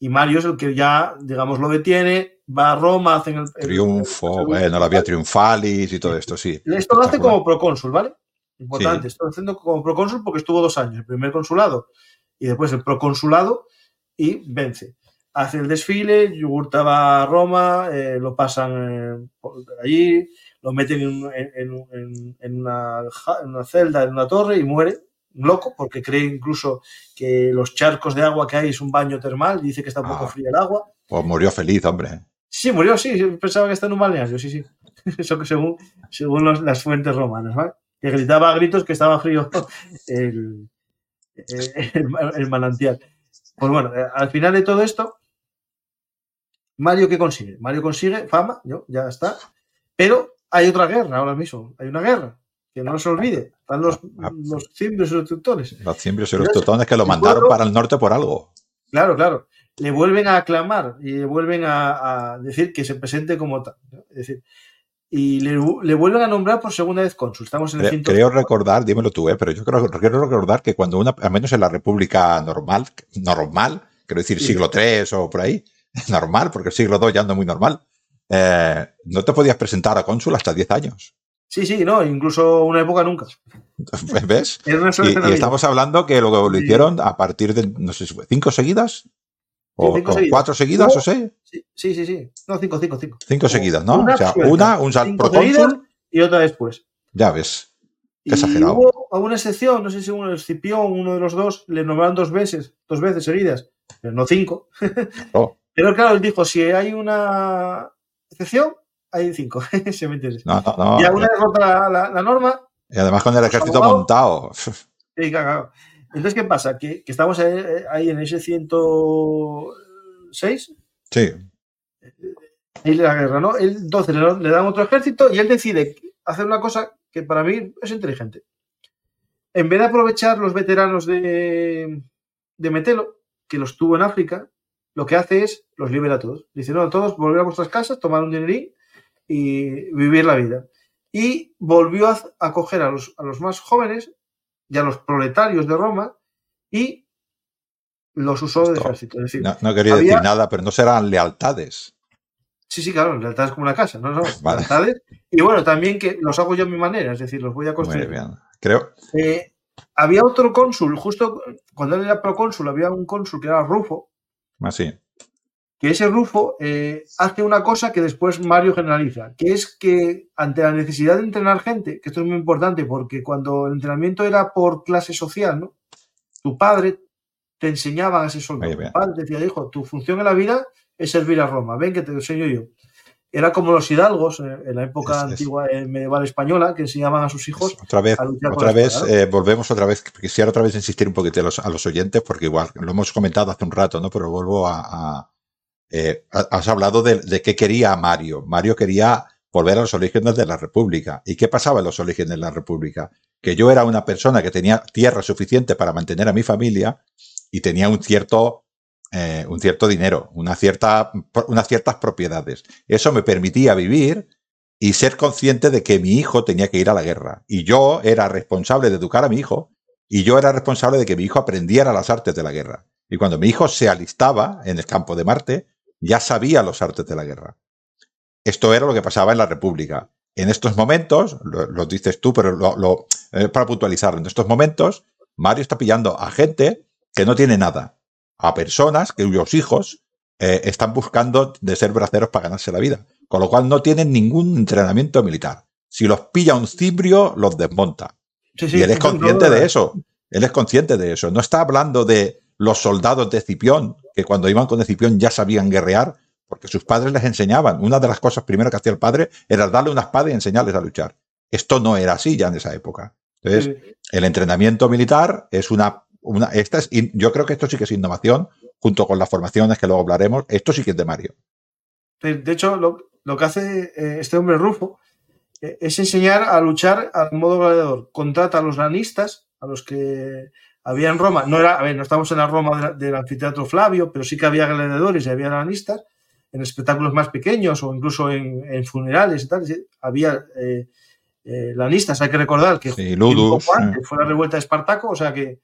Y Mario es el que ya, digamos, lo detiene, va a Roma, hacen el... Triunfo, bueno, la vía triunfalis y todo esto, sí. Esto lo hace como procónsul, ¿vale? Importante, esto lo haciendo como procónsul porque estuvo dos años, el primer consulado y después el proconsulado y vence. Hace el desfile, Yugurta va a Roma, eh, lo pasan eh, allí, lo meten en, una, en una celda, en una torre y muere loco porque cree incluso que los charcos de agua que hay es un baño termal, dice que está un poco ah. fría el agua. Pues murió feliz, hombre. Sí, murió, sí, pensaba que está en un balneario, sí, sí. Eso que según, según las fuentes romanas, ¿vale? Que gritaba a gritos que estaba frío el, el, manantial. Pues bueno, eh, al final de todo esto, Mario, ¿qué consigue? Mario consigue fama, yo, ya está. Pero hay otra guerra ahora mismo, hay una guerra que no se olvide. Están los, ah, los cimbrios y los teutones. Los cimbrios y los teutones que lo mandaron para el norte por algo. Claro, claro. Le vuelven a aclamar y le vuelven a, decir que se presente como tal. Es decir, y le, vuelven a nombrar por segunda vez cónsul. Estamos en el Creo recordar, dímelo tú, eh, pero yo creo, quiero recordar que cuando una, al menos en la República normal, normal, quiero decir siglo III o por ahí, normal, porque el siglo II ya anda muy normal, eh, no te podías presentar a cónsul hasta 10 años. Sí, sí, no, incluso una época nunca. ¿Ves? y, estamos hablando que lo, lo hicieron a partir de, no sé si fue, cinco seguidas. ¿O cuatro seguidas, o sé? Sí, sí, sí. No, cinco, cinco, cinco. Cinco seguidas, ¿no? o sea, una, un salto Y otra después. Ya ves. Qué exagerado. Hubo alguna excepción, no sé si uno, el Cipión, uno de los dos, le nombraron dos veces, dos veces seguidas, pero no cinco. Oh. Pero claro, él dijo, si hay una excepción, hay cinco. se me No, no, no. Y alguna vez rota la, norma. Y además con el ejército montado. Sí, claro. Entonces, ¿qué pasa? Que, estamos ahí, en ese 106. Sí. Ahí la guerra, ¿no? Entonces le, dan otro ejército y él decide hacer una cosa que para mí es inteligente. En vez de aprovechar los veteranos de, de Metelo, que los tuvo en África, lo que hace es los libera a todos. Dice, no, todos volver a vuestras casas, tomar un dinerín y vivir la vida. Y volvió a acoger a los, a los más jóvenes y a los proletarios de Roma y los usó de ejército. no, quería decir nada, pero no serán lealtades. Sí, sí, claro, lealtades como una casa, ¿no? lealtades. Y bueno, también que los hago yo a mi manera, es decir, los voy a construir. Muy bien, creo. Eh, había otro cónsul, justo cuando él era procónsul, había un cónsul que era Rufo. Así. Que ese Rufo eh, hace una cosa que después Mario generaliza, que es que ante la necesidad de entrenar gente, que esto es muy importante porque cuando el entrenamiento era por clase social, ¿no? Tu padre te enseñaba a ese soldado. Tu padre te decía, hijo, tu función en la vida es servir a Roma, ven que te lo enseño yo. Era como los hidalgos eh, en la época antigua eh, medieval española que enseñaban a sus hijos. Otra vez, otra vez volvemos otra vez. Quisiera otra vez insistir un poquito a los, a los, oyentes, porque igual lo hemos comentado hace un rato, ¿no? Pero vuelvo a eh, has hablado de, qué quería Mario. Mario quería volver a los orígenes de la República. ¿Y qué pasaba en los orígenes de la República? Que yo era una persona que tenía tierra suficiente para mantener a mi familia y tenía un cierto, eh, un cierto dinero, una cierta, unas ciertas propiedades. Eso me permitía vivir y ser consciente de que mi hijo tenía que ir a la guerra. Y yo era responsable de educar a mi hijo y yo era responsable de que mi hijo aprendiera las artes de la guerra. Y cuando mi hijo se alistaba en el campo de Marte, ya sabía los artes de la guerra. Esto era lo que pasaba en la República. En estos momentos, lo, dices tú, pero lo, eh, para puntualizarlo, en estos momentos, Mario está pillando a gente que no tiene nada, a personas cuyos hijos eh, están buscando de ser braceros para ganarse la vida, con lo cual no tienen ningún entrenamiento militar. Si los pilla un cibrio, los desmonta. y él es consciente de eso. Él es consciente de eso. No está hablando de los soldados de Cipión, que cuando iban con Escipión ya sabían guerrear, porque sus padres les enseñaban. Una de las cosas primero que hacía el padre era darle una espada y enseñarles a luchar. Esto no era así ya en esa época. Entonces, el entrenamiento militar es una, una esta es, yo creo que esto sí que es innovación, junto con las formaciones que luego hablaremos. Esto sí que es de Mario. De, hecho, lo, que hace eh, este hombre Rufo eh, es enseñar a luchar al modo gladiador. Contrata a los lanistas, a los que había en Roma, no era, a ver, no estamos en la Roma del anfiteatro Flavio, pero sí que había gladiadores y había lanistas en espectáculos más pequeños o incluso en, funerales y tal. Había eh, eh, lanistas, hay que recordar que poco antes fue la revuelta de Espartaco, o sea que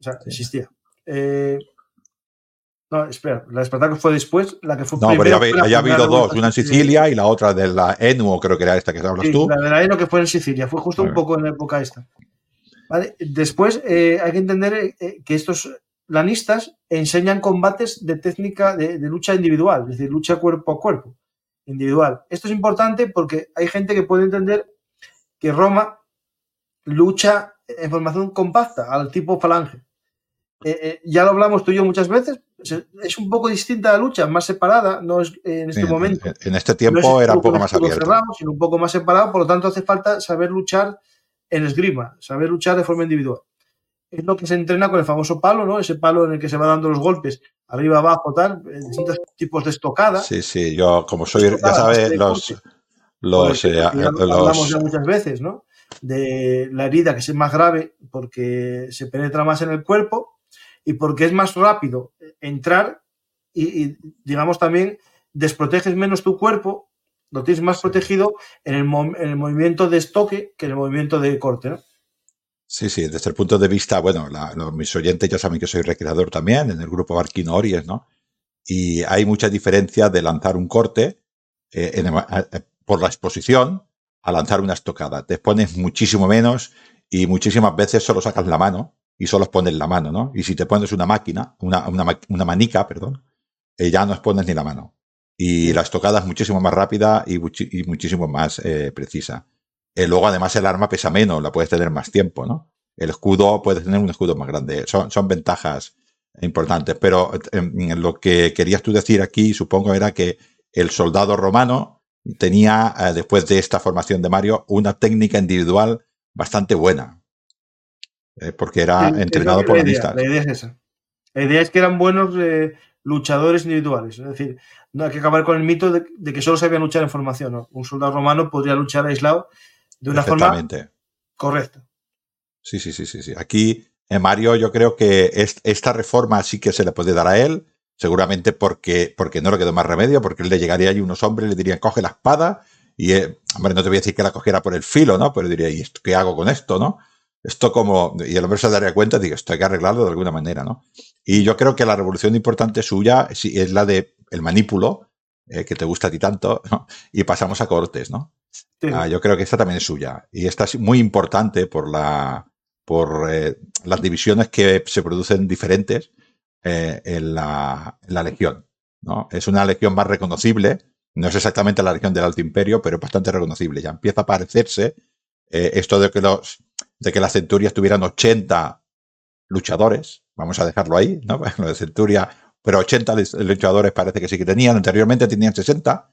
o sea, existía. Eh, No, espera, la de Espartacus fue después, la que fue No, pero ya, ya ha habido dos, una en Sicilia y la otra de la Enuo, creo que era esta que hablas sí, tú. La de la Enuo que fue en Sicilia, fue justo un poco en la época esta. ¿Vale? Después eh, hay que entender eh, que estos lanistas enseñan combates de técnica de, de, lucha individual, es decir, lucha cuerpo a cuerpo, individual. Esto es importante porque hay gente que puede entender que Roma lucha en formación compacta, al tipo falange. Eh, eh, ya lo hablamos tú y yo muchas veces, es un poco distinta la lucha, más separada, no es en este en, momento. En, en, este tiempo no era un poco más abierto. Cerrado, sino un poco más separado, por lo tanto hace falta saber luchar en esgrima, saber luchar de forma individual. Es lo que se entrena con el famoso palo, ¿no? Ese palo en el que se va dando los golpes, arriba, abajo, tal, distintos tipos de estocada. Sí, sí, yo como soy, estocada, ya sabes, los... Los, eh, los, hablamos ya muchas veces, ¿no? De la herida que es más grave porque se penetra más en el cuerpo y porque es más rápido entrar y, y, digamos también desproteges menos tu cuerpo, lo tienes más protegido en el, en el, movimiento de estoque que en el movimiento de corte, ¿no? Sí, sí, desde el punto de vista, bueno, los, mis oyentes ya saben que soy recreador también en el grupo Barquino Ories, ¿no? Y hay mucha diferencia de lanzar un corte eh, eh, por la exposición a lanzar una estocada. Te expones muchísimo menos y muchísimas veces solo sacas la mano y solo expones la mano, ¿no? Y si te pones una máquina, una manica, perdón, eh, ya no expones ni la mano. Y la estocada es muchísimo más rápida y, muchísimo más eh, precisa. Eh, luego, además, el arma pesa menos, la puedes tener más tiempo, ¿no? El escudo, puedes tener un escudo más grande. Son, son ventajas importantes. Pero eh, lo que querías tú decir aquí, supongo, era que el soldado romano tenía, eh, después de esta formación de Mario, una técnica individual bastante buena. Eh, porque era sí, entrenado por la idea, la idea es esa. La idea es que eran buenos luchadores individuales. Es decir, no hay que acabar con el mito de, de que solo sabía luchar en formación. ¿no? Un soldado romano podría luchar aislado de una forma correcta. Sí, sí, sí, sí, sí. Aquí en Mario yo creo que es, esta reforma sí que se le puede dar a él, seguramente porque, porque no le quedó más remedio, porque él le llegaría allí unos hombres, le dirían, coge la espada, y, eh, hombre, no te voy a decir que la cogiera por el filo, ¿no? Pero diría, ¿y esto, qué hago con esto, no? Esto como, y el hombre se daría cuenta, digo, esto hay que arreglarlo de alguna manera, ¿no? Y yo creo que la revolución importante suya es la de el manípulo, eh, que te gusta a ti tanto, ¿no? y pasamos a cortes, ¿no? Sí. Ah, yo creo que esta también es suya. Y esta es muy importante por la, por eh, las divisiones que se producen diferentes eh, en, la, en, la, legión. ¿no? Es una legión más reconocible, no es exactamente la legión del Alto Imperio, pero es bastante reconocible. Ya empieza a parecerse esto de que, los, de que las centurias tuvieran 80 luchadores, vamos a dejarlo ahí, ¿no? Lo de centuria, pero 80 luchadores parece que sí que tenían, anteriormente tenían 60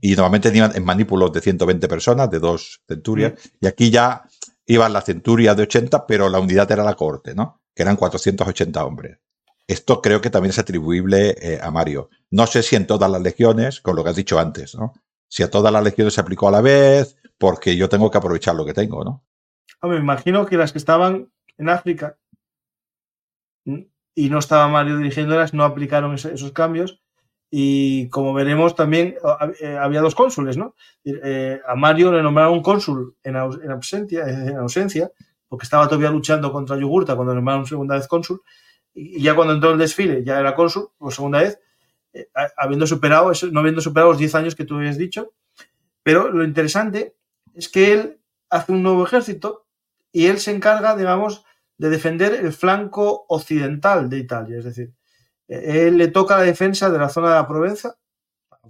y normalmente tenían en manípulos de 120 personas, de dos centurias, mm. y aquí ya iban la centuria de 80, pero la unidad era la corte, ¿no? Que eran 480 hombres. Esto creo que también es atribuible eh, a Mario. No sé si en todas las legiones, con lo que has dicho antes, ¿no? Si a todas las legiones se aplicó a la vez, porque yo tengo que aprovechar lo que tengo, ¿no? Me imagino que las que estaban en África y no estaba Mario dirigiéndolas no aplicaron esos cambios y como veremos también eh, había dos cónsules, ¿no? Eh, a Mario le nombraron cónsul en, aus en, ausencia, en ausencia, porque estaba todavía luchando contra Yugurta cuando le nombraron segunda vez cónsul, y ya cuando entró el desfile ya era cónsul por segunda vez, eh, habiendo superado, no habiendo superado los 10 años que tú habías dicho, pero lo interesante es que él hace un nuevo ejército y él se encarga, digamos, de defender el flanco occidental de Italia, es decir, él le toca la defensa de la zona de la Provenza,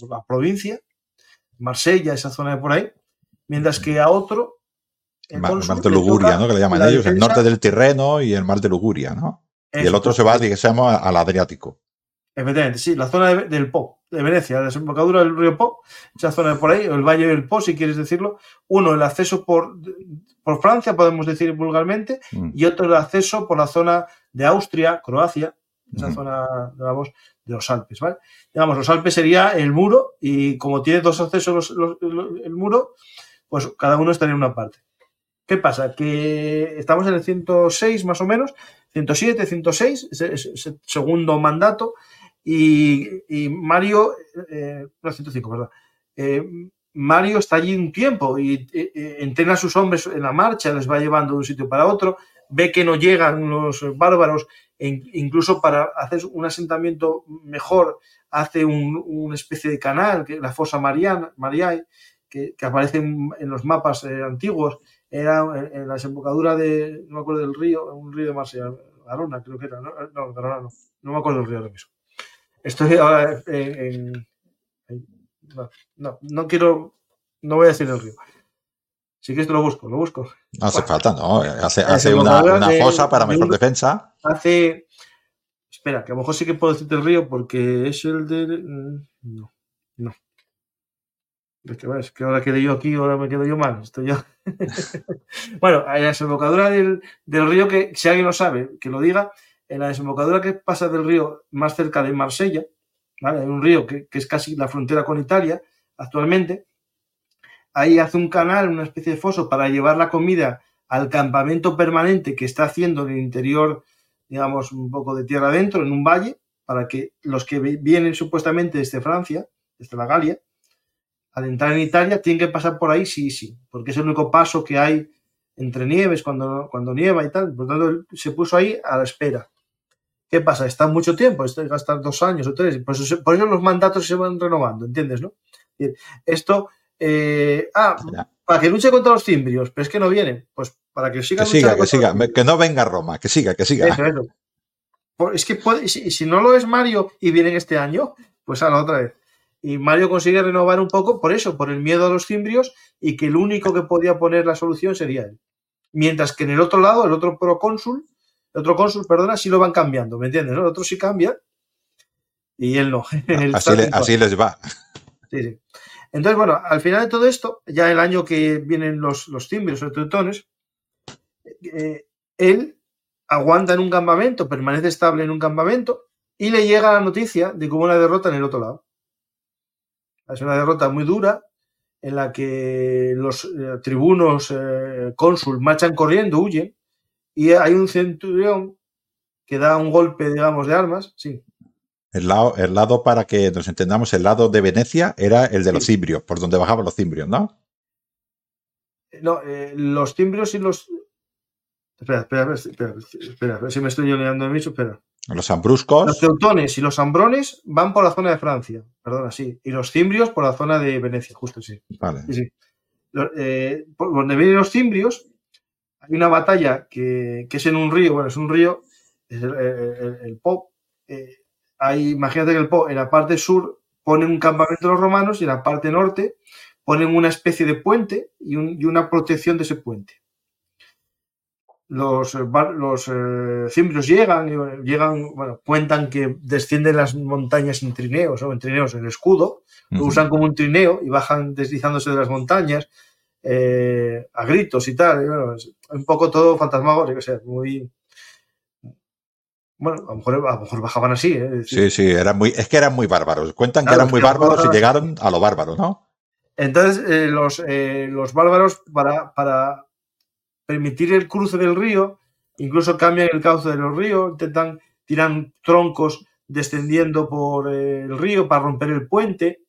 la provincia, Marsella, esa zona de por ahí, mientras que a otro. El mar, mar de Luguria, ¿no? Que le llaman ellos, el norte del Tirreno y el mar de Luguria, ¿no? y el otro se va, digamos, al Adriático. Efectivamente, sí, la zona de, del Po, de Venecia, la desembocadura del río Po, esa zona de por ahí, el valle del Po, si quieres decirlo. Uno, el acceso por, por Francia, podemos decir vulgarmente, mm. y otro, el acceso por la zona de Austria, Croacia, esa mm. zona, digamos, de los Alpes, ¿vale? Digamos, los Alpes sería el muro, y como tiene dos accesos los, los, el muro, pues cada uno estaría en una parte. ¿Qué pasa? Que estamos en el 106 más o menos, 107, 106, ese, ese segundo mandato, y, Mario, eh, no, 105, ¿verdad? Eh, Mario está allí un tiempo y eh, entrena a sus hombres en la marcha, les va llevando de un sitio para otro, ve que no llegan los bárbaros e incluso para hacer un asentamiento mejor, hace una especie de canal, que la fosa Mariana, Mariae, que, aparece en, los mapas eh, antiguos, era en, la desembocadura de, no me acuerdo del río, un río de Marsella, Garona creo que era, no, no, no, no me acuerdo del río ahora mismo. Estoy ahora en, no, no, no quiero, no voy a decir el río. Sí que esto lo busco, lo busco. No hace falta, ¿no? Hace, hace una, una fosa para mejor defensa. Hace. Espera, que a lo mejor sí que puedo decirte el río porque es el de. Mm, no, no. Es que, es que ahora quedé yo aquí, ahora me quedo yo mal. Estoy yo. bueno, en la desembocadura del, del, río, que si alguien lo sabe, que lo diga, en la desembocadura que pasa del río más cerca de Marsella, ¿vale? Hay un río que, que es casi la frontera con Italia actualmente. Ahí hace un canal, una especie de foso para llevar la comida al campamento permanente que está haciendo en el interior, digamos, un poco de tierra adentro, en un valle, para que los que vienen supuestamente desde Francia, desde la Galia, al entrar en Italia, tienen que pasar por ahí sí, sí, porque es el único paso que hay entre nieves cuando, cuando nieva y tal. Por lo tanto, se puso ahí a la espera. ¿Qué pasa? Está mucho tiempo, esto gastar dos años o tres, por eso, por eso los mandatos se van renovando, ¿entiendes? ¿no? Esto, eh, ah, para que luche contra los cimbrios, pero es que no vienen, pues para que siga. Que siga, que siga, que no venga Roma, que siga, que siga. Es que si, si, no lo es Mario y vienen este año, pues a la otra vez. Y Mario consigue renovar un poco por eso, por el miedo a los cimbrios y que el único que podía poner la solución sería él. Mientras que en el otro lado, el otro procónsul, el otro cónsul, perdona, sí lo van cambiando, ¿me entiendes? El otro sí cambia y él no. así, les va. Sí, sí. Entonces, bueno, al final de todo esto, ya el año que vienen los, los cimbrios o teutones, eh, él aguanta en un campamento, permanece estable en un campamento y le llega la noticia de que hubo una derrota en el otro lado. Es una derrota muy dura en la que los eh, tribunos eh, cónsul marchan corriendo, huyen, y hay un centurión que da un golpe, digamos, de armas, sí. El lado, el lado, para que nos entendamos, el lado de Venecia era el de los cimbrios, por donde bajaban los cimbrios, ¿no? No, eh, los cimbrios y los... Espera, espera, espera, espera, a ver si me estoy oleando de mí, espera. Los ambruscos. Los teutones y los ambrones van por la zona de Francia, perdona, sí. Y los cimbrios por la zona de Venecia, justo sí. Vale. Sí, eh, por donde vienen los cimbrios, hay una batalla que, es en un río, bueno, es un río, es el, Po. Eh, imagínate que el Po en la parte sur ponen un campamento de los romanos y en la parte norte ponen una especie de puente y una protección de ese puente los, eh, los eh, cimbrios llegan, llegan, bueno, cuentan que descienden las montañas en trineos, o en trineos, en escudo, lo usan como un trineo y bajan deslizándose de las montañas eh, a gritos y tal. bueno, un poco todo fantasmagórico, o sea, muy. Bueno, a lo mejor, a lo mejor bajaban así. sí, sí, eran muy, es que eran muy bárbaros. Cuentan que eran muy bárbaros y llegaron a lo bárbaro, ¿no? Entonces, los, los bárbaros, para, para permitir el cruce del río, incluso cambian el cauce de los ríos, intentan tirar troncos descendiendo por el río para romper el puente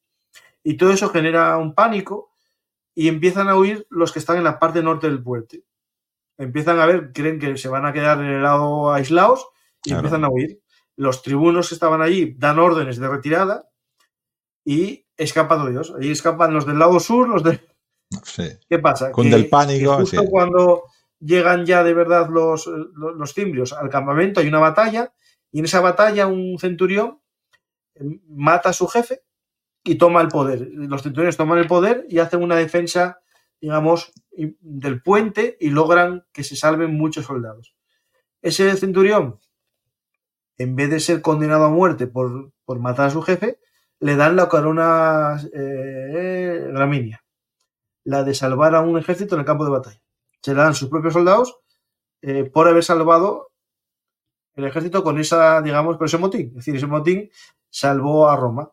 y todo eso genera un pánico y empiezan a huir los que están en la parte norte del puente. Empiezan a ver, creen que se van a quedar en el lado aislados y empiezan a huir. Los tribunos que estaban allí dan órdenes de retirada y escapan ellos. Ahí escapan los del lado sur, los de, ¿Qué pasa? Con del pánico. justo cuando llegan ya de verdad los, los, cimbrios al campamento, hay una batalla, y en esa batalla un centurión mata a su jefe y toma el poder. Los centuriones toman el poder y hacen una defensa, digamos, del puente y logran que se salven muchos soldados. Ese centurión, en vez de ser condenado a muerte por, matar a su jefe, le dan la corona eh, la de salvar a un ejército en el campo de batalla. Se la dan sus propios soldados eh, por haber salvado el ejército con esa, digamos, con ese motín. Es decir, ese motín salvó a Roma.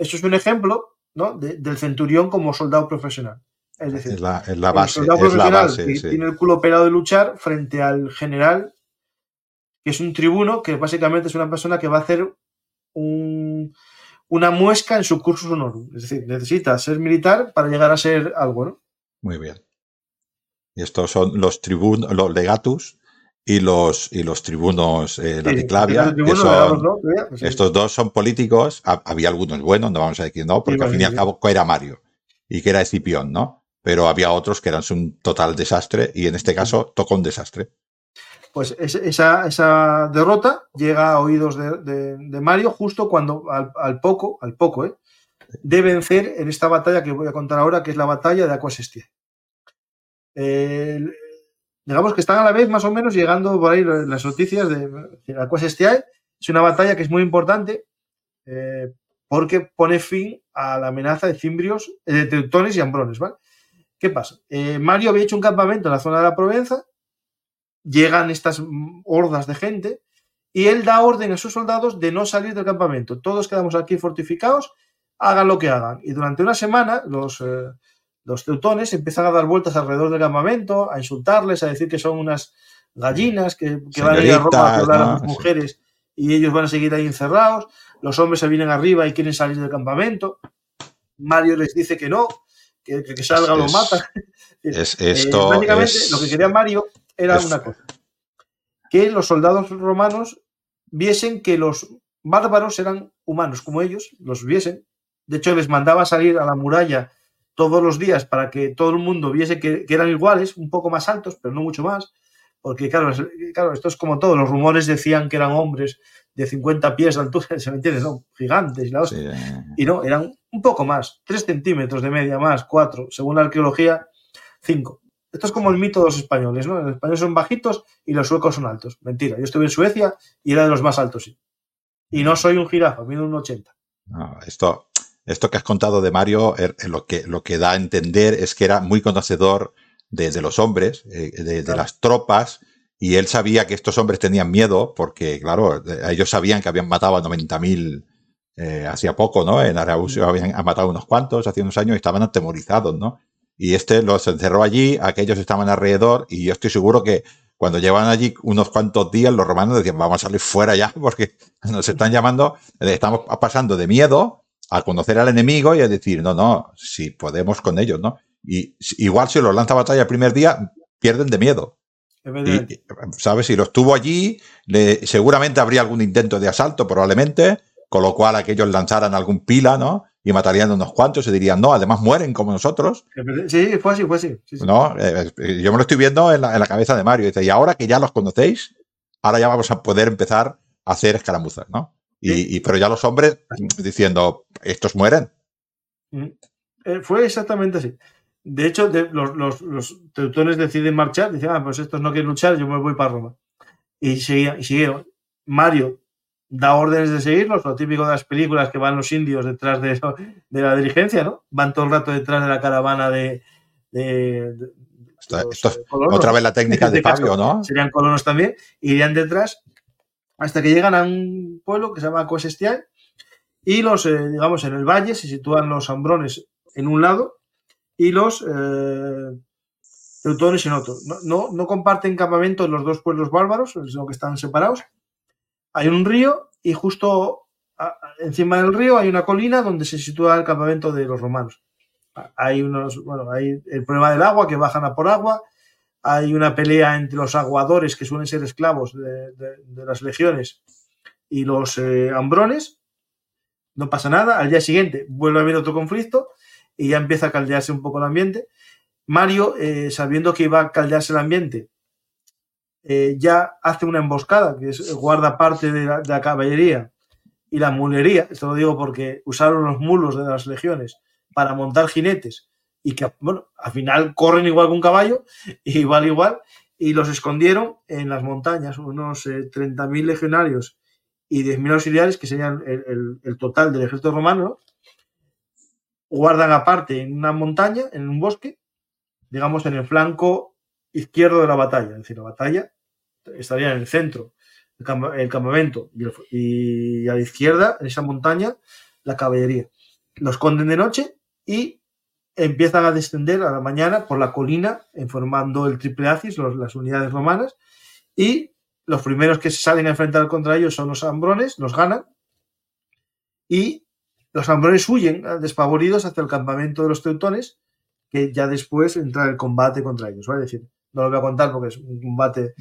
Eso es un ejemplo ¿no? del centurión como soldado profesional. Es decir, la, base, el soldado profesional que tiene el culo operado de luchar frente al general, que es un tribuno, que básicamente es una persona que va a hacer un, una muesca en su curso honorum. Es decir, necesita ser militar para llegar a ser algo, ¿no? Muy bien. Y estos son los tribunos, los legatus, y los, y los tribunos eh, Laticlavia, que son, estos dos son políticos, había algunos buenos, no vamos a decir no, porque al fin y al cabo era Mario y que era Escipión, ¿no? Pero había otros que eran un total desastre y en este caso tocó un desastre. Pues esa, esa derrota llega a oídos de, Mario justo cuando al, poco, al poco, ¿eh? de vencer en esta batalla que voy a contar ahora, que es la batalla de Aquasestia. Digamos que están a la vez más o menos llegando por ahí las noticias de Aquasestia. Es una batalla que es muy importante eh, porque pone fin a la amenaza de cimbrios, eh, de teutones y ambrones. ¿vale? ¿Qué pasa? Eh, Mario había hecho un campamento en la zona de la Provenza llegan estas hordas de gente y él da orden a sus soldados de no salir del campamento. Todos quedamos aquí fortificados, hagan lo que hagan. Y durante una semana los, los teutones empiezan a dar vueltas alrededor del campamento, a insultarles, a decir que son unas gallinas, que, van a ir a Roma a violar a las mujeres y ellos van a seguir ahí encerrados. Los hombres se vienen arriba y quieren salir del campamento. Mario les dice que no, que, que salga lo mata. Es, esto eh, lo que quería Mario era una cosa, que los soldados romanos viesen que los bárbaros eran humanos como ellos, los viesen. De hecho, les mandaba salir a la muralla todos los días para que todo el mundo viese que, eran iguales, un poco más altos, pero no mucho más. Porque, claro, claro, esto es como todo. Los rumores decían que eran hombres de 50 pies de altura, ¿se me entiende? No, gigantes y la Y no, eran un poco más, 3 centímetros de media más, 4, según la arqueología, 5. Esto es como el mito de los españoles, ¿no? Los españoles son bajitos y los suecos son altos. Mentira, yo estuve en Suecia y era de los más altos, sí. Y no soy un jirafa, mido un 80. esto, esto que has contado de Mario, er, lo que, lo que da a entender es que era muy conocedor de, los hombres, eh, de, las tropas, y él sabía que estos hombres tenían miedo, porque, claro, ellos sabían que habían matado a 90.000 eh, hacía poco, ¿no? En Arausio habían matado unos cuantos hace unos años y estaban atemorizados, ¿no? y este los encerró allí, aquellos estaban alrededor y yo estoy seguro que cuando llevan allí unos cuantos días los romanos decían vamos a salir fuera ya porque nos están llamando, estamos pasando de miedo a conocer al enemigo y a decir no, no, si podemos con ellos, ¿no? Y igual si los lanza batalla el primer día, pierden de miedo. Y, ¿Sabes? Si los tuvo allí, seguramente habría algún intento de asalto, probablemente, con lo cual aquellos lanzaran algún pila, ¿no? y matarían unos cuantos y dirían, no, además mueren como nosotros. Sí, fue así, fue así. No, eh, eh, yo me lo estoy viendo en la, cabeza de Mario. y ahora que ya los conocéis, ahora ya vamos a poder empezar a hacer escaramuzas, ¿no? Y, pero ya los hombres diciendo, estos mueren. Eh, fue exactamente así. De hecho, los, teutones deciden marchar, dicen, ah, pues estos no quieren luchar, yo me voy para Roma. Y, seguían, y siguieron. Mario da órdenes de seguirlos, lo típico de las películas que van los indios detrás de, de la dirigencia, ¿no? Van todo el rato detrás de la caravana de... otra vez la técnica de ¿no? Serían colonos también, irían detrás hasta que llegan a un pueblo que se llama Coesestial y los, eh, digamos, en el valle se sitúan los ambrones en un lado y los eh, teutones en otro. No, no, comparten campamento los dos pueblos bárbaros, sino que están separados hay un río y justo encima del río hay una colina donde se sitúa el campamento de los romanos. Hay unos, bueno, hay el problema del agua, que bajan a por agua. Hay una pelea entre los aguadores, que suelen ser esclavos de, las legiones, y los eh, hambrones. No pasa nada. Al día siguiente vuelve a haber otro conflicto y ya empieza a caldearse un poco el ambiente. Mario, eh, sabiendo que iba a caldearse el ambiente eh, ya hace una emboscada, que es, guarda parte de la, caballería y la mulería, esto lo digo porque usaron los mulos de las legiones para montar jinetes y que, bueno, al final corren igual que un caballo, igual, igual, y los escondieron en las montañas, unos 30.000 eh, legionarios y 10.000 auxiliares, que serían el, total del ejército romano, guardan aparte en una montaña, en un bosque, digamos en el flanco izquierdo de la batalla. Es decir, la batalla estaría en el centro, el, campamento, y, a la izquierda, en esa montaña, la caballería. Los esconden de noche y empiezan a descender a la mañana por la colina, formando el triple acis, las unidades romanas, y los primeros que se salen a enfrentar contra ellos son los ambrones, los ganan, y los ambrones huyen despavoridos hacia el campamento de los teutones, que ya después entra el combate contra ellos. Es decir, no lo voy a contar porque es un combate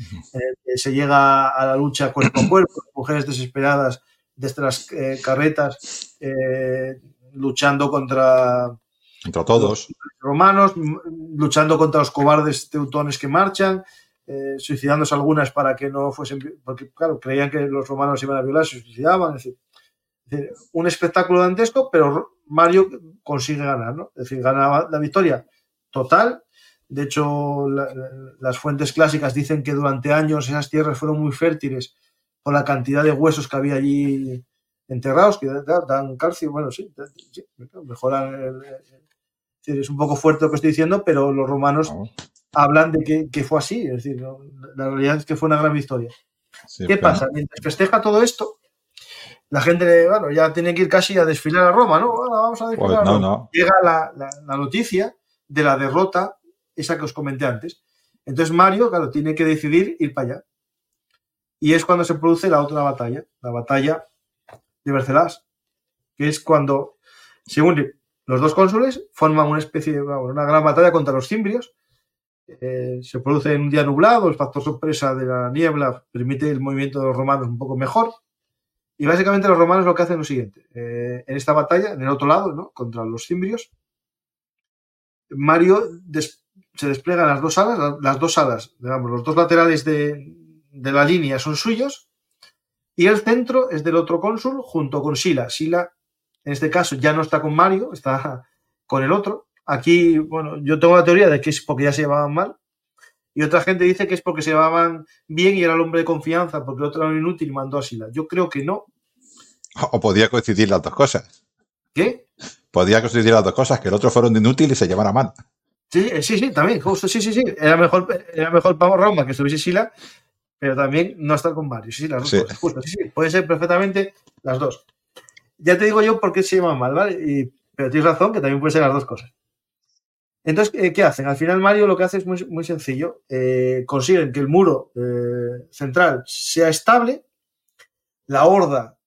que se llega a la lucha cuerpo a cuerpo, mujeres desesperadas desde las eh, carretas eh, luchando contra contra todos. los romanos, luchando contra los cobardes teutones que marchan, eh, suicidándose algunas para que no fuesen, porque claro, creían que los romanos iban a violar, se suicidaban, es decir, un espectáculo dantesco, pero Mario consigue ganar, ¿no? Es decir, gana la victoria total. De hecho, la, las fuentes clásicas dicen que durante años esas tierras fueron muy fértiles por la cantidad de huesos que había allí enterrados, que dan calcio, bueno, sí, mejoran. Es un poco fuerte lo que estoy diciendo, pero los romanos no. Hablan de que, que, fue así, es decir, ¿no? la realidad es que fue una gran victoria. Sí, ¿Qué pasa? Mientras festeja todo esto, la gente, bueno, ya tiene que ir casi a desfilar a Roma, ¿no? Bueno, vamos a desfilar. Pues no, no. Llega la, la, la, noticia de la derrota, esa que os comenté antes. Entonces Mario, claro, tiene que decidir ir para allá. Y es cuando se produce la otra batalla, la batalla de Bercelas, que es cuando, según los dos cónsules, forman una especie de una gran batalla contra los cimbrios. Eh, se produce en un día nublado, el factor sorpresa de la niebla permite el movimiento de los romanos un poco mejor. Y básicamente los romanos lo que hacen es lo siguiente. Eh, en esta batalla, en el otro lado, ¿no? contra los cimbrios, Mario des se desplegan las dos alas, las dos alas, digamos, los dos laterales de, de, la línea son suyos, y el centro es del otro cónsul junto con Sila. Sila, en este caso, ya no está con Mario, está con el otro. Aquí, bueno, yo tengo la teoría de que es porque ya se llevaban mal, y otra gente dice que es porque se llevaban bien y era el hombre de confianza, porque el otro era inútil y mandó a Sila. Yo creo que no. O podía coincidir las dos cosas. ¿Qué? Podía coincidir las dos cosas, que el otro fueron inútil y se llevara mal. Sí, sí, sí, también, justo, sí, sí, sí. Era mejor, era mejor para Roma que estuviese Sila, pero también no estar con Mario. Sí, sí, las dos sí. cosas, justo, sí, sí. Puede ser perfectamente las dos. Ya te digo yo por qué se llaman mal, ¿vale? Y, pero tienes razón que también puede ser las dos cosas. Entonces, ¿qué hacen? Al final Mario lo que hace es muy, muy sencillo. Eh, consiguen que el muro eh, central sea estable, la horda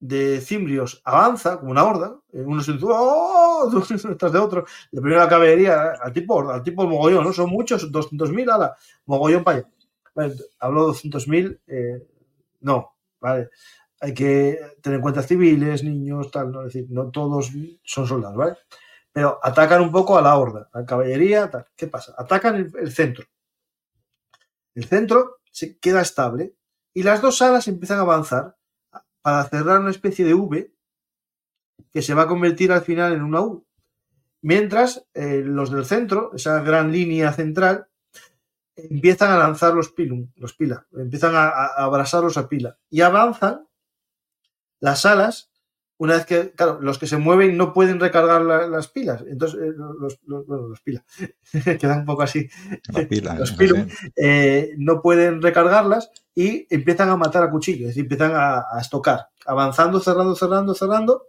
de cimbrios avanza como una horda, eh, uno se ¡oh! detrás de otro, la primera caballería al tipo al tipo mogollón, ¿no? Son muchos, 200.000 a la mogollón para hablo de 200.000, eh, no, ¿vale? Hay que tener en cuenta civiles, niños, tal, ¿no? Decir, no todos son soldados, ¿vale? Pero atacan un poco a la horda, a la caballería, tal. ¿Qué pasa? Atacan el, centro. El centro se queda estable y las dos alas empiezan a avanzar para cerrar una especie de V que se va a convertir al final en una U. Mientras eh, los del centro, esa gran línea central, empiezan a lanzar los pilum, los pila, empiezan a, a, abrasarlos a pila y avanzan las alas. Una vez que, claro, los que se mueven no pueden recargar la, las pilas, entonces eh, los, los, bueno, los pilas quedan un poco así. Pila, los pilum eh, no pueden recargarlas y empiezan a matar a cuchillo, es decir, empiezan a, a estocar, avanzando, cerrando, cerrando, cerrando.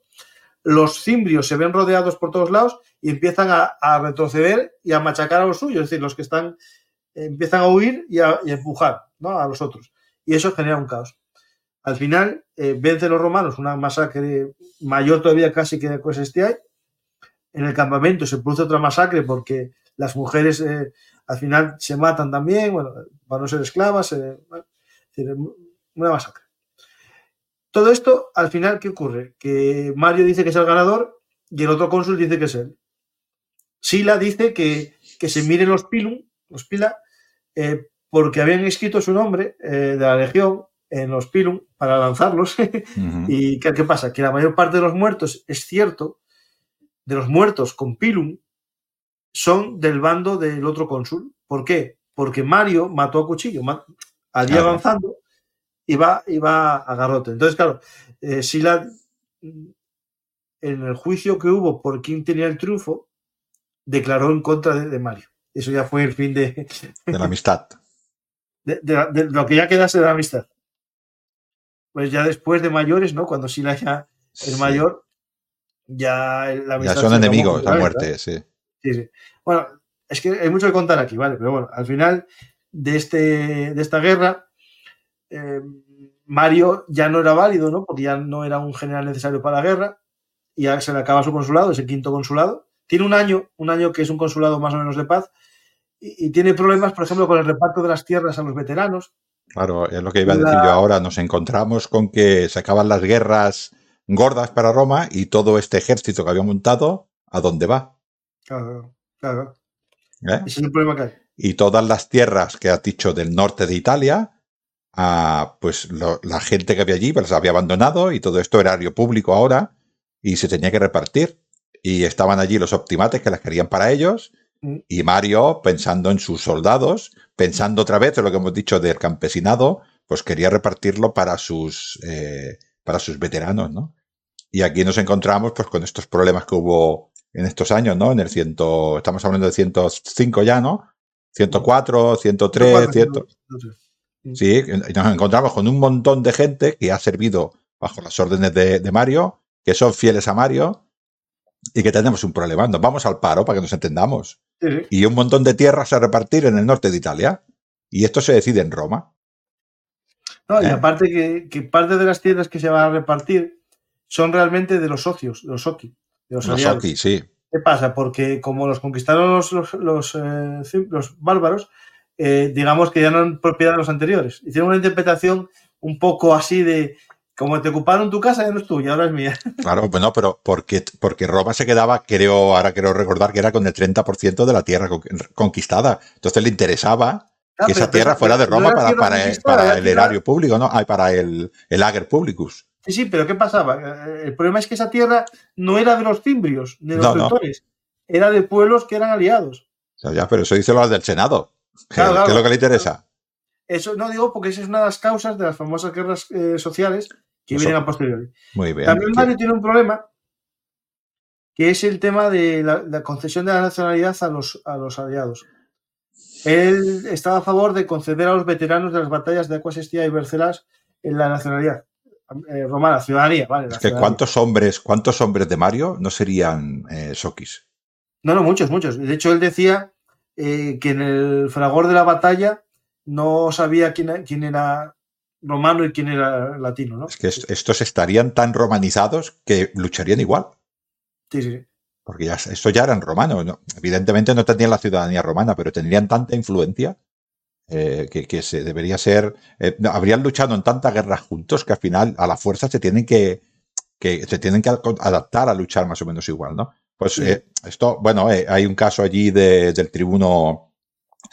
Los cimbrios se ven rodeados por todos lados y empiezan a, a retroceder y a machacar a los suyos, es decir, los que están empiezan a huir y a, y a empujar ¿no? a los otros. Y eso genera un caos. Al final, eh, vencen los romanos una masacre mayor todavía casi que después este hay. En el campamento se produce otra masacre porque las mujeres eh, al final se matan también, bueno, para no ser esclavas, eh, una masacre. Todo esto, al final, ¿qué ocurre? Que Mario dice que es el ganador y el otro cónsul dice que es él. Sila dice que, que se miren los pilum, los pila, eh, porque habían escrito su nombre de la legión en los pilum para lanzarlos. uh -huh. ¿Y qué, qué, pasa? Que la mayor parte de los muertos, es cierto, de los muertos con pilum, son del bando del otro cónsul. ¿Por qué? Porque Mario mató a cuchillo, al día claro. avanzando, iba, iba a garrote. Entonces, claro, eh, si la, en el juicio que hubo por quién tenía el triunfo, declaró en contra de, de Mario. Eso ya fue el fin de... De la amistad. De, de, de, lo que ya quedase de la amistad. Pues ya después de mayores, ¿no? Cuando Sila ya es sí. mayor, ya la. Ya son enemigos a muerte, sí. sí. Sí, Bueno, es que hay mucho que contar aquí, ¿vale? Pero bueno, al final de, este, de esta guerra, eh, Mario ya no era válido, ¿no? Porque ya no era un general necesario para la guerra, y ya se le acaba su consulado, es el quinto consulado. Tiene un año, un año que es un consulado más o menos de paz, y, tiene problemas, por ejemplo, con el reparto de las tierras a los veteranos. Claro, es lo que iba a decir yo ahora. Nos encontramos con que se acaban las guerras gordas para Roma y todo este ejército que había montado, ¿a dónde va? Claro, claro. ¿Eh? Ese es el problema que hay. Y todas las tierras que has dicho del norte de Italia, pues la gente que había allí pues, las había abandonado y todo esto era área público ahora y se tenía que repartir. Y estaban allí los optimates que las querían para ellos. Y Mario, pensando en sus soldados, pensando otra vez en lo que hemos dicho del campesinado, pues quería repartirlo para sus, eh, para sus veteranos, ¿no? Y aquí nos encontramos pues con estos problemas que hubo en estos años, ¿no? En el ciento, estamos hablando de 105 ya, ¿no? 104, 103, 100. Sí, nos encontramos con un montón de gente que ha servido bajo las órdenes de, Mario, que son fieles a Mario y que tenemos un problema. Nos vamos al paro para que nos entendamos. Y un montón de tierras a repartir en el norte de Italia. Y esto se decide en Roma. No, y ¿Eh? aparte que, parte de las tierras que se van a repartir son realmente de los socios, de los soki. De los, los sí. ¿Qué pasa? Porque como los conquistaron los, los, eh, los bárbaros, eh, digamos que ya no eran propiedad de los anteriores. Hicieron una interpretación un poco así de como te ocuparon tu casa, ya no es tuya, ahora es mía. Claro, bueno, pero porque, porque Roma se quedaba, creo, ahora quiero recordar que era con el 30% de la tierra conquistada. Entonces le interesaba ah, que esa tierra fuera de Roma para, para, el erario público, ¿no? para el, el ager publicus. Sí, sí, pero ¿qué pasaba? El problema es que esa tierra no era de los cimbrios, de los no, era de pueblos que eran aliados. O ya, pero eso dice lo del Senado. ¿Qué, es lo que le interesa? Eso no digo porque esa es una de las causas de las famosas guerras eh, sociales que vienen a posteriori. Muy bien. También Mario tiene un problema que es el tema de la, concesión de la nacionalidad a los, a los aliados. Él estaba a favor de conceder a los veteranos de las batallas de Acuasestía y Bercelas en la nacionalidad eh, romana, ciudadanía, ¿vale? que ¿cuántos hombres, ¿cuántos hombres de Mario no serían eh? No, no, muchos, muchos. De hecho, él decía eh, que en el fragor de la batalla no sabía quién, quién era romano y quién era latino, ¿no? Es que estos estarían tan romanizados que lucharían igual. Sí, sí, Porque ya, estos ya eran romanos. Evidentemente no tenían la ciudadanía romana, pero tendrían tanta influencia eh, que, se debería ser. Eh, habrían luchado en tantas guerras juntos que al final a la fuerza se tienen que, que se tienen que adaptar a luchar más o menos igual, ¿no? Pues eh, esto, bueno, hay un caso allí de, del tribuno,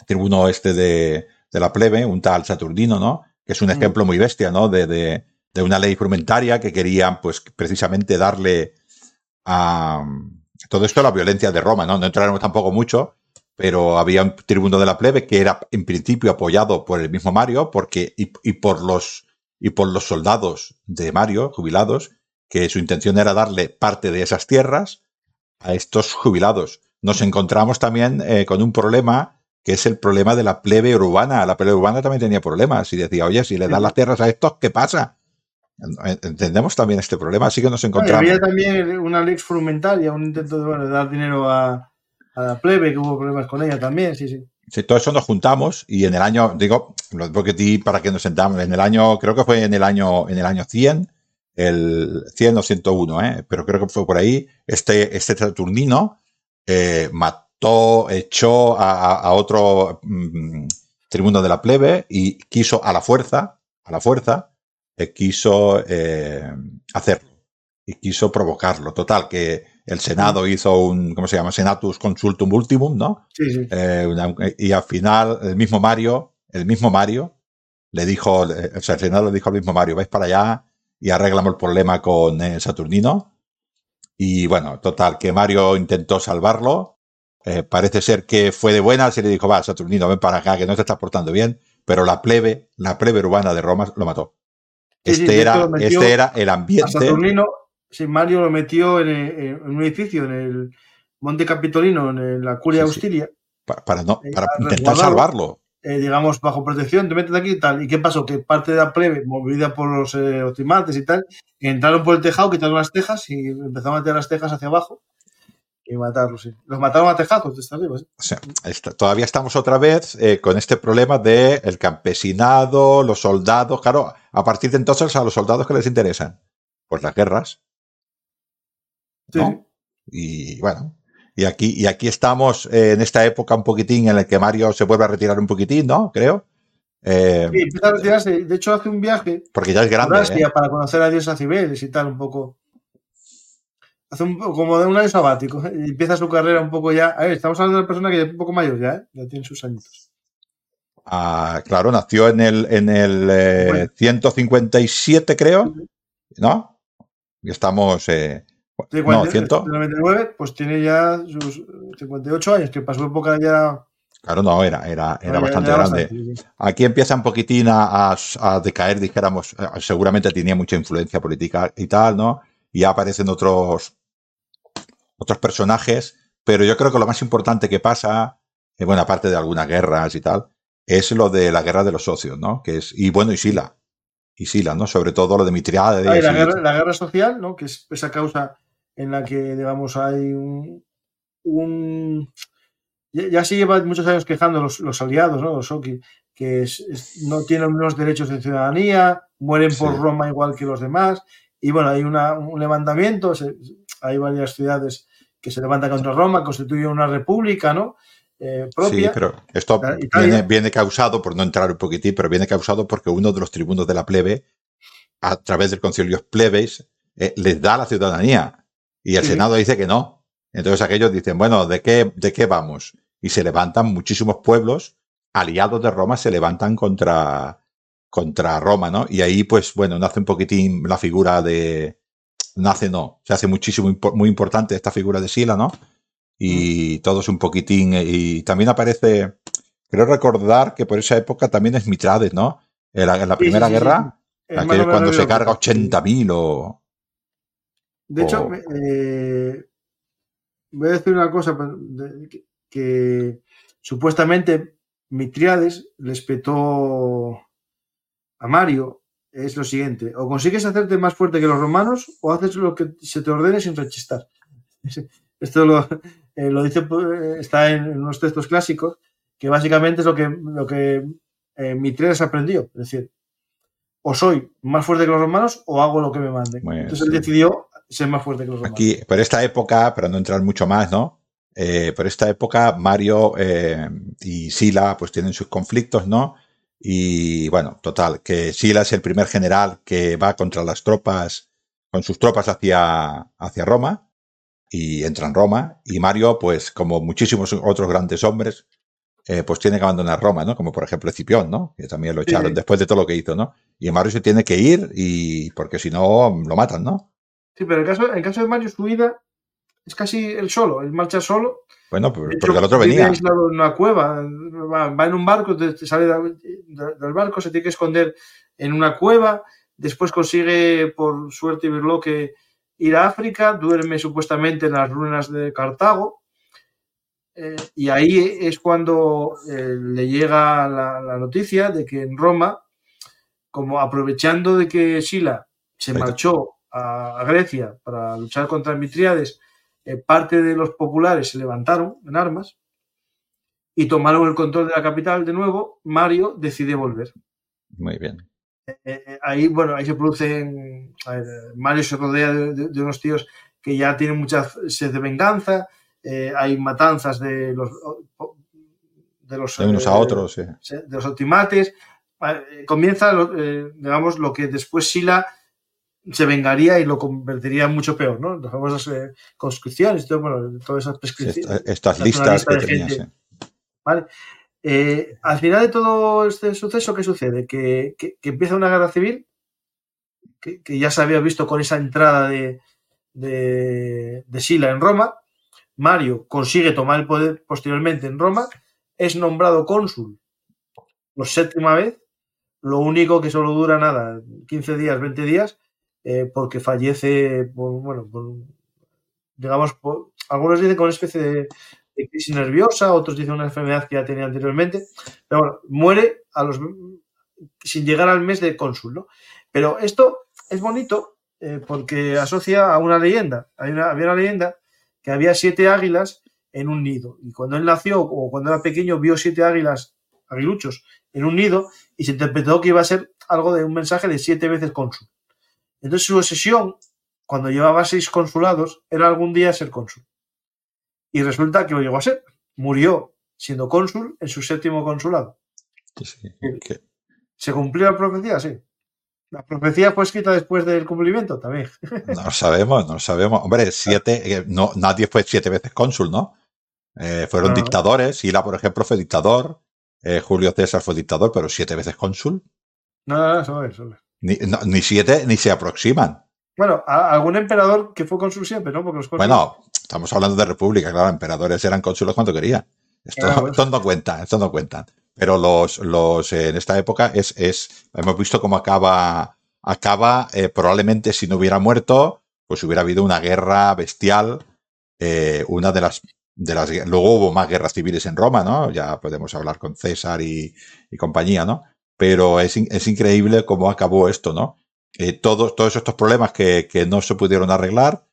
tribuno este de, de, la plebe, un tal Saturnino, ¿no? Que es un mm. ejemplo muy bestia, ¿no? De, de, de, una ley frumentaria que querían, pues, precisamente darle a todo esto a la violencia de Roma, ¿no? No entraremos tampoco mucho, pero había un tribuno de la plebe que era en principio apoyado por el mismo Mario, porque, y, y por los, y por los soldados de Mario, jubilados, que su intención era darle parte de esas tierras a estos jubilados. Nos encontramos también eh, con un problema que es el problema de la plebe urbana. La plebe urbana también tenía problemas y decía, oye, si le dan las tierras a estos, ¿qué pasa? Entendemos también este problema, así que nos encontramos. había también una ley frumentaria, un intento de, dar dinero a, la plebe, que hubo problemas con ella también, sí, sí. Sí, todo eso nos juntamos y en el año, digo, porque ti para que nos sentamos, en el año, creo que fue en el año, en el año 100, el 100 o 101, ¿eh? pero creo que fue por ahí, este, este Saturnino eh, mató, echó a, otro mm, tribuno de la plebe y quiso a la fuerza, a la fuerza, eh, quiso eh, hacerlo y quiso provocarlo. Total, que el Senado hizo un, ¿cómo se llama? Senatus Consultum Ultimum, ¿no? Sí, sí. y al final el mismo Mario, el mismo Mario, le dijo, o sea, el Senado le dijo al mismo Mario, vais para allá y arreglamos el problema con eh, Saturnino. Y bueno, total, que Mario intentó salvarlo. Eh, parece ser que fue de buenas y le dijo, va, Saturnino, ven para acá, que no te estás portando bien. Pero la plebe, la plebe urbana de Roma lo mató. este, era, este era el ambiente. Saturnino, sí, Mario lo metió en, un edificio, en el Monte Capitolino, en la Curia Auxilia. Para, no, eh, para intentar salvarlo. Eh, digamos, bajo protección, te metes aquí y tal. ¿Y qué pasó? Que parte de la plebe, movida por los eh, y tal, entraron por el tejado, quitaron las tejas y empezaron a meter las tejas hacia abajo y matarlos, sí. Los mataron a tejazos desde arriba, O sea, todavía estamos otra vez eh, con este problema de el campesinado, los soldados. Claro, a partir de entonces a los soldados que les interesan, pues las guerras. ¿no? Y bueno, Y aquí, y aquí estamos eh, en esta época un poquitín en la que Mario se vuelve a retirar un poquitín, ¿no? Creo. Eh, sí, empieza a retirarse. De hecho, hace un viaje. Porque ya es grande. Para conocer a Dios a Cibeles y tal, un poco. Hace un, como de un año sabático. Y empieza su carrera un poco ya. A ver, estamos hablando de una persona que es un poco mayor ya, ¿eh? Ya tiene sus años. Ah, claro, nació en el, en el 157, creo. ¿No? Y estamos. Eh, no, 199, pues tiene ya sus 58 años, que pasó época ya. Claro, no, era, era, era bastante grande. Aquí empieza un poquitín a, decaer, dijéramos, eh, seguramente tenía mucha influencia política y tal, ¿no? Y ya aparecen otros, otros personajes, pero yo creo que lo más importante que pasa, eh, bueno, aparte de algunas guerras y tal, es lo de la guerra de los socios, ¿no? Que es, y bueno, y Sila. Y Sila, ¿no? Sobre todo lo de Mitriade. Ah, la, guerra, la guerra social, ¿no? Que es esa causa en la que, digamos, hay un... ya se llevan muchos años quejando los, aliados, ¿no? Los Oki, que no tienen unos derechos de ciudadanía, mueren por Roma igual que los demás, y bueno, hay un levantamiento, hay varias ciudades que se levantan contra Roma, constituyen una república, ¿no? Eh, propia. Sí, pero esto viene, causado, por no entrar un poquitín, pero viene causado porque uno de los tribunos de la plebe, a través del concilio plebes, eh, les da la ciudadanía. Y el Senado dice que no. Entonces aquellos dicen, bueno, ¿de qué, ¿de qué vamos? Y se levantan muchísimos pueblos aliados de Roma, se levantan contra, contra Roma, ¿no? Y ahí, pues, bueno, nace un poquitín la figura de... Nace, no, se hace muchísimo, muy importante esta figura de Sila, ¿no? Y todo es un poquitín... Y también aparece, creo recordar que por esa época también es Mitrades, ¿no? En la, Primera Guerra, cuando se carga 80.000 o... De hecho, eh, voy a decir una cosa que, supuestamente Mitriades le petó a Mario. Es lo siguiente, o consigues hacerte más fuerte que los romanos o haces lo que se te ordene sin rechistar. Esto lo, eh, lo dice, pues, está en unos textos clásicos, que básicamente es lo que, lo que eh, aprendió. Es decir, o soy más fuerte que los romanos o hago lo que me manden. Entonces él decidió ser más fuerte que los demás. Aquí, por esta época, para no entrar mucho más, ¿no? Eh, por esta época, Mario eh, y Sila pues tienen sus conflictos, ¿no? Y bueno, total, que Sila es el primer general que va contra las tropas, con sus tropas hacia, hacia Roma, y entra en Roma, y Mario, pues como muchísimos otros grandes hombres, eh, pues tiene que abandonar Roma, ¿no? Como por ejemplo Escipión, ¿no? Que también lo echaron después de todo lo que hizo, ¿no? Y Mario se tiene que ir y porque si no lo matan, ¿no? Sí, pero en el caso, en caso de Mario, su vida es casi el solo, él marcha solo. Bueno, porque el otro venía. aislado en una cueva, va, en un barco, sale del barco, se tiene que esconder en una cueva, después consigue, por suerte y que ir a África, duerme supuestamente en las ruinas de Cartago, eh, y ahí es cuando eh, le llega la, la, noticia de que en Roma, como aprovechando de que Sila se marchó a, Grecia para luchar contra Mitriades, eh, parte de los populares se levantaron en armas y tomaron el control de la capital de nuevo. Mario decide volver. Muy bien. Eh, eh, ahí, bueno, ahí se producen. Mario se rodea de, unos tíos que ya tienen mucha sed de venganza. hay matanzas de los. De los unos a otros, de los ultimates. comienza, digamos, lo que después Sila se vengaría y lo convertiría en mucho peor, ¿no? Las famosas eh, conscripciones, todo, bueno, todas esas prescripciones. estas listas que tenías. ¿Vale? Eh, al final de todo este suceso, ¿qué sucede? Que, empieza una guerra civil, que, ya se había visto con esa entrada de, de, de Sila en Roma. Mario consigue tomar el poder posteriormente en Roma, es nombrado cónsul por séptima vez, lo único que solo dura nada, 15 días, 20 días, eh, porque fallece, por, bueno, digamos, algunos dicen con una especie de, crisis nerviosa, otros dicen una enfermedad que ya tenía anteriormente, pero bueno, muere a los, sin llegar al mes de cónsul, ¿no? Pero esto es bonito eh, porque asocia a una leyenda. Había una leyenda que había siete águilas en un nido. Y cuando él nació o cuando era pequeño vio siete águilas, aguiluchos, en un nido y se interpretó que iba a ser algo de un mensaje de siete veces cónsul. Entonces su obsesión, cuando llevaba seis consulados, era algún día ser cónsul. y resulta que lo llegó a ser. Murió siendo cónsul en su séptimo consulado. ¿Se cumplió la profecía? Sí. ¿La profecía fue escrita después del cumplimiento? También. No sabemos, no sabemos. Hombre, siete, eh, no, nadie fue siete veces cónsul, ¿no? Eh, fueron dictadores. Sila, por ejemplo, fue dictador. Eh, Julio César fue dictador, pero siete veces cónsul. No, no, eso es, eso Ni, ni, siete ni se aproximan. Bueno, algún emperador que fue cónsul siempre, ¿no? Porque los Bueno, estamos hablando de república, claro, emperadores eran cónsules cuando querían. Esto, ah, no cuenta, esto no cuenta. Pero los, los en esta época es, es, hemos visto cómo acaba, acaba eh, probablemente si no hubiera muerto, pues hubiera habido una guerra bestial, eh, una de las de las, luego hubo más guerras civiles en Roma, ¿no? Ya podemos hablar con César y, compañía, ¿no? Pero es, es, increíble cómo acabó esto, ¿no? Eh, todos, todos estos problemas que, que, no se pudieron arreglar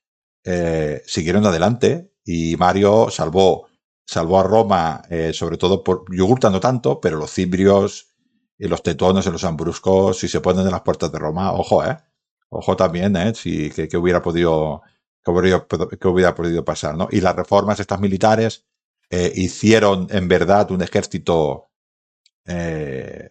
eh, siguieron adelante y Mario salvó, salvó a Roma, eh, sobre todo por Yugurta no tanto, pero los cibrios y los tetones y los ambruscos, si se ponen en las puertas de Roma, ojo, ¿eh? Ojo también, ¿eh? Si, que, hubiera podido que hubiera, podido pasar. ¿no? Y las reformas estas militares eh, hicieron en verdad un ejército eh,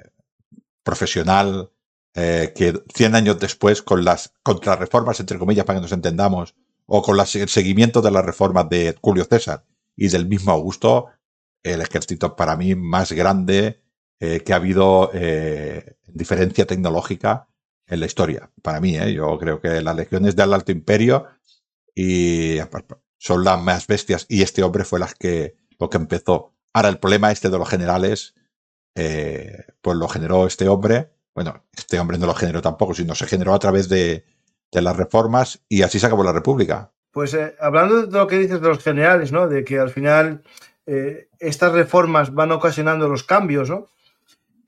profesional eh, que 100 años después, con las contrarreformas, entre comillas, para que nos entendamos, o con el seguimiento de las reformas de Julio César y del mismo Augusto, el ejército para mí más grande que ha habido en diferencia tecnológica en la historia. Para mí, yo creo que las legiones del Alto Imperio y son las más bestias y este hombre fue las que, lo que empezó. Ahora, el problema este de los generales, eh, pues lo generó este hombre. Bueno, este hombre no lo generó tampoco, sino se generó a través de, las reformas y así se acabó la República. Pues eh, hablando de lo que dices de los generales, ¿no? De que al final eh, estas reformas van ocasionando los cambios, ¿no?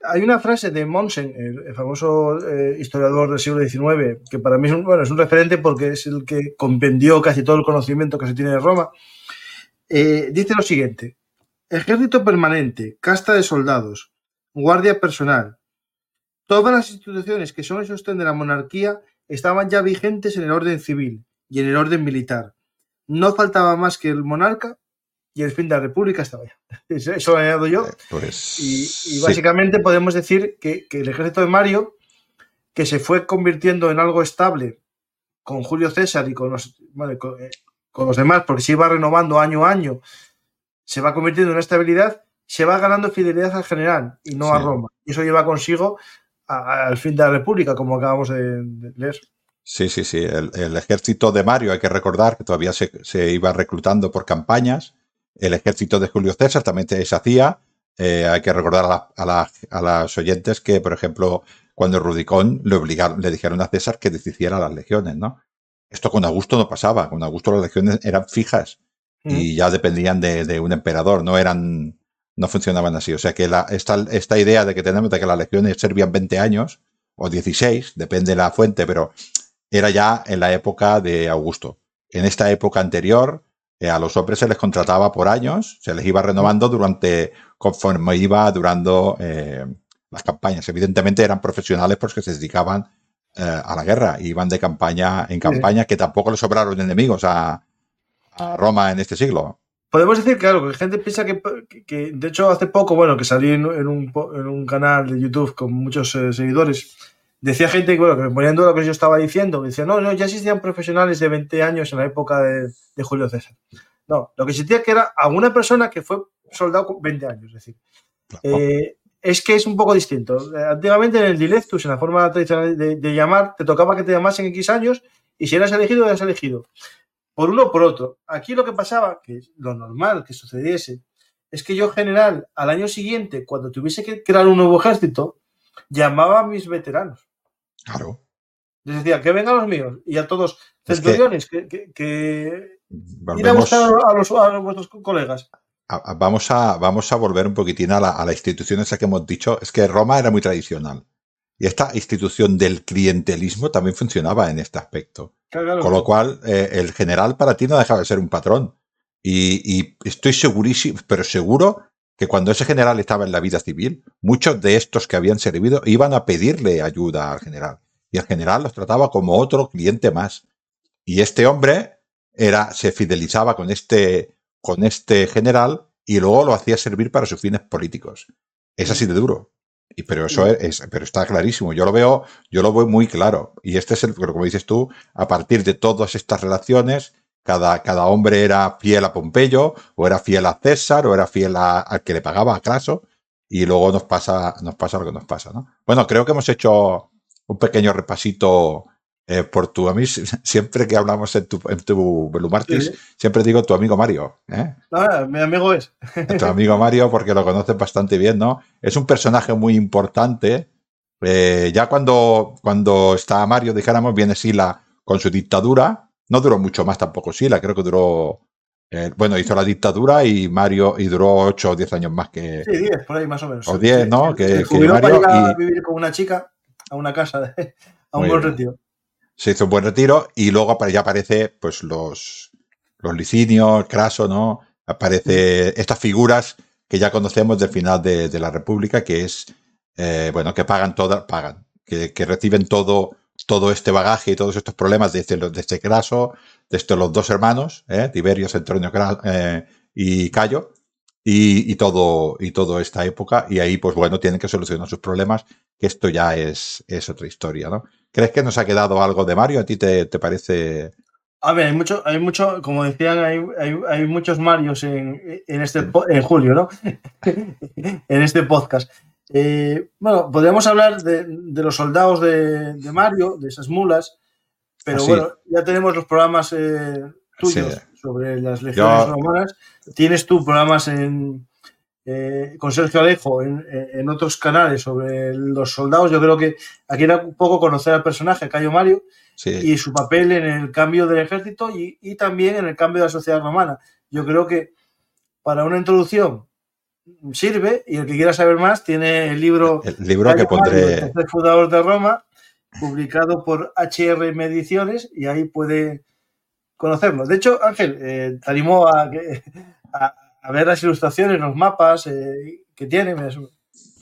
hay una frase de Monsen, el, famoso historiador del siglo XIX, que para mí es un, bueno, es un referente porque es el que compendió casi todo el conocimiento que se tiene de Roma. Dice lo siguiente: ejército permanente, casta de soldados, guardia personal. Todas las instituciones que son el sostén de la monarquía estaban ya vigentes en el orden civil y en el orden militar. No faltaba más que el monarca y el fin de la República estaba ya. Eso lo he añadido yo. Eh, pues, y, básicamente podemos decir que, el ejército de Mario, que se fue convirtiendo en algo estable con Julio César y con los, eh, con, los demás, porque se iba renovando año a año, se va convirtiendo en estabilidad, se va ganando fidelidad al general y no a Roma. Y eso lleva consigo al fin de la República, como acabamos de, leer. Sí, sí, sí. El, ejército de Mario, hay que recordar que todavía se, se iba reclutando por campañas el ejército de Julio César también se hacía. Eh, hay que recordar a, a, las oyentes que, por ejemplo, cuando Rudicón le obligaron, le dijeron a César que deshiciera las legiones, ¿no? Esto con Augusto no pasaba. Con Augusto las legiones eran fijas y ya dependían de, un emperador, no eran, no funcionaban así. O sea que la, esta, esta idea de que tenemos de que las legiones servían 20 años o 16, depende de la fuente, pero era ya en la época de Augusto. En esta época anterior, eh, a los hombres se les contrataba por años, se les iba renovando durante, conforme iba durando eh, las campañas. Evidentemente eran profesionales porque se dedicaban eh, a la guerra, iban de campaña en campaña, que tampoco les sobraron enemigos a, Roma en este siglo. Podemos decir, claro, que gente piensa que, de hecho, hace poco, bueno, que salí en, un, canal de YouTube con muchos seguidores, decía gente que, bueno, que me ponían lo que yo estaba diciendo, me decía, no, no, ya existían profesionales de 20 años en la época de, Julio César. No, lo que existía que era alguna persona que fue soldado con 20 años, es decir. Eh, es que es un poco distinto. Antiguamente en el dilectus, en la forma tradicional de, llamar, te tocaba que te llamasen X años y si eras elegido, eras elegido. Por uno o por otro. Aquí lo que pasaba, que lo normal que sucediese, es que yo, general, al año siguiente, cuando tuviese que crear un nuevo ejército, llamaba a mis veteranos. Claro. Les decía, que vengan los míos. Y a todos, centuriones, que, que, ir a buscar a, los, a vuestros colegas. Vamos a, vamos a volver un poquitín a la, a la institución esa que hemos dicho. Es que Roma era muy tradicional. Y esta institución del clientelismo también funcionaba en este aspecto. Con lo cual, eh, el general para ti no dejaba de ser un patrón. Y, y, estoy segurísimo, pero seguro que cuando ese general estaba en la vida civil, muchos de estos que habían servido iban a pedirle ayuda al general. Y el general los trataba como otro cliente más. Y este hombre era, se fidelizaba con este, con este general y luego lo hacía servir para sus fines políticos. Es así de duro. Y, pero eso es, pero está clarísimo. Yo lo veo, yo lo veo muy claro. Y este es el, como dices tú, a partir de todas estas relaciones, cada, cada hombre era fiel a Pompeyo, o era fiel a César, o era fiel al que le pagaba a Craso, y luego nos pasa, nos pasa lo que nos pasa, ¿no? Bueno, creo que hemos hecho un pequeño repasito eh, por tu amigo, siempre que hablamos en tu, en tu Belumartis, siempre digo tu amigo Mario. ¿eh? Ah, mi amigo es. tu amigo Mario, porque lo conoces bastante bien, ¿no? Es un personaje muy importante. Eh, ya cuando, cuando está Mario, dijéramos, viene Sila con su dictadura. No duró mucho más tampoco Sila, creo que duró. bueno, hizo la dictadura y Mario y duró 8 o 10 años más que. Sí, 10, por ahí más o menos. O 10, ¿no? que, que Mario. Para y... vivir con una chica a una casa, de, a un buen retiro se hizo un buen retiro y luego ya aparece pues los, los licinios, Craso, ¿no? Aparece estas figuras que ya conocemos del final de, la República, que es, eh, bueno, que pagan todas, pagan, que, reciben todo, todo este bagaje y todos estos problemas de este, de este Craso, de estos los dos hermanos, ¿eh? Tiberio, Centronio eh, y Cayo, y, y, todo, y toda esta época, y ahí, pues bueno, tienen que solucionar sus problemas, que esto ya es, es otra historia, ¿no? ¿Crees que nos ha quedado algo de Mario? ¿A ti te, parece? A ver, hay mucho, hay mucho, como decían, hay, hay, muchos Marios en, este en julio, ¿no? en este podcast. Eh, bueno, podríamos hablar de, los soldados de, Mario, de esas mulas, pero ah, bueno, ya tenemos los programas eh, tuyos sobre las legiones romanas. Tienes tú programas en, eh, con Sergio Alejo en, otros canales sobre los soldados. Yo creo que aquí era un poco conocer al personaje, Cayo Mario, y su papel en el cambio del ejército y, también en el cambio de la sociedad romana. Yo creo que para una introducción sirve y el que quiera saber más tiene el libro, el libro que pondré. el fundador de Roma, publicado por HRM Ediciones y ahí puede conocerlo. De hecho, Ángel, eh, te animó a, a, a ver las ilustraciones, los mapas eh, que tiene,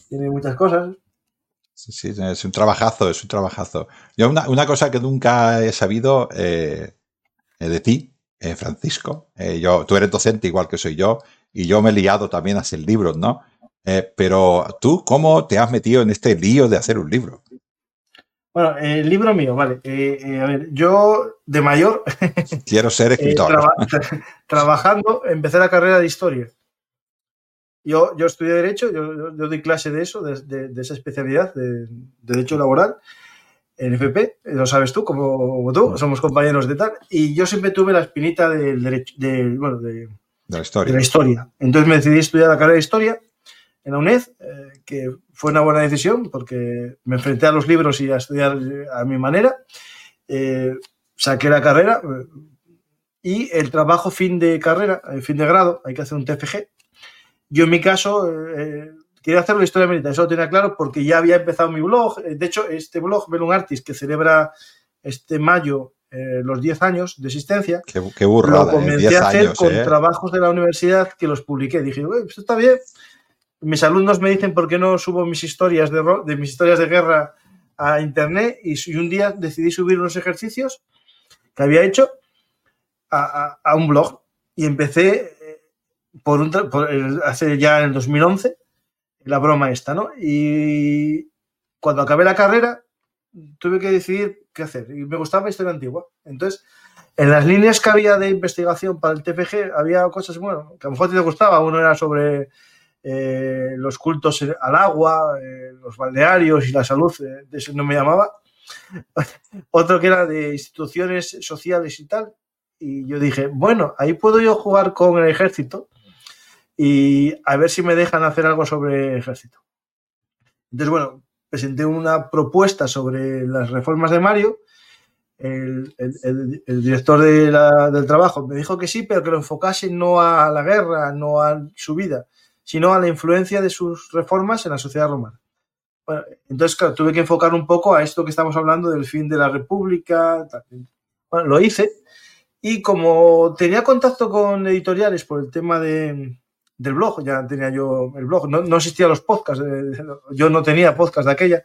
tiene muchas cosas. Sí, sí, es un trabajazo, es un trabajazo. Yo una, cosa que nunca he sabido eh, de ti, eh, Francisco, yo, tú eres docente igual que soy yo, y yo me he liado también a hacer libros, ¿no? pero tú, ¿cómo te has metido en este lío de hacer un libro? Bueno, el libro mío, vale. a ver, yo de mayor. Quiero ser escritor. trabajando, empecé la carrera de historia. Yo, yo estudié Derecho, yo, yo doy clase de eso, de, esa especialidad de, Derecho Laboral en FP, lo sabes tú, como, tú, somos compañeros de tal, y yo siempre tuve la espinita del derecho, de, bueno, de, la historia. de la historia. Entonces me decidí estudiar la carrera de historia en la UNED, eh, que fue una buena decisión porque me enfrenté a los libros y a estudiar a mi manera. Eh, saqué la carrera eh, y el trabajo fin de carrera, fin de grado, hay que hacer un TFG. Yo en mi caso quería hacer la historia militar, eso lo tenía claro porque ya había empezado mi blog. De hecho, este blog, Belun Artis, que celebra este mayo los 10 años de existencia, qué, qué burrada, lo comencé a hacer con trabajos de la universidad que los publiqué. Dije, esto está bien, mis alumnos me dicen por qué no subo mis historias de, mis historias de guerra a internet y, un día decidí subir unos ejercicios que había hecho a, un blog y empecé eh, por, un, hace ya en el 2011 la broma esta, ¿no? Y cuando acabé la carrera tuve que decidir qué hacer y me gustaba historia antigua. Entonces, en las líneas que había de investigación para el TFG había cosas, bueno, que a lo mejor te gustaba. Uno era sobre eh, los cultos al agua, eh, los balnearios y la salud, eh, de eso no me llamaba. Otro que era de instituciones sociales y tal. Y yo dije, bueno, ahí puedo yo jugar con el ejército y a ver si me dejan hacer algo sobre el ejército. Entonces, bueno, presenté una propuesta sobre las reformas de Mario. El, director del trabajo me dijo que sí, pero que lo enfocase no a la guerra, no a su vida, sino a la influencia de sus reformas en la sociedad romana. entonces, claro, tuve que enfocar un poco a esto que estamos hablando del fin de la República. Bueno, lo hice y como tenía contacto con editoriales por el tema de, del blog, ya tenía yo el blog, no, no existían los podcasts, eh, yo no tenía podcast de aquella,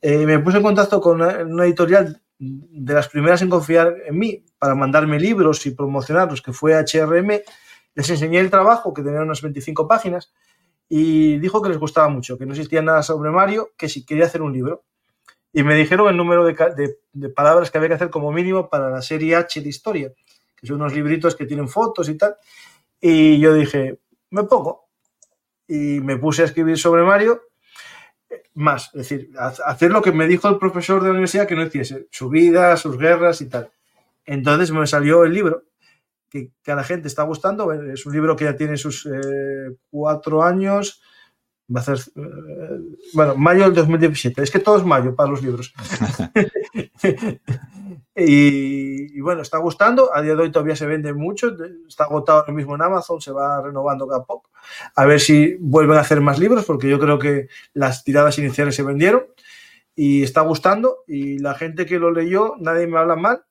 eh, me puse en contacto con una, editorial de las primeras en confiar en mí para mandarme libros y promocionarlos, que fue HRM, Les enseñé el trabajo, que tenía unas 25 páginas, y dijo que les gustaba mucho, que no existía nada sobre Mario, que si quería hacer un libro. Y me dijeron el número de, palabras que había que hacer como mínimo para la serie H de historia, que son unos libritos que tienen fotos y tal. Y yo dije, me pongo. Y me puse a escribir sobre Mario más, es decir, hacer lo que me dijo el profesor de la universidad que no hiciese, su vida, sus guerras y tal. Entonces me salió el libro que, a la gente está gustando, es un libro que ya tiene sus eh, cuatro años, va a ser, eh, bueno, mayo del 2017, es que todo es mayo para los libros. y, bueno, está gustando, a día de hoy todavía se vende mucho, está agotado ahora mismo en Amazon, se va renovando cada poco. A ver si vuelven a hacer más libros, porque yo creo que las tiradas iniciales se vendieron y está gustando. Y la gente que lo leyó, nadie me habla mal.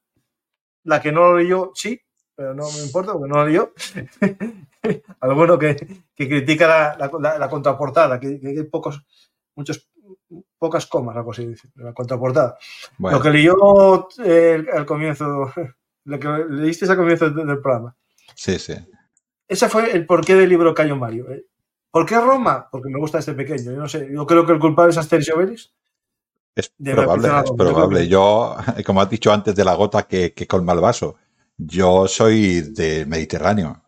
La que no lo leyó, sí, pero no me importa porque no lo leyó. Alguno que, que critica la, contraportada, que, hay pocos, muchos, pocas comas, algo así, la contraportada. Lo que leyó eh, al comienzo, lo que leíste al comienzo del, programa. Sí, sí. Ese fue el porqué del libro Cayo Mario. ¿eh? ¿Por qué Roma? Porque me gusta este pequeño. Yo no sé, yo creo que el culpable es Asterix Obelix. Es probable, es probable. Yo, como has dicho antes, de la gota que, que colma el vaso. Yo soy del Mediterráneo.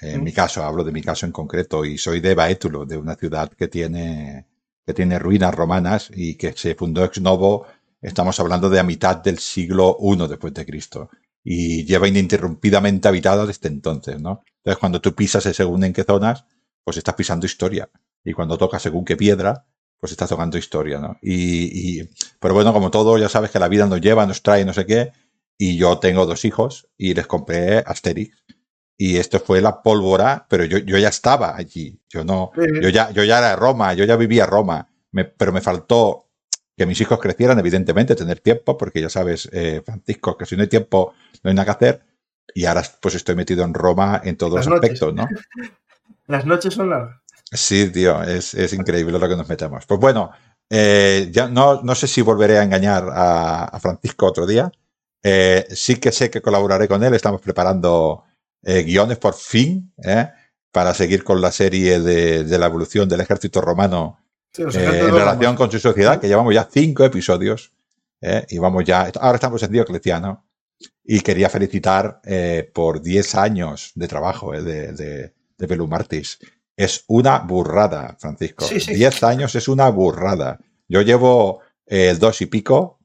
En mi caso, hablo de mi caso en concreto, y soy de Baétulo, de una ciudad que tiene, que tiene ruinas romanas y que se fundó ex novo, estamos hablando de a mitad del siglo I después de Cristo. Y lleva ininterrumpidamente habitada desde entonces, ¿no? Entonces, cuando tú pisas según en qué zonas, pues estás pisando historia. Y cuando tocas según qué piedra, pues estás tocando historia, ¿no? Y, y, pero bueno, como todo, ya sabes que la vida nos lleva, nos trae, no sé qué, y yo tengo dos hijos y les compré Asterix. Y esto fue la pólvora, pero yo, yo ya estaba allí. Yo no, yo ya, yo ya era Roma, yo ya vivía Roma. pero me faltó que mis hijos crecieran, evidentemente, tener tiempo, porque ya sabes, eh, Francisco, que si no hay tiempo, no hay nada que hacer. Y ahora pues estoy metido en Roma en todos los aspectos, ¿no? Las noches son largas. Sí, tío, es, es, increíble lo que nos metemos. Pues bueno, eh, ya no, no sé si volveré a engañar a, a Francisco otro día, eh, sí que sé que colaboraré con él. Estamos preparando eh, guiones por fin ¿eh? para seguir con la serie de, la evolución del ejército romano en relación con su sociedad, que llevamos ya cinco episodios y vamos ya. Ahora estamos en Diocleciano y quería felicitar por 10 años de trabajo de, de, de Belumartis. Es una burrada, Francisco. 10 años es una burrada. Yo llevo el dos y pico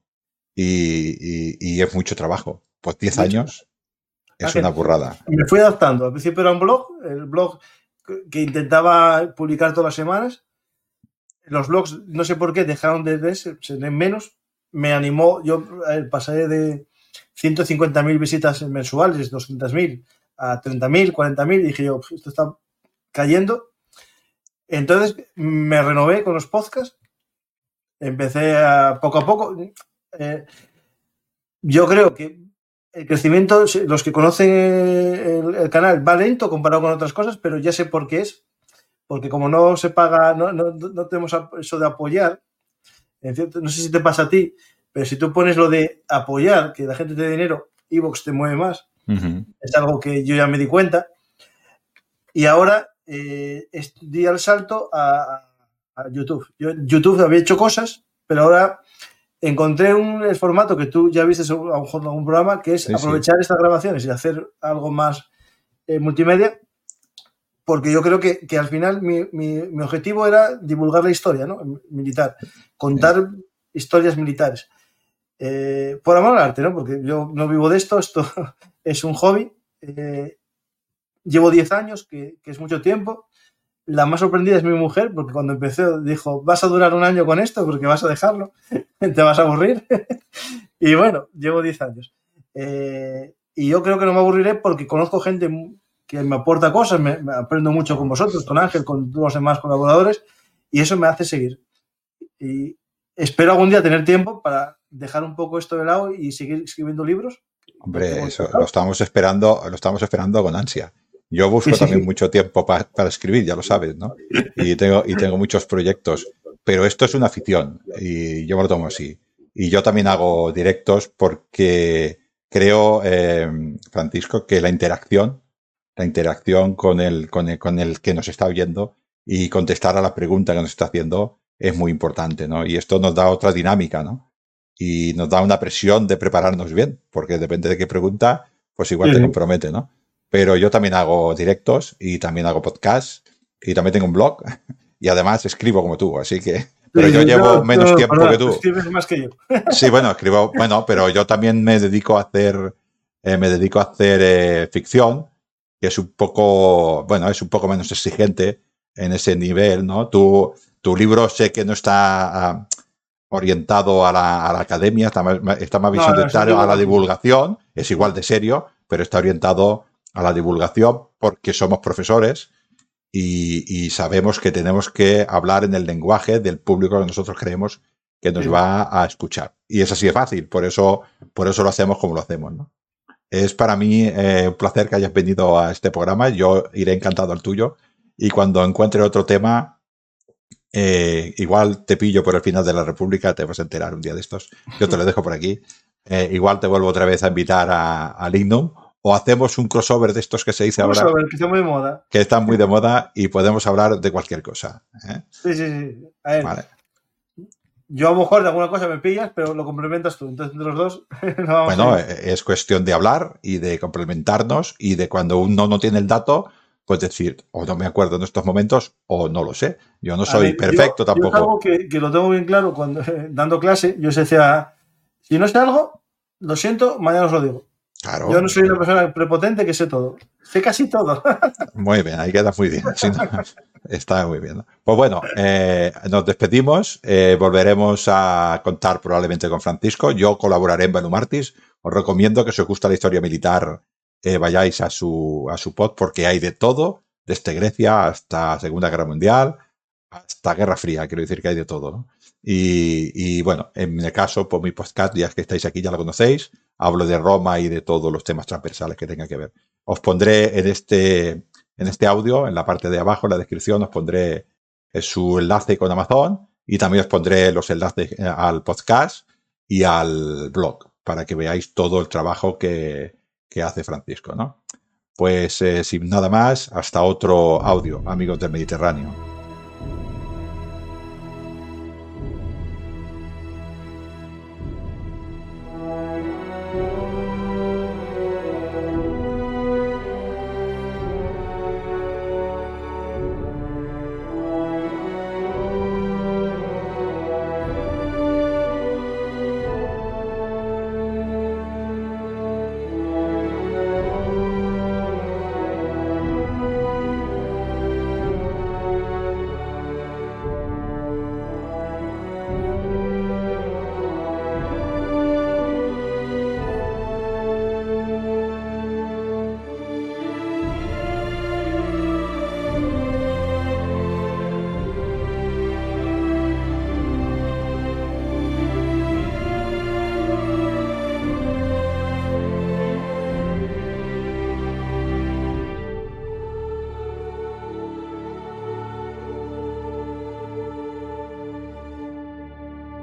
y, es mucho trabajo. Pues 10 años es una burrada. Me fui adaptando. Al principio era un blog, el blog que intentaba publicar todas las semanas. Los blogs, no sé por qué, dejaron de ser, menos. Me animó, yo pasé de 150.000 visitas mensuales, 200.000, a 30.000, 40.000, y dije yo, esto está cayendo. Entonces me renové con los podcasts, empecé a poco a poco, eh, yo creo que el crecimiento, los que conocen el, canal va lento comparado con otras cosas, pero ya sé por qué es. Porque como no se paga, no, no, tenemos eso de apoyar, no sé si te pasa a ti, pero si tú pones lo de apoyar, que la gente te dé dinero, Evox te mueve más. Es algo que yo ya me di cuenta. Y ahora eh, di al salto a, a, YouTube. Yo YouTube había hecho cosas, pero ahora encontré un el formato que tú ya viste en algún programa, que es aprovechar estas grabaciones y hacer algo más eh, multimedia, porque yo creo que, al final mi, objetivo era divulgar la historia ¿no? militar, contar historias militares. Eh, por amor al arte, ¿no? porque yo no vivo de esto, esto es un hobby. Eh, llevo 10 años, que, que es mucho tiempo, la más sorprendida es mi mujer, porque cuando empecé dijo, vas a durar un año con esto porque vas a dejarlo, te vas a aburrir. y bueno, llevo 10 años. Eh, y yo creo que no me aburriré porque conozco gente que me aporta cosas, me, aprendo mucho con vosotros, con Ángel, con todos los demás colaboradores, y eso me hace seguir. Y espero algún día tener tiempo para dejar un poco esto de lado y seguir escribiendo libros. Hombre, eso lo estamos esperando, lo estamos esperando con ansia. Yo busco también mucho tiempo para escribir, ya lo sabes, ¿no? Y tengo, y tengo muchos proyectos, pero esto es una afición y yo me lo tomo así. Y yo también hago directos porque creo, eh, Francisco, que la interacción la interacción con el, con el, con el que nos está oyendo y contestar a la pregunta que nos está haciendo es muy importante, ¿no? Y esto nos da otra dinámica, ¿no? Y nos da una presión de prepararnos bien, porque depende de qué pregunta, pues igual te compromete, ¿no? Pero yo también hago directos y también hago podcasts y también tengo un blog y además escribo como tú, así que... Pero yo llevo menos tiempo que tú. Escribes más que yo. Sí, bueno, escribo, bueno, pero yo también me dedico a hacer, eh, me dedico a hacer eh, ficción, que es un poco, bueno, es un poco menos exigente en ese nivel, ¿no? Tu, tu libro sé que no está ah, orientado a la, academia, está más, está más a la divulgación, es igual de serio, pero está orientado a la divulgación porque somos profesores y, sabemos que tenemos que hablar en el lenguaje del público que nosotros creemos que nos va a escuchar. Y es así de fácil, por eso, por eso lo hacemos como lo hacemos, ¿no? Es para mí eh, un placer que hayas venido a este programa. Yo iré encantado al tuyo. Y cuando encuentre otro tema, eh, igual te pillo por el final de la República, te vas a enterar un día de estos. Yo te lo dejo por aquí. Eh, igual te vuelvo otra vez a invitar a, a Lignum o hacemos un crossover de estos que se dice ahora. que está muy de moda. Que están muy de moda y podemos hablar de cualquier cosa. Sí, sí, sí. A ver, vale. Yo a lo mejor de alguna cosa me pillas, pero lo complementas tú. Entonces, entre los dos. bueno, es cuestión de hablar y de complementarnos y de cuando uno no tiene el dato, pues decir, o no me acuerdo en estos momentos, o no lo sé. Yo no soy perfecto tampoco. Yo es algo que, que, lo tengo bien claro cuando dando clase. Yo se decía, si no sé algo, lo siento, mañana os lo digo. Claro. Yo no soy una persona prepotente que sé todo. Sé casi todo. Muy bien, ahí queda muy bien. está muy bien. Pues bueno, eh, nos despedimos. Eh, volveremos a contar probablemente con Francisco. Yo colaboraré en Benumartis. Os recomiendo que si os gusta la historia militar eh, vayáis a su, a su pod porque hay de todo, desde Grecia hasta Segunda Guerra Mundial, hasta Guerra Fría. Quiero decir que hay de todo. ¿no? Y, bueno, en el caso, por mi podcast, ya que estáis aquí, ya lo conocéis hablo de Roma y de todos los temas transversales que tenga que ver. Os pondré en este, en este audio, en la parte de abajo, en la descripción, os pondré eh, su enlace con Amazon y también os pondré los enlaces eh, al podcast y al blog para que veáis todo el trabajo que, que hace Francisco, ¿no? Pues eh, sin nada más, hasta otro audio, amigos del Mediterráneo.